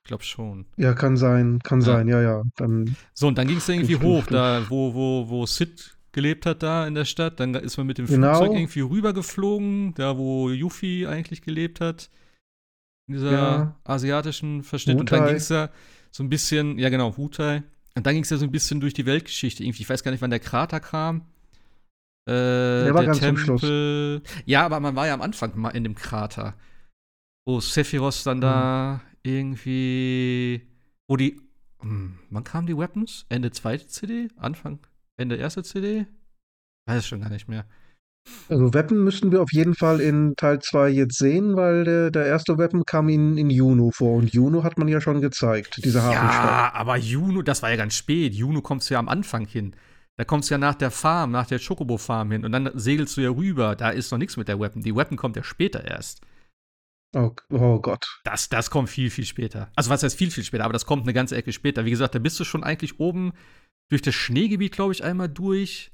Ich glaube schon. Ja, kann sein, kann ja. sein, ja, ja. Dann so, und dann ging es irgendwie hoch, da wo, wo, wo Sid gelebt hat da in der Stadt. Dann ist man mit dem genau. Flugzeug irgendwie rübergeflogen, da wo Yuffie eigentlich gelebt hat. In dieser ja. asiatischen Verschnitt. Und dann ging es ja so ein bisschen, ja genau, Wutai. Und dann ging es ja so ein bisschen durch die Weltgeschichte irgendwie. Ich weiß gar nicht, wann der Krater kam. Äh, der war der ganz Tempel. zum Schluss. Ja, aber man war ja am Anfang mal in dem Krater. Wo Sephiroth dann mhm. da irgendwie. Wo die. Hm, wann kamen die Weapons? Ende zweite CD? Anfang? Ende erste CD? Weiß schon gar nicht mehr. Also Weapon müssten wir auf jeden Fall in Teil 2 jetzt sehen, weil der, der erste Weapon kam in, in Juno vor und Juno hat man ja schon gezeigt, diese Hafenstadt. Ja, aber Juno, das war ja ganz spät. Juno kommst du ja am Anfang hin. Da kommst du ja nach der Farm, nach der Chocobo-Farm hin und dann segelst du ja rüber. Da ist noch nichts mit der Weapon. Die Weapon kommt ja später erst. Oh, oh, Gott. Das, das kommt viel, viel später. Also, was heißt viel, viel später? Aber das kommt eine ganze Ecke später. Wie gesagt, da bist du schon eigentlich oben durch das Schneegebiet, glaube ich, einmal durch.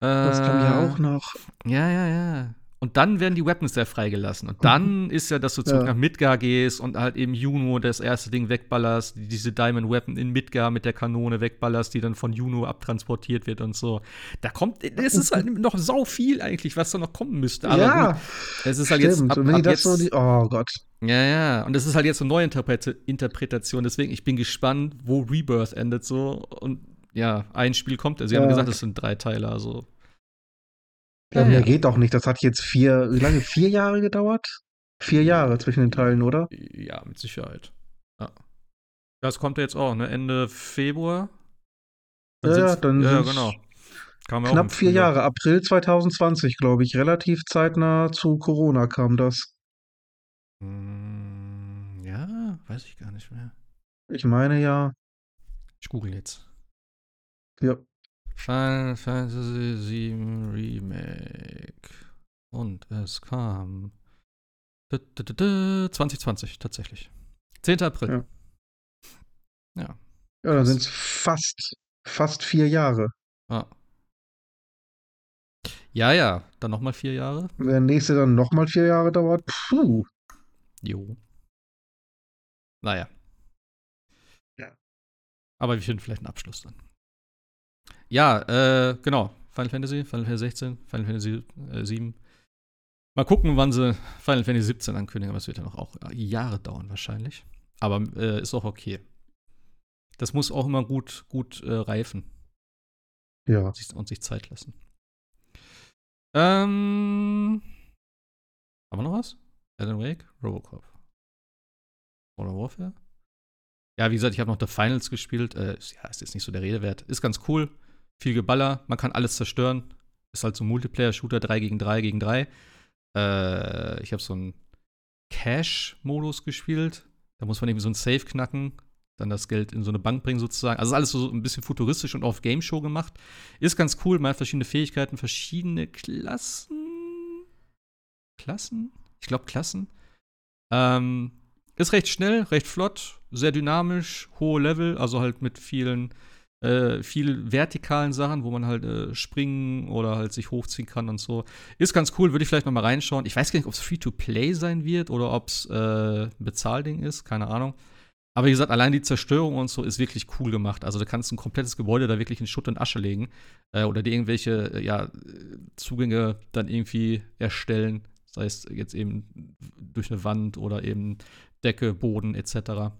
Das äh, kommt ja auch noch. Ja, ja, ja. Und dann werden die Weapons ja freigelassen. Und dann ist ja, dass du zurück ja. nach Midgar gehst und halt eben Juno das erste Ding wegballerst, diese Diamond Weapon in Midgar mit der Kanone wegballerst, die dann von Juno abtransportiert wird und so. Da kommt, es ist halt noch sau viel eigentlich, was da noch kommen müsste. Aber ja, gut, es ist halt jetzt. Ab, und wenn ab jetzt, so die, oh Gott. Ja, ja. Und es ist halt jetzt eine neue Interpretation. Deswegen, ich bin gespannt, wo Rebirth endet so. Und ja, ein Spiel kommt. Also, sie ja. haben gesagt, es sind drei Teile, also ja, mehr ja. geht auch nicht. Das hat jetzt vier, wie lange? Vier Jahre gedauert? Vier Jahre zwischen den Teilen, oder? Ja, mit Sicherheit. Ja. Das kommt jetzt auch, ne? Ende Februar. Dann ja, dann ja, genau. Knapp vier Jahre. April 2020, glaube ich. Relativ zeitnah zu Corona kam das. Hm, ja, weiß ich gar nicht mehr. Ich meine ja. Ich google jetzt. Ja. Final Fantasy VII Remake. Und es kam 2020 tatsächlich. 10. April. Ja. Ja, ja dann sind es fast, fast vier Jahre. Ah. Ja, ja, dann nochmal vier Jahre. Wenn der nächste dann nochmal vier Jahre dauert, puh. Jo. Naja. Ja. Aber wir finden vielleicht einen Abschluss dann. Ja, äh, genau. Final Fantasy, Final Fantasy 16, Final Fantasy äh, 7. Mal gucken, wann sie Final Fantasy 17 ankündigen, aber es wird ja noch auch Jahre dauern wahrscheinlich. Aber äh, ist auch okay. Das muss auch immer gut, gut äh, reifen. Ja. Und sich, und sich Zeit lassen. Ähm. Haben wir noch was? Alan Wake, Robocop. Oder Warfare? Ja, wie gesagt, ich habe noch The Finals gespielt. Äh, ja, ist jetzt nicht so der Rede wert. Ist ganz cool viel Geballer, man kann alles zerstören. Ist halt so ein Multiplayer-Shooter 3 gegen 3 gegen 3. Äh, ich habe so einen Cash-Modus gespielt. Da muss man eben so ein Safe knacken, dann das Geld in so eine Bank bringen sozusagen. Also alles so ein bisschen futuristisch und auf Game Show gemacht. Ist ganz cool, man hat verschiedene Fähigkeiten, verschiedene Klassen. Klassen? Ich glaube Klassen. Ähm, ist recht schnell, recht flott, sehr dynamisch, hohe Level, also halt mit vielen äh, viel vertikalen Sachen, wo man halt äh, springen oder halt sich hochziehen kann und so. Ist ganz cool, würde ich vielleicht noch mal reinschauen. Ich weiß gar nicht, ob es Free-to-Play sein wird oder ob es äh, ein Bezahlding ist, keine Ahnung. Aber wie gesagt, allein die Zerstörung und so ist wirklich cool gemacht. Also da kannst du ein komplettes Gebäude da wirklich in Schutt und Asche legen äh, oder dir irgendwelche äh, ja, Zugänge dann irgendwie erstellen. Sei es jetzt eben durch eine Wand oder eben Decke, Boden etc.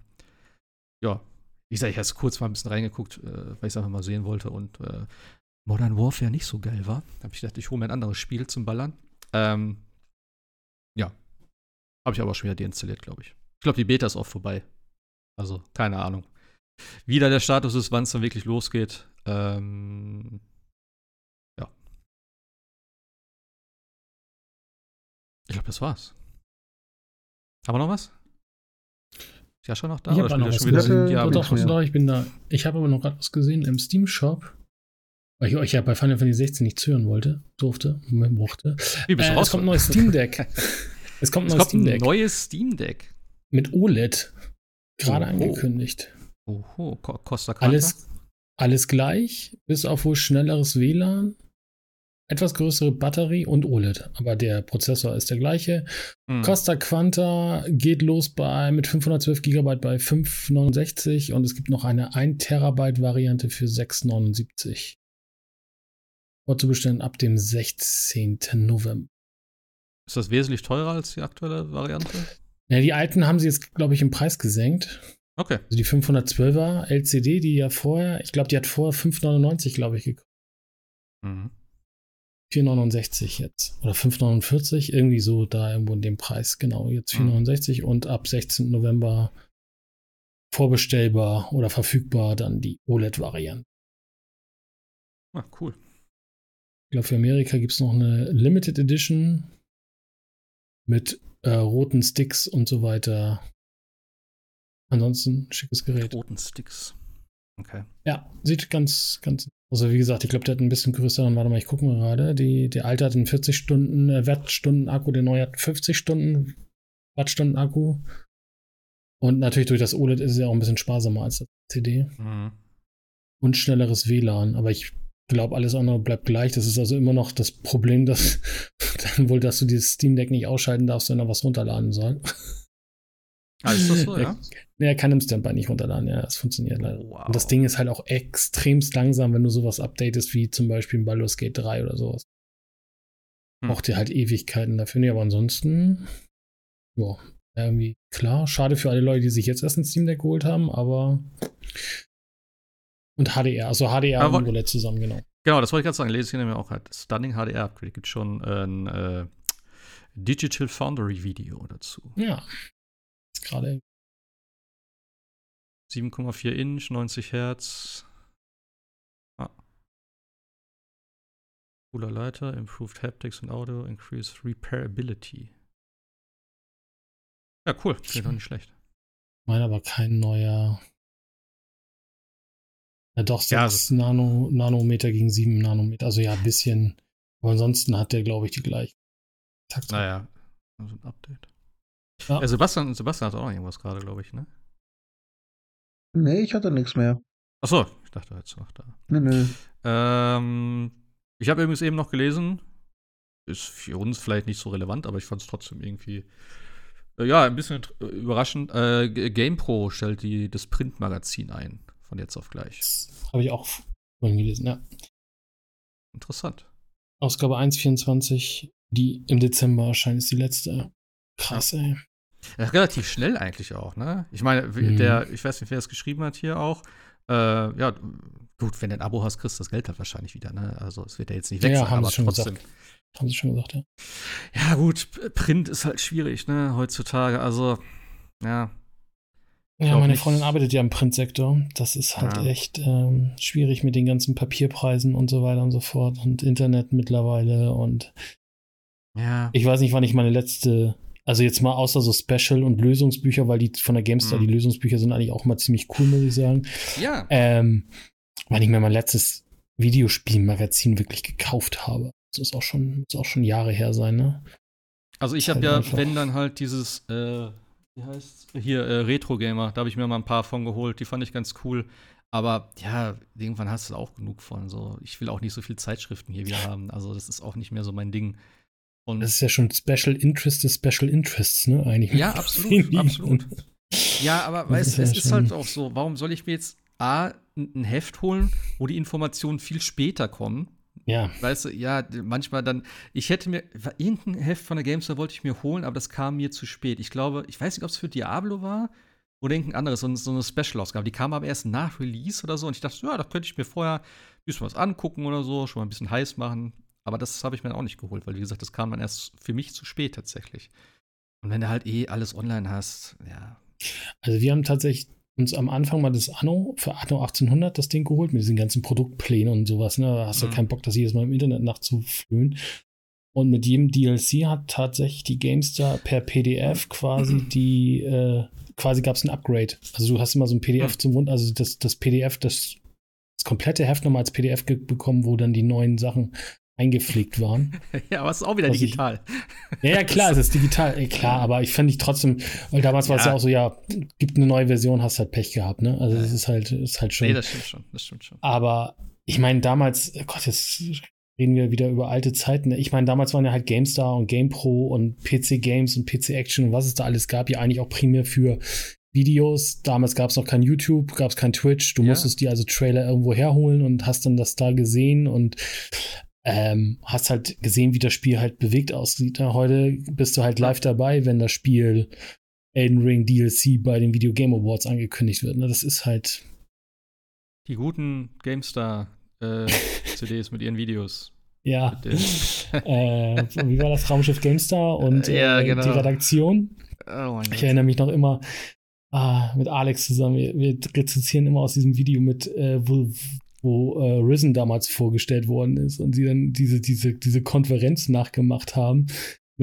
Ja, wie gesagt, ich habe kurz mal ein bisschen reingeguckt, äh, weil ich es einfach mal sehen wollte und äh, Modern Warfare nicht so geil war. Da habe ich gedacht, ich hole mir ein anderes Spiel zum Ballern. Ähm, ja. Habe ich aber schon wieder deinstalliert, glaube ich. Ich glaube, die Beta ist auch vorbei. Also, keine Ahnung. Wie da der Status ist, wann es dann wirklich losgeht. Ähm, ja. Ich glaube, das war's. Haben wir noch was? Ist ja schon noch da? Ich habe noch was gesehen. Ja, doch, doch, doch, ich bin da. Ich habe aber noch gerade was gesehen im Steam Shop. Weil ich euch ja bei Final Fantasy 16 nicht zuhören wollte, durfte, mochte. Wie bist du äh, Es kommt ein neues Steam Deck. es kommt ein neues Steam Deck. Ein neues Steam Deck. Mit OLED. Gerade oh, angekündigt. Oho, Costa Alles, alles gleich, bis auf wohl schnelleres WLAN etwas größere Batterie und OLED, aber der Prozessor ist der gleiche. Mhm. Costa Quanta geht los bei mit 512 GB bei 569 und es gibt noch eine 1 Terabyte Variante für 679. Vorzubestellen ab dem 16. November. Ist das wesentlich teurer als die aktuelle Variante? Ja, die alten haben sie jetzt, glaube ich, im Preis gesenkt. Okay. Also die 512er LCD, die ja vorher, ich glaube, die hat vorher 599, glaube ich, gekostet. Mhm. 4,69 jetzt. Oder 5,49, irgendwie so da irgendwo in dem Preis. Genau, jetzt 4,69 mhm. und ab 16. November vorbestellbar oder verfügbar dann die OLED-Variante. Ah, cool. Ich glaube, für Amerika gibt es noch eine Limited Edition mit äh, roten Sticks und so weiter. Ansonsten schickes Gerät. Roten Sticks. Okay. Ja, sieht ganz, ganz also wie gesagt, ich glaube, der hat ein bisschen größeren, warte mal, ich gucke mal gerade. Die, der alte hat einen 40 Stunden äh, Wattstunden Akku, der neue hat 50 Stunden Wattstunden Akku. Und natürlich durch das OLED ist es ja auch ein bisschen sparsamer als das CD. Mhm. Und schnelleres WLAN. Aber ich glaube, alles andere bleibt gleich. Das ist also immer noch das Problem, dass dann wohl, dass du dieses Steam Deck nicht ausschalten darfst, wenn er was runterladen soll. Ah, ist das so, ja? Nee, er kann im Standby nicht runterladen, ja, das funktioniert leider. Wow. Und das Ding ist halt auch extremst langsam, wenn du sowas updatest, wie zum Beispiel ein Baldur's Gate 3 oder sowas. Hm. Braucht dir halt Ewigkeiten dafür. Nee, aber ansonsten, ja, irgendwie klar. Schade für alle Leute, die sich jetzt erst ein Steam Deck geholt haben, aber. Und HDR, also HDR Aber- und Roulette zusammen, genau. Genau, das wollte ich gerade sagen. Lese ich hier nämlich auch halt. Stunning HDR Upgrade. Gibt schon ein äh, Digital Foundry Video dazu. Ja. Ist gerade 7,4 Inch, 90 Hertz. Ah. Cooler Leiter, Improved Haptics and Audio, Increased Repairability. Ja, cool. Klingt doch nicht schlecht. meine aber kein neuer. Ja, doch, 6 Ja, also- Nano, Nanometer gegen 7 Nanometer. Also ja, ein bisschen. Aber ansonsten hat der, glaube ich, die gleichen Takte. Naja, also ein Update. Ja. Ja, Sebastian, Sebastian hat auch irgendwas gerade, glaube ich, ne? Nee, ich hatte nichts mehr. Achso, ich dachte jetzt noch da. Nö, nö. Ähm, ich habe übrigens eben noch gelesen, ist für uns vielleicht nicht so relevant, aber ich fand es trotzdem irgendwie, äh, ja, ein bisschen äh, überraschend. Äh, GamePro stellt die, das Printmagazin ein, von jetzt auf gleich. Das habe ich auch vorhin gelesen, ja. Interessant. Ausgabe 1.24, die im Dezember erscheint, ist die letzte. Krass, ey. Ja, relativ schnell eigentlich auch, ne? Ich meine, Mhm. der, ich weiß nicht, wer es geschrieben hat hier auch. Äh, ja, gut, wenn du ein Abo hast, kriegst du das Geld halt wahrscheinlich wieder, ne? Also es wird ja jetzt nicht weg Ja, sein, haben aber sie schon trotzdem. gesagt. Haben sie schon gesagt, ja. Ja, gut, Print ist halt schwierig, ne, heutzutage. Also, ja. Ja, meine nicht. Freundin arbeitet ja im Printsektor. Das ist halt Ja. echt ähm, schwierig mit den ganzen Papierpreisen und so weiter und so fort und Internet mittlerweile und Ja. ich weiß nicht, wann ich meine letzte, also jetzt mal außer so Special und Lösungsbücher, weil die von der GameStar, Mhm. die Lösungsbücher sind eigentlich auch mal ziemlich cool, muss ich sagen. Ja. Ähm, wann ich mir mein letztes Videospielmagazin wirklich gekauft habe. Das ist auch schon, muss auch schon Jahre her sein, ne? Also ich habe ja, einfach- wenn dann halt dieses, äh, wie heißt hier, äh, Retro Gamer, da habe ich mir mal ein paar von geholt, die fand ich ganz cool. Aber ja, irgendwann hast du auch genug von. So, ich will auch nicht so viel Zeitschriften hier wieder haben. Also das ist auch nicht mehr so mein Ding. Und Das ist ja schon Special Interest des Special Interests, ne? Eigentlich. Ja, absolut, absolut. Ja, aber weißt, ja es ist halt auch so, warum soll ich mir jetzt A, ein Heft holen, wo die Informationen viel später kommen? Ja, Weißt du, ja, manchmal dann, ich hätte mir, irgendein Heft von der GameStar wollte ich mir holen, aber das kam mir zu spät. Ich glaube, ich weiß nicht, ob es für Diablo war oder irgendein anderes, so, so eine Special-Ausgabe. Die kam aber erst nach Release oder so und ich dachte, ja, da könnte ich mir vorher ein bisschen was angucken oder so, schon mal ein bisschen heiß machen. Aber das habe ich mir auch nicht geholt, weil, wie gesagt, das kam dann erst für mich zu spät tatsächlich. Und wenn du halt eh alles online hast, ja. Also wir haben tatsächlich uns am Anfang mal das Anno für Anno 1800 das Ding geholt mit diesen ganzen Produktplänen und sowas. Ne? Da hast du Mhm. keinen Bock, das jedes Mal im Internet nachzuflöhen. Und mit jedem DLC hat tatsächlich die GameStar per PDF quasi die, äh, quasi gab es ein Upgrade. Also du hast immer so ein PDF Mhm. zum Wund, also das, das PDF, das, das komplette Heft nochmal als PDF bekommen, wo dann die neuen Sachen eingepflegt waren. ja, aber es ist auch wieder ich- digital. Ja, ja, klar, es ist digital, ey, klar, aber ich fand ich trotzdem, weil damals war es Ja. ja auch so, ja, gibt eine neue Version, hast halt Pech gehabt, ne? Also das ist halt, ist halt schon. Nee, das stimmt schon. Das stimmt schon. aber ich meine, damals, oh Gott, jetzt reden wir wieder über alte Zeiten. ne? Ich meine, damals waren ja halt GameStar und GamePro und PC Games und PC Action und was es da alles gab, ja eigentlich auch primär für Videos. Damals gab es noch kein YouTube, gab es kein Twitch. Du Ja. musstest die also Trailer irgendwo herholen und hast dann das da gesehen und ähm, hast halt gesehen, wie das Spiel halt bewegt aussieht. Ja, heute bist du halt live dabei, wenn das Spiel Elden Ring DLC bei den Video Game Awards angekündigt wird. Ne? Das ist halt, Die guten GameStar-CDs mit ihren Videos. ja. Äh, wie war das Raumschiff GameStar und äh, Ja, genau. die Redaktion? oh mein Ich Gott. erinnere mich noch immer ah, mit Alex zusammen. Wir, wir rezensieren immer aus diesem Video mit, äh, wo, wo äh, Risen damals vorgestellt worden ist und sie dann diese, diese, diese Konferenz nachgemacht haben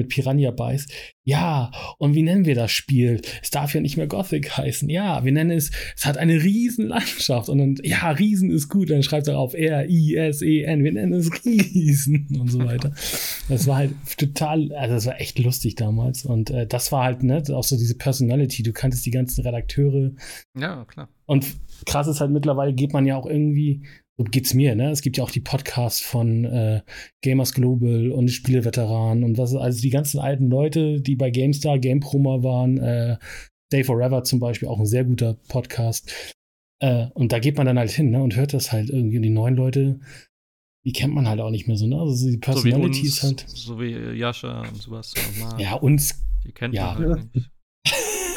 mit Piranha Bytes. Ja, und wie nennen wir das Spiel? Es darf ja nicht mehr Gothic heißen. Ja, wir nennen es, es hat eine riesen Landschaft. Und dann, ja, Riesen ist gut. Dann schreibt er auf R-I-S-E-N. Wir nennen es Riesen und so weiter. Das war halt total, also das war echt lustig damals. Und äh, das war halt, ne, auch so diese Personality. Du kanntest die ganzen Redakteure. Ja, klar. Und krass ist halt mittlerweile geht man ja auch irgendwie so geht's mir, ne? Es gibt ja auch die Podcasts von äh, Gamers Global und Spieleveteranen und was, also die ganzen alten Leute, die bei GameStar, GamePromer waren, äh, Day Forever zum Beispiel, auch ein sehr guter Podcast. Äh, und da geht man dann halt hin, ne? Und hört das halt irgendwie. Und die neuen Leute, die kennt man halt auch nicht mehr so, ne? Also die Personality ist halt. So wie Jascha und sowas. Ja, uns. Die kennt ja. man halt nicht.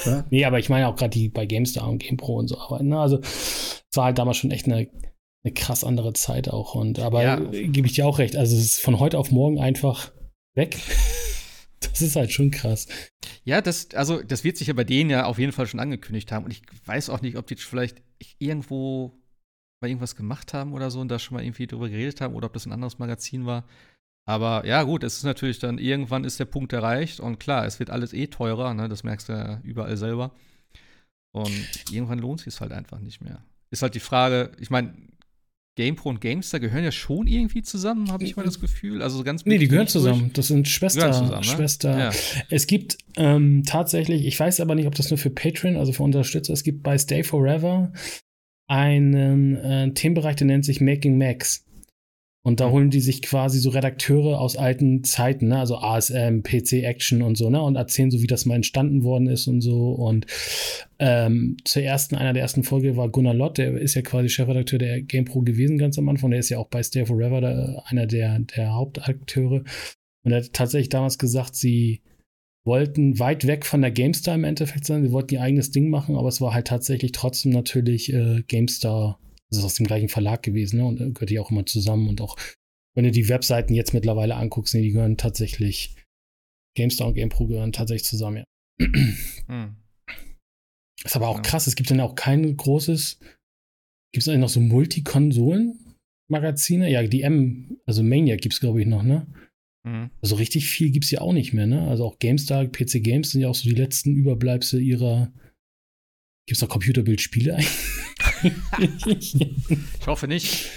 Klar. Nee, aber ich meine auch gerade die bei GameStar und GamePro und so arbeiten. Ne? Also es war halt damals schon echt eine, eine krass andere Zeit auch. Und aber ja. gebe ich dir auch recht. Also es ist von heute auf morgen einfach weg. Das ist halt schon krass. Ja, das, also, das wird sich ja bei denen ja auf jeden Fall schon angekündigt haben. Und ich weiß auch nicht, ob die vielleicht irgendwo mal irgendwas gemacht haben oder so und da schon mal irgendwie drüber geredet haben oder ob das ein anderes Magazin war. Aber ja, gut, es ist natürlich dann, irgendwann ist der Punkt erreicht und klar, es wird alles eh teurer, ne? das merkst du ja überall selber. Und irgendwann lohnt sich es halt einfach nicht mehr. Ist halt die Frage, ich meine, GamePro und GameStar gehören ja schon irgendwie zusammen, habe ich mal das Gefühl. Also ganz Nee, die gehören zusammen. Das sind Schwester. Zusammen, ne? Schwester. Ja. Es gibt ähm, tatsächlich, ich weiß aber nicht, ob das nur für Patreon, also für Unterstützer, es gibt bei Stay Forever einen äh, Themenbereich, der nennt sich Making Max. Und da mhm. holen die sich quasi so Redakteure aus alten Zeiten, ne? also ASM, PC Action und so, ne? Und erzählen so, wie das mal entstanden worden ist und so. Und ähm, zur ersten, einer der ersten Folge war Gunnar Lott, der ist ja quasi Chefredakteur der GamePro gewesen ganz am Anfang. Der ist ja auch bei Stay Forever da, einer der, der Hauptakteure. Und er hat tatsächlich damals gesagt, sie wollten weit weg von der GameStar im Endeffekt sein. Sie wollten ihr eigenes Ding machen, aber es war halt tatsächlich trotzdem natürlich äh, GameStar das ist aus dem gleichen Verlag gewesen ne? und äh, gehört ja auch immer zusammen. Und auch, wenn du die Webseiten jetzt mittlerweile anguckst, nee, die gehören tatsächlich, GameStar und GamePro gehören tatsächlich zusammen, ja. Hm. Ist aber auch ja. krass, es gibt dann auch kein großes, gibt es eigentlich noch so Multikonsolen-Magazine? Ja, die M, also Maniac gibt es, glaube ich, noch, ne? Mhm. Also richtig viel gibt es ja auch nicht mehr, ne? Also auch GameStar, PC Games sind ja auch so die letzten Überbleibsel ihrer. Gibt es noch Computerbildspiele eigentlich? ich hoffe nicht.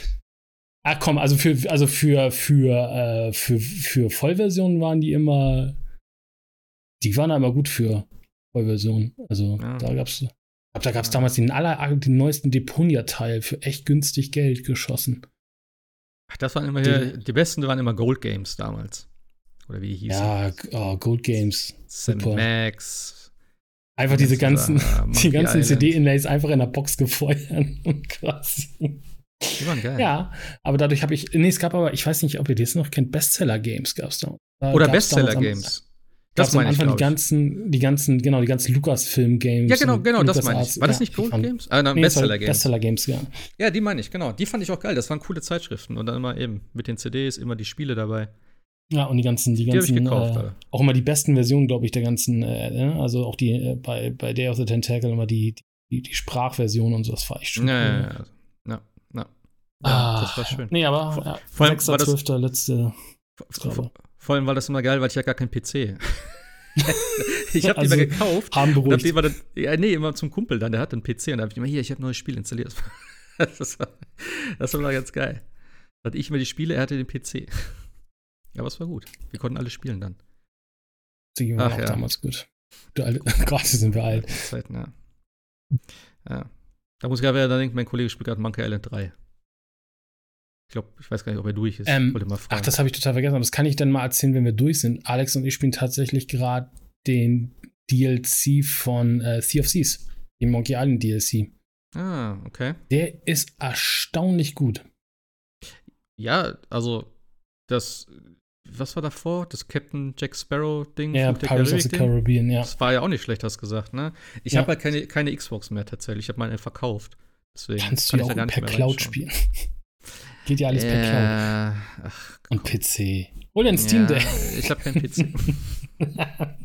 Ach komm, also für, also für, für, äh, für, für Vollversionen waren die immer, die waren immer gut für Vollversionen. Also ja. da gab's, da gab's damals den aller, den neuesten Deponia-Teil für echt günstig Geld geschossen. Ach, das waren immer die, die besten, waren immer Gold Games damals. Oder wie die hießen. Ja, oh, Gold Games. Sam Max, Einfach diese ganzen, die ganzen CD-Inlays einfach in der Box gefeuert und quasi. Die waren geil. Ja, aber dadurch habe ich, nee, es gab aber, ich weiß nicht, ob ihr das noch kennt, Bestseller-Games gab es da. Oder Bestseller-Games. Das am Anfang ich, die ganzen, die ganzen, genau, die ganzen Lucasfilm-Games. Ja, genau, genau, das meine ich. War das nicht Gold Games? Ah, nein, nee, Bestseller-Games. Bestseller-Games, ja. Ja, die meine ich, genau. Die fand ich auch geil. Das waren coole Zeitschriften. Und dann immer eben mit den CDs immer die Spiele dabei. Ja, und die ganzen, die, die ganzen, gekauft, äh, auch immer die besten Versionen, glaube ich, der ganzen, äh, ne? also auch die äh, bei, bei Day of the Tentacle immer die, die, die Sprachversion und so, das war echt schön. Ja, ja, ja, ja, ja. Ah, das war schön. Nee, aber ja, vor allem 6. 12. Das, letzte. Vor, vor allem war das immer geil, weil ich ja gar keinen PC. ich habe also, die mal gekauft. Haben beruhigt. Und dann, ja, nee, immer zum Kumpel dann, der hat ein PC und da habe ich immer, hier, ich habe ein neues Spiel installiert. Das war, das war ganz geil. Hatte ich immer die Spiele, er hatte den PC. Ja, aber es war gut. Wir konnten alle spielen dann. Die waren auch ja. damals gut. Gerade sind wir alt. Zeiten, ja. ja. Da muss ich gerade da denken, mein Kollege spielt gerade Monkey Island 3. Ich glaube, ich weiß gar nicht, ob er durch ist. Ähm, ach, das habe ich total vergessen. Aber das kann ich dann mal erzählen, wenn wir durch sind. Alex und ich spielen tatsächlich gerade den DLC von äh, Sea of Seas. Den Monkey Island DLC. Ah, okay. Der ist erstaunlich gut. Ja, also das was war davor? Das Captain Jack Sparrow-Ding? Ja, Pirates of the Caribbean, ja. Das war ja auch nicht schlecht, hast du gesagt, ne? Ich ja. habe halt keine, keine Xbox mehr tatsächlich. Ich habe meine verkauft. Deswegen Kannst du ja auch gar per Cloud spielen. Geht ja alles äh, per Cloud. Ach, Und PC. Oder ein Steam Deck. Ja, ich habe keinen PC.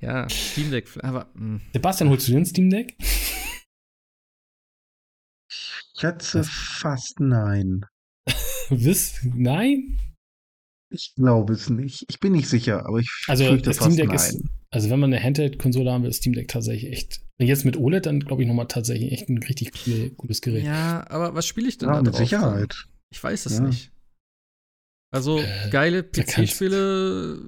ja, Steam Deck. Aber, mh. Hm. Sebastian, holst du dir ein Steam Deck? Ich schätze fast nein. Was? Nein? Ich glaube es nicht. Ich bin nicht sicher, aber ich also fürchte das Steam Deck nein. ist, also wenn man eine Handheld-Konsole haben will, ist Steam Deck tatsächlich echt. Wenn jetzt mit OLED, dann glaube ich nochmal tatsächlich echt ein richtig cool, gutes Gerät. Ja, aber was spiele ich denn ja, da mit drauf? Sicherheit. Ich weiß es ja. nicht. Also äh, geile PC-Spiele,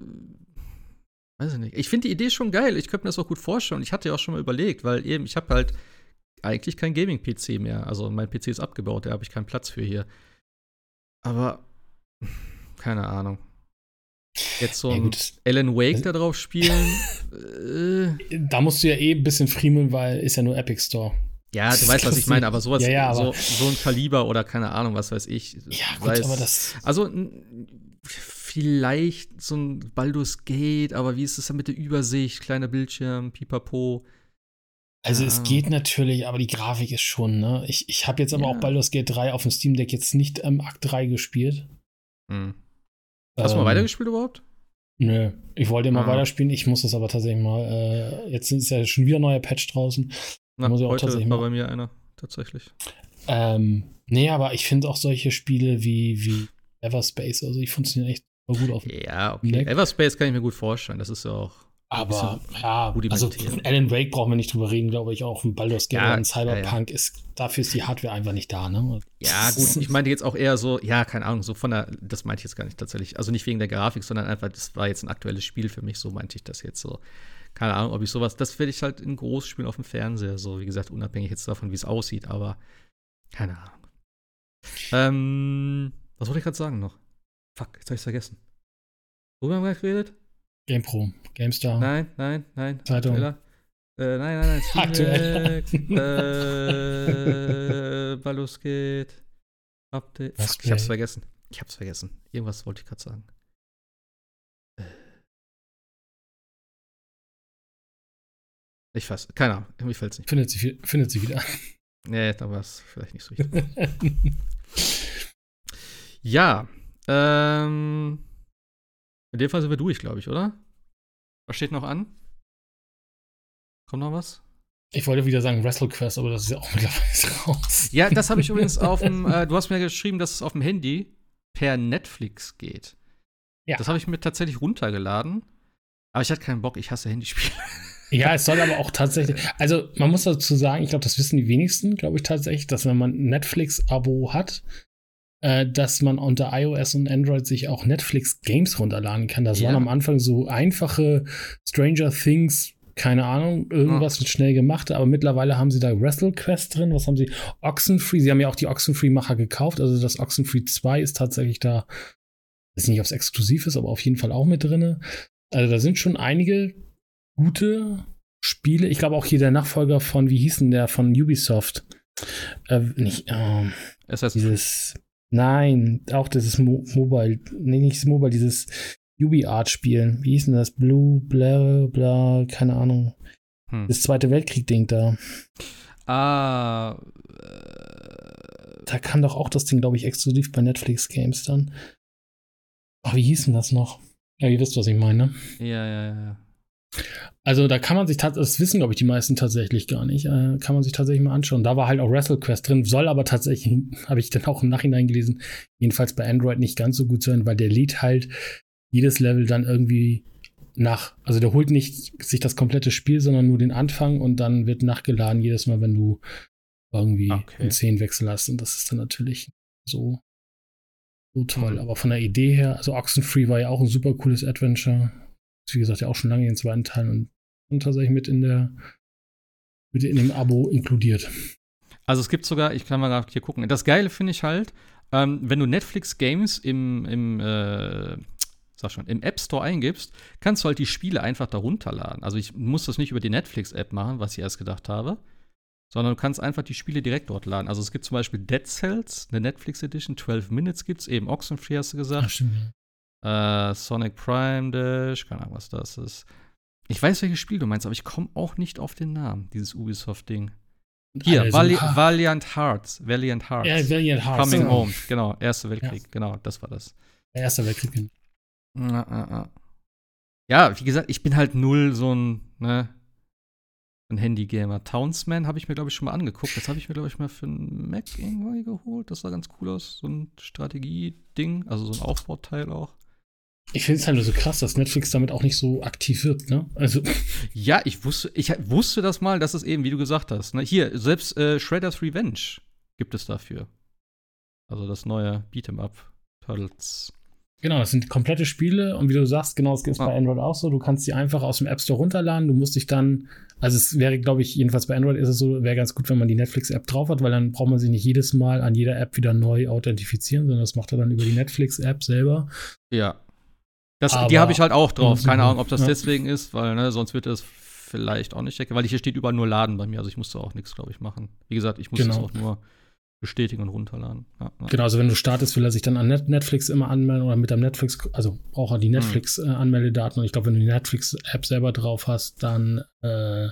weiß ich nicht. Ich finde die Idee schon geil. Ich könnte mir das auch gut vorstellen. Ich hatte ja auch schon mal überlegt, weil eben ich habe halt eigentlich kein Gaming-PC mehr. Also mein PC ist abgebaut, da habe ich keinen Platz für hier. Aber keine Ahnung. Jetzt so ein ja, Alan Wake da drauf spielen. äh. Da musst du ja eh ein bisschen friemeln, weil ist ja nur Epic Store. Ja, du weißt, was ich meine, aber sowas, ja, ja, aber so, so, ein Kaliber oder keine Ahnung, was weiß ich. Ja, gut, weiß, aber das. Also, vielleicht so ein Baldur's Gate, aber wie ist es dann mit der Übersicht, kleiner Bildschirm, pipapo. Also ja. es geht natürlich, aber die Grafik ist schon, ne? Ich, ich habe jetzt aber auch Baldur's Gate 3 auf dem Steam Deck jetzt nicht im Akt 3 gespielt. Hm. Hast ähm, du mal ähm, weitergespielt überhaupt? Nö, ich wollte immer ah. weiterspielen, ich muss es aber tatsächlich mal, äh, jetzt ist ja schon wieder ein neuer Patch draußen. Na, muss ich auch heute tatsächlich war mal. bei mir einer, tatsächlich. Ähm, nee, aber ich finde auch solche Spiele wie, wie Everspace, also die funktionieren echt gut auf Ja, okay. Everspace kann ich mir gut vorstellen, das ist ja auch aber ja, also Alan Wake brauchen wir nicht drüber reden, glaube ich, auch ein Baldur's Gate ja, und Cyberpunk ja, ja. ist, dafür ist die Hardware einfach nicht da, ne? Ja, gut, ich meinte jetzt auch eher so, ja, keine Ahnung, so von der, das meinte ich jetzt gar nicht tatsächlich, also nicht wegen der Grafik, sondern einfach, das war jetzt ein aktuelles Spiel für mich, so meinte ich das jetzt so. Keine Ahnung, ob ich sowas, das werde ich halt in groß spielen auf dem Fernseher, so, wie gesagt, unabhängig jetzt davon, wie es aussieht, aber keine Ahnung. Ähm, was wollte ich gerade sagen noch? Fuck, jetzt habe ich vergessen. Worüber haben wir geredet? GamePro, GameStar. Nein, nein, nein. Zeitung. Äh, nein, nein, nein. Aktuell. äh, Ballus geht. Update. Fuck, ich hab's vergessen. Ich hab's vergessen. Irgendwas wollte ich gerade sagen. Äh. Ich weiß, keine Ahnung, irgendwie fällt's nicht. Findet sie, findet sie wieder. Nee, da war es vielleicht nicht so richtig. ja, ähm, in dem Fall sind wir durch, glaube ich, oder? Was steht noch an? Kommt noch was? Ich wollte wieder sagen WrestleQuest, aber das ist ja auch mittlerweile raus. Ja, das habe ich übrigens auf dem, äh, du hast mir geschrieben, dass es auf dem Handy per Netflix geht. Ja. Das habe ich mir tatsächlich runtergeladen. Aber ich hatte keinen Bock, ich hasse Handyspiele. Ja, es soll aber auch tatsächlich, also man muss dazu sagen, ich glaube, das wissen die wenigsten, glaube ich tatsächlich, dass wenn man ein Netflix-Abo hat, äh, dass man unter iOS und Android sich auch Netflix Games runterladen kann. Das ja. waren am Anfang so einfache Stranger Things, keine Ahnung, irgendwas oh. schnell gemacht, aber mittlerweile haben sie da WrestleQuest drin. Was haben sie? Oxenfree. Sie haben ja auch die Oxenfree-Macher gekauft. Also das Oxenfree 2 ist tatsächlich da, ich weiß nicht, ob es exklusiv ist, aber auf jeden Fall auch mit drin. Also da sind schon einige gute Spiele. Ich glaube auch hier der Nachfolger von, wie hieß denn der, von Ubisoft? Äh, nicht, äh, dieses Nein, auch dieses Mo Mobile, nee, nicht das Mobile, dieses UbiArt-Spiel. Wie hieß denn das? Blue, bla, bla, keine Ahnung. Hm. Das Zweite Weltkrieg-Ding da. Ah. Äh, da kam doch auch das Ding, glaube ich, exklusiv bei Netflix Games dann. Ach, wie hieß denn das noch? Ja, ihr wisst, was ich meine. Ja, ja, ja. Also da kann man sich tatsächlich, das wissen glaube ich die meisten tatsächlich gar nicht, äh, kann man sich tatsächlich mal anschauen. Da war halt auch WrestleQuest drin, soll aber tatsächlich, habe ich dann auch im Nachhinein gelesen, jedenfalls bei Android nicht ganz so gut sein, weil der lädt halt jedes Level dann irgendwie nach. Also der holt nicht sich das komplette Spiel, sondern nur den Anfang und dann wird nachgeladen jedes Mal, wenn du irgendwie okay. einen Szenenwechsel hast. Und das ist dann natürlich so, so toll. Mhm. Aber von der Idee her, also Oxenfree war ja auch ein super cooles Adventure wie gesagt, ja auch schon lange in den zweiten Teil und, und tatsächlich mit in der mit in dem Abo inkludiert. Also es gibt sogar, ich kann mal gerade hier gucken. Das Geile finde ich halt, ähm, wenn du Netflix Games im, im äh, sag schon, im App Store eingibst, kannst du halt die Spiele einfach da runterladen. Also ich muss das nicht über die Netflix-App machen, was ich erst gedacht habe, sondern du kannst einfach die Spiele direkt dort laden. Also es gibt zum Beispiel Dead Cells, eine Netflix Edition, 12 Minutes gibt's, eben Oxenfree hast du gesagt. Ach, stimmt. Äh, Sonic Prime Dash, keine Ahnung, was das ist. Ich weiß, welches Spiel du meinst, aber ich komme auch nicht auf den Namen, dieses Ubisoft-Ding. Hier, also, Vali ha Valiant Hearts. Valiant Hearts. Ja, Valiant Hearts. Coming Home, genau, Erster Weltkrieg, ja. genau, das war das. Der Erste Weltkrieg. Na, na, na. Ja, wie gesagt, ich bin halt null so ein, ne, ein Handy-Gamer. Townsman habe ich mir, glaube ich, schon mal angeguckt. Das habe ich mir, glaube ich, mal für einen Mac irgendwann geholt. Das sah ganz cool aus. So ein Strategie-Ding, also so ein Aufbauteil auch. Ich finde es halt nur so krass, dass Netflix damit auch nicht so aktiv wird, ne? Also. Ja, ich wusste, ich wusste das mal, dass es eben, wie du gesagt hast, ne? Hier, selbst äh, Shredder's Revenge gibt es dafür. Also das neue Beat'em Up Turtles. Genau, das sind komplette Spiele und wie du sagst, genau, das ist ah. bei Android auch so. Du kannst die einfach aus dem App Store runterladen. Du musst dich dann, also es wäre, glaube ich, jedenfalls bei Android ist es so, wäre ganz gut, wenn man die Netflix-App drauf hat, weil dann braucht man sich nicht jedes Mal an jeder App wieder neu authentifizieren, sondern das macht er dann über die Netflix-App selber. Ja. Das, die habe ich halt auch drauf. Keine Ahnung, ob das ja. deswegen ist, weil ne, sonst wird das vielleicht auch nicht checken, weil hier steht überall nur Laden bei mir, also ich musste auch nichts, glaube ich, machen. Wie gesagt, ich muss genau. das auch nur bestätigen und runterladen. Ja, ja. Genau, also wenn du startest, will er sich dann an Netflix immer anmelden oder mit dem Netflix, also braucht er die. Netflix-Anmeldedaten und ich glaube, wenn du die Netflix-App selber drauf hast, dann äh,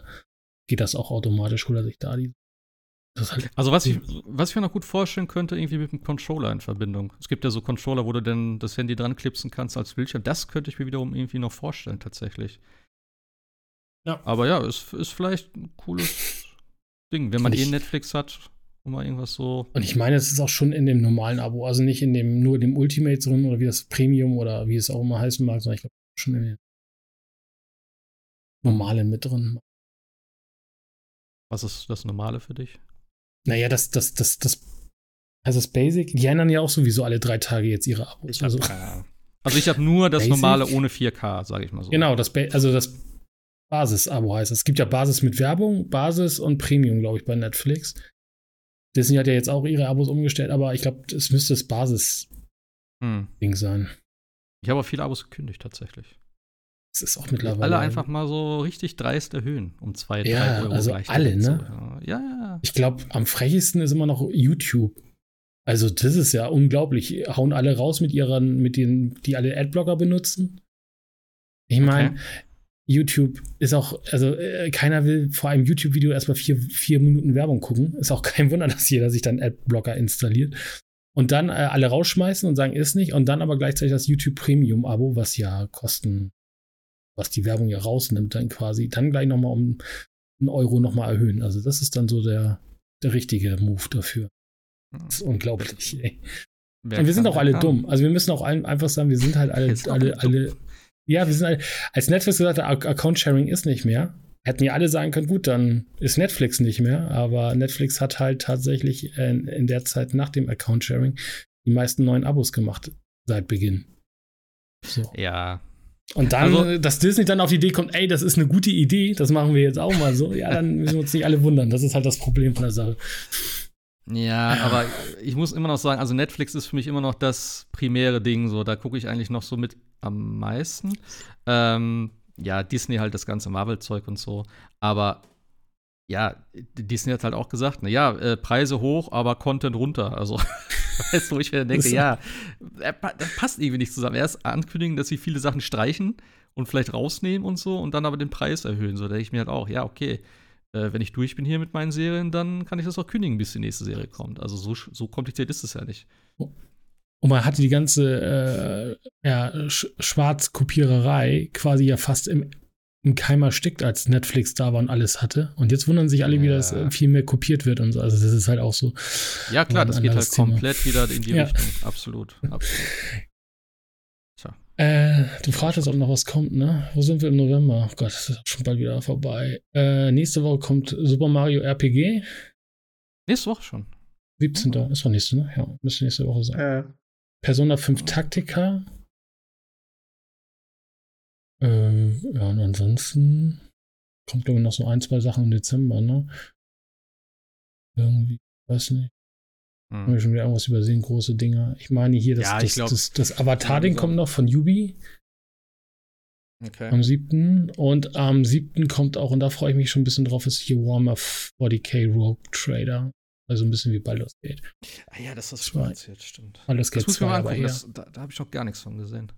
geht das auch automatisch, holt er sich da die. Halt also was ich, was ich mir noch gut vorstellen könnte, irgendwie mit dem Controller in Verbindung. Es gibt ja so Controller, wo du dann das Handy dran klipsen kannst als Bildschirm. Das könnte ich mir wiederum irgendwie noch vorstellen, tatsächlich. Ja. Aber ja, ist, ist vielleicht ein cooles Ding. Wenn man eh Netflix hat, um mal irgendwas so. Und ich meine, es ist auch schon in dem normalen Abo, also nicht in dem nur dem Ultimate drin oder wie das Premium oder wie es auch immer heißen mag, sondern ich glaube schon in dem normalen mit drin. Was ist das Normale für dich? Naja, das, das, das, das, also das Basic, die ändern ja auch sowieso alle drei Tage jetzt ihre Abos. Ich also, also ich habe nur das Basic? normale ohne 4K, sage ich mal so. Genau, das, also das Basis-Abo heißt. Es gibt ja Basis mit Werbung, Basis und Premium, glaube ich, bei Netflix. Disney hat ja jetzt auch ihre Abos umgestellt, aber ich glaube, es müsste das Basis-Ding hm. sein. Ich habe auch viele Abos gekündigt, tatsächlich. Das ist auch mittlerweile. Alle einfach mal so richtig dreist erhöhen, um zwei, ja, drei Euro also alle, ne? Ja, ja. Ich glaube, am frechesten ist immer noch YouTube. Also, das ist ja unglaublich. Hauen alle raus mit ihren, mit den, die alle Adblocker benutzen. Ich meine, okay. YouTube ist auch, also äh, keiner will vor einem YouTube-Video erstmal vier, vier Minuten Werbung gucken. Ist auch kein Wunder, dass jeder sich dann Adblocker installiert. Und dann äh, alle rausschmeißen und sagen, ist nicht. Und dann aber gleichzeitig das YouTube Premium-Abo, was ja kosten, was die Werbung ja rausnimmt, dann quasi, dann gleich nochmal um einen Euro nochmal erhöhen. Also das ist dann so der, der richtige Move dafür. Das ist unglaublich, ey. Wer und wir sind auch alle haben? dumm. Also wir müssen auch allen einfach sagen, wir sind halt alle, alle, alle, ja, wir sind halt, als Netflix gesagt hat, Account-Sharing ist nicht mehr, hätten ja alle sagen können, gut, dann ist Netflix nicht mehr. Aber Netflix hat halt tatsächlich in, in der Zeit nach dem Account-Sharing die meisten neuen Abos gemacht seit Beginn. So. Ja. Und dann, also, dass Disney dann auf die Idee kommt, ey, das ist eine gute Idee, das machen wir jetzt auch mal so. Ja, dann müssen wir uns nicht alle wundern. Das ist halt das Problem von der Sache. Ja, aber ich muss immer noch sagen, also Netflix ist für mich immer noch das primäre Ding. So, da gucke ich eigentlich noch so mit am meisten. Ähm, ja, Disney halt das ganze Marvel-Zeug und so. Aber ja, Disney hat halt auch gesagt, na ja, äh, Preise hoch, aber Content runter. Also, weißt du, wo ich mir denke, ja, das passt irgendwie nicht zusammen. Erst ankündigen, dass sie viele Sachen streichen und vielleicht rausnehmen und so und dann aber den Preis erhöhen. So, denke ich mir halt auch, ja, okay, äh, wenn ich durch bin hier mit meinen Serien, dann kann ich das auch kündigen, bis die nächste Serie kommt. Also so, so kompliziert ist es ja nicht. Und man hatte die ganze äh, ja, Sch Schwarzkopiererei quasi ja fast im, im Keim erstickt, als Netflix da war und alles hatte. Und jetzt wundern sich alle, ja. wie das äh, viel mehr kopiert wird und so. Also das ist halt auch so. Ja, klar, das geht halt Thema. komplett wieder in die ja. Richtung. Absolut, absolut. Äh, du fragtest, ob noch was kommt, ne? Wo sind wir im November? Oh Gott, das ist schon bald wieder vorbei. Äh, nächste Woche kommt Super Mario RPG. Nächste Woche schon. 17. Oh. Ist doch nächste, ne? Ja, müsste nächste Woche sein. Äh. Persona 5 Taktika. Äh, ja, und ansonsten kommt, glaube ich, noch so ein, zwei Sachen im Dezember, ne? Irgendwie, weiß nicht. Hm. Haben wir schon wieder irgendwas übersehen, große Dinger. Ich meine hier, das, ja, das, glaub, das, das Avatar-Ding kommt noch von Yubi. Okay. Am 7. Und am 7. kommt auch, und da freue ich mich schon ein bisschen drauf, ist hier Warhammer 40k Rogue Trader. Also ein bisschen wie Baldur's Gate. Ah ja, das ist schon erzählt, stimmt. Baldur's Gate das muss 2, mal angucken, das, da, da habe ich noch gar nichts von gesehen.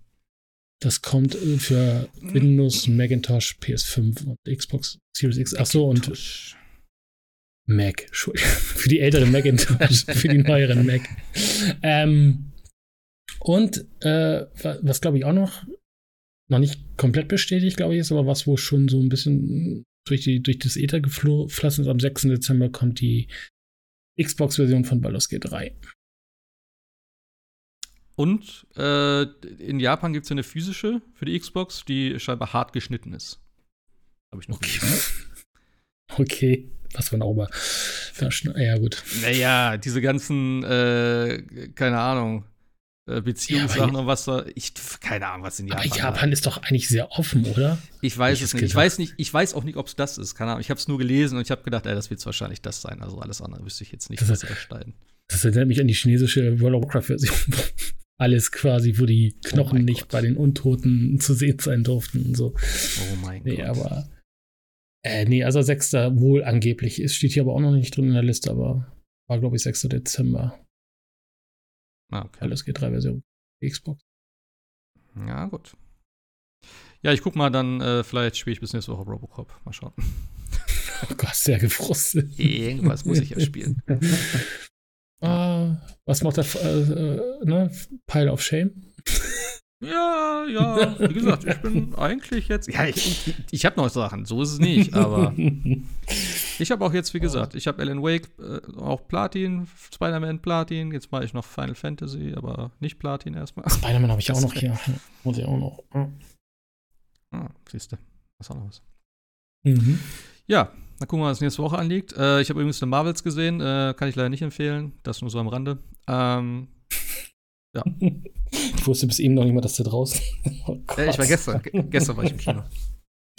Das kommt äh, für Windows, Macintosh, PS5 und Xbox Series X. Achso, und Mac, für die älteren Macintosh, für die neueren Mac. Ähm, und äh, was glaube ich auch noch noch nicht komplett bestätigt, glaube ich, ist, aber was wo schon so ein bisschen durch, die, durch das Ether geflossen ist. Am 6. Dezember kommt die Xbox-Version von Baldur's Gate 3. Und äh, in Japan gibt es eine physische für die Xbox, die scheinbar hart geschnitten ist. Habe ich noch okay. okay was für ein Auber. Ja, gut. Naja, diese ganzen, äh, keine Ahnung, äh, Beziehungssachen ja, und was da. Ich, keine Ahnung, was in Japan. Aber Japan ist doch eigentlich sehr offen, oder? Ich weiß ich es nicht. Ich weiß nicht. Ich weiß auch nicht, ob es das ist. Keine Ahnung. Ich habe es nur gelesen und ich habe gedacht, ey, das wird wahrscheinlich das sein. Also alles andere wüsste ich jetzt nicht, das unterscheiden. Das erinnert mich an die chinesische World of Warcraft-Version. Alles quasi, wo die Knochen oh nicht Gott. bei den Untoten zu sehen sein durften und so. Oh mein nee, Gott. aber. Äh, nee, also 6. wohl angeblich. Es steht hier aber auch noch nicht drin in der Liste, aber war, glaube ich, 6. Dezember. Ah, okay. Alles G3-Version. Xbox. Ja, gut. Ja, ich guck mal dann, äh, vielleicht spiele ich bis nächste Woche Robocop. Mal schauen. Oh Gott, sehr gefrustet. Irgendwas muss ich ja spielen. uh, was macht der äh, äh, ne? Pile of Shame? Ja, ja, wie gesagt, ich bin eigentlich jetzt. Ja, ich, ich, ich habe noch Sachen, so ist es nicht, aber ich habe auch jetzt, wie gesagt, ich habe Alan Wake äh, auch Platin, Spider-Man Platin, jetzt mache ich noch Final Fantasy, aber nicht Platin erstmal. Spider-Man habe ich auch noch hier. Muss ich auch noch. Ah, siehst du, was auch noch was. Mhm. Ja, dann gucken wir, was nächste Woche anliegt. Äh, ich habe übrigens eine Marvels gesehen, äh, kann ich leider nicht empfehlen, das nur so am Rande. Ähm, ja. Ich wusste bis eben noch nicht mal, dass der draußen. Oh äh, ich war gestern, gestern war ich im Kino.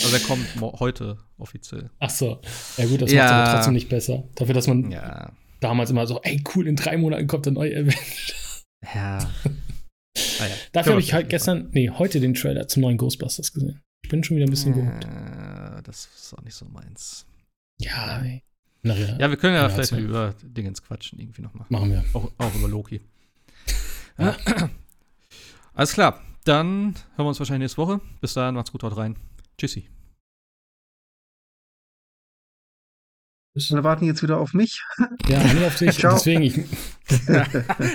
Also er kommt heute offiziell. Ach so. Ja gut, das ja. macht aber trotzdem nicht besser. Dafür, dass man ja. damals immer so, ey cool, in drei Monaten kommt der neue Event. Ja. ah, ja. Dafür habe ich halt gestern, nee, heute den Trailer zum neuen Ghostbusters gesehen. Ich bin schon wieder ein bisschen gehuckt. Das ist auch nicht so meins. Ja, ey. Ja, wir können ja, vielleicht mal über Dingens quatschen irgendwie noch machen. Machen wir. Auch, auch über Loki. Ja. Alles klar, dann hören wir uns wahrscheinlich nächste Woche. Bis dahin, macht's gut, haut rein. Tschüssi. Wir warten jetzt wieder auf mich. Ja, nur auf dich. Ciao. Deswegen ich.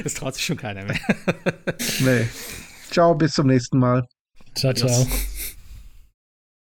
das traut sich schon keiner mehr. nee. Ciao, bis zum nächsten Mal. Ciao, ciao.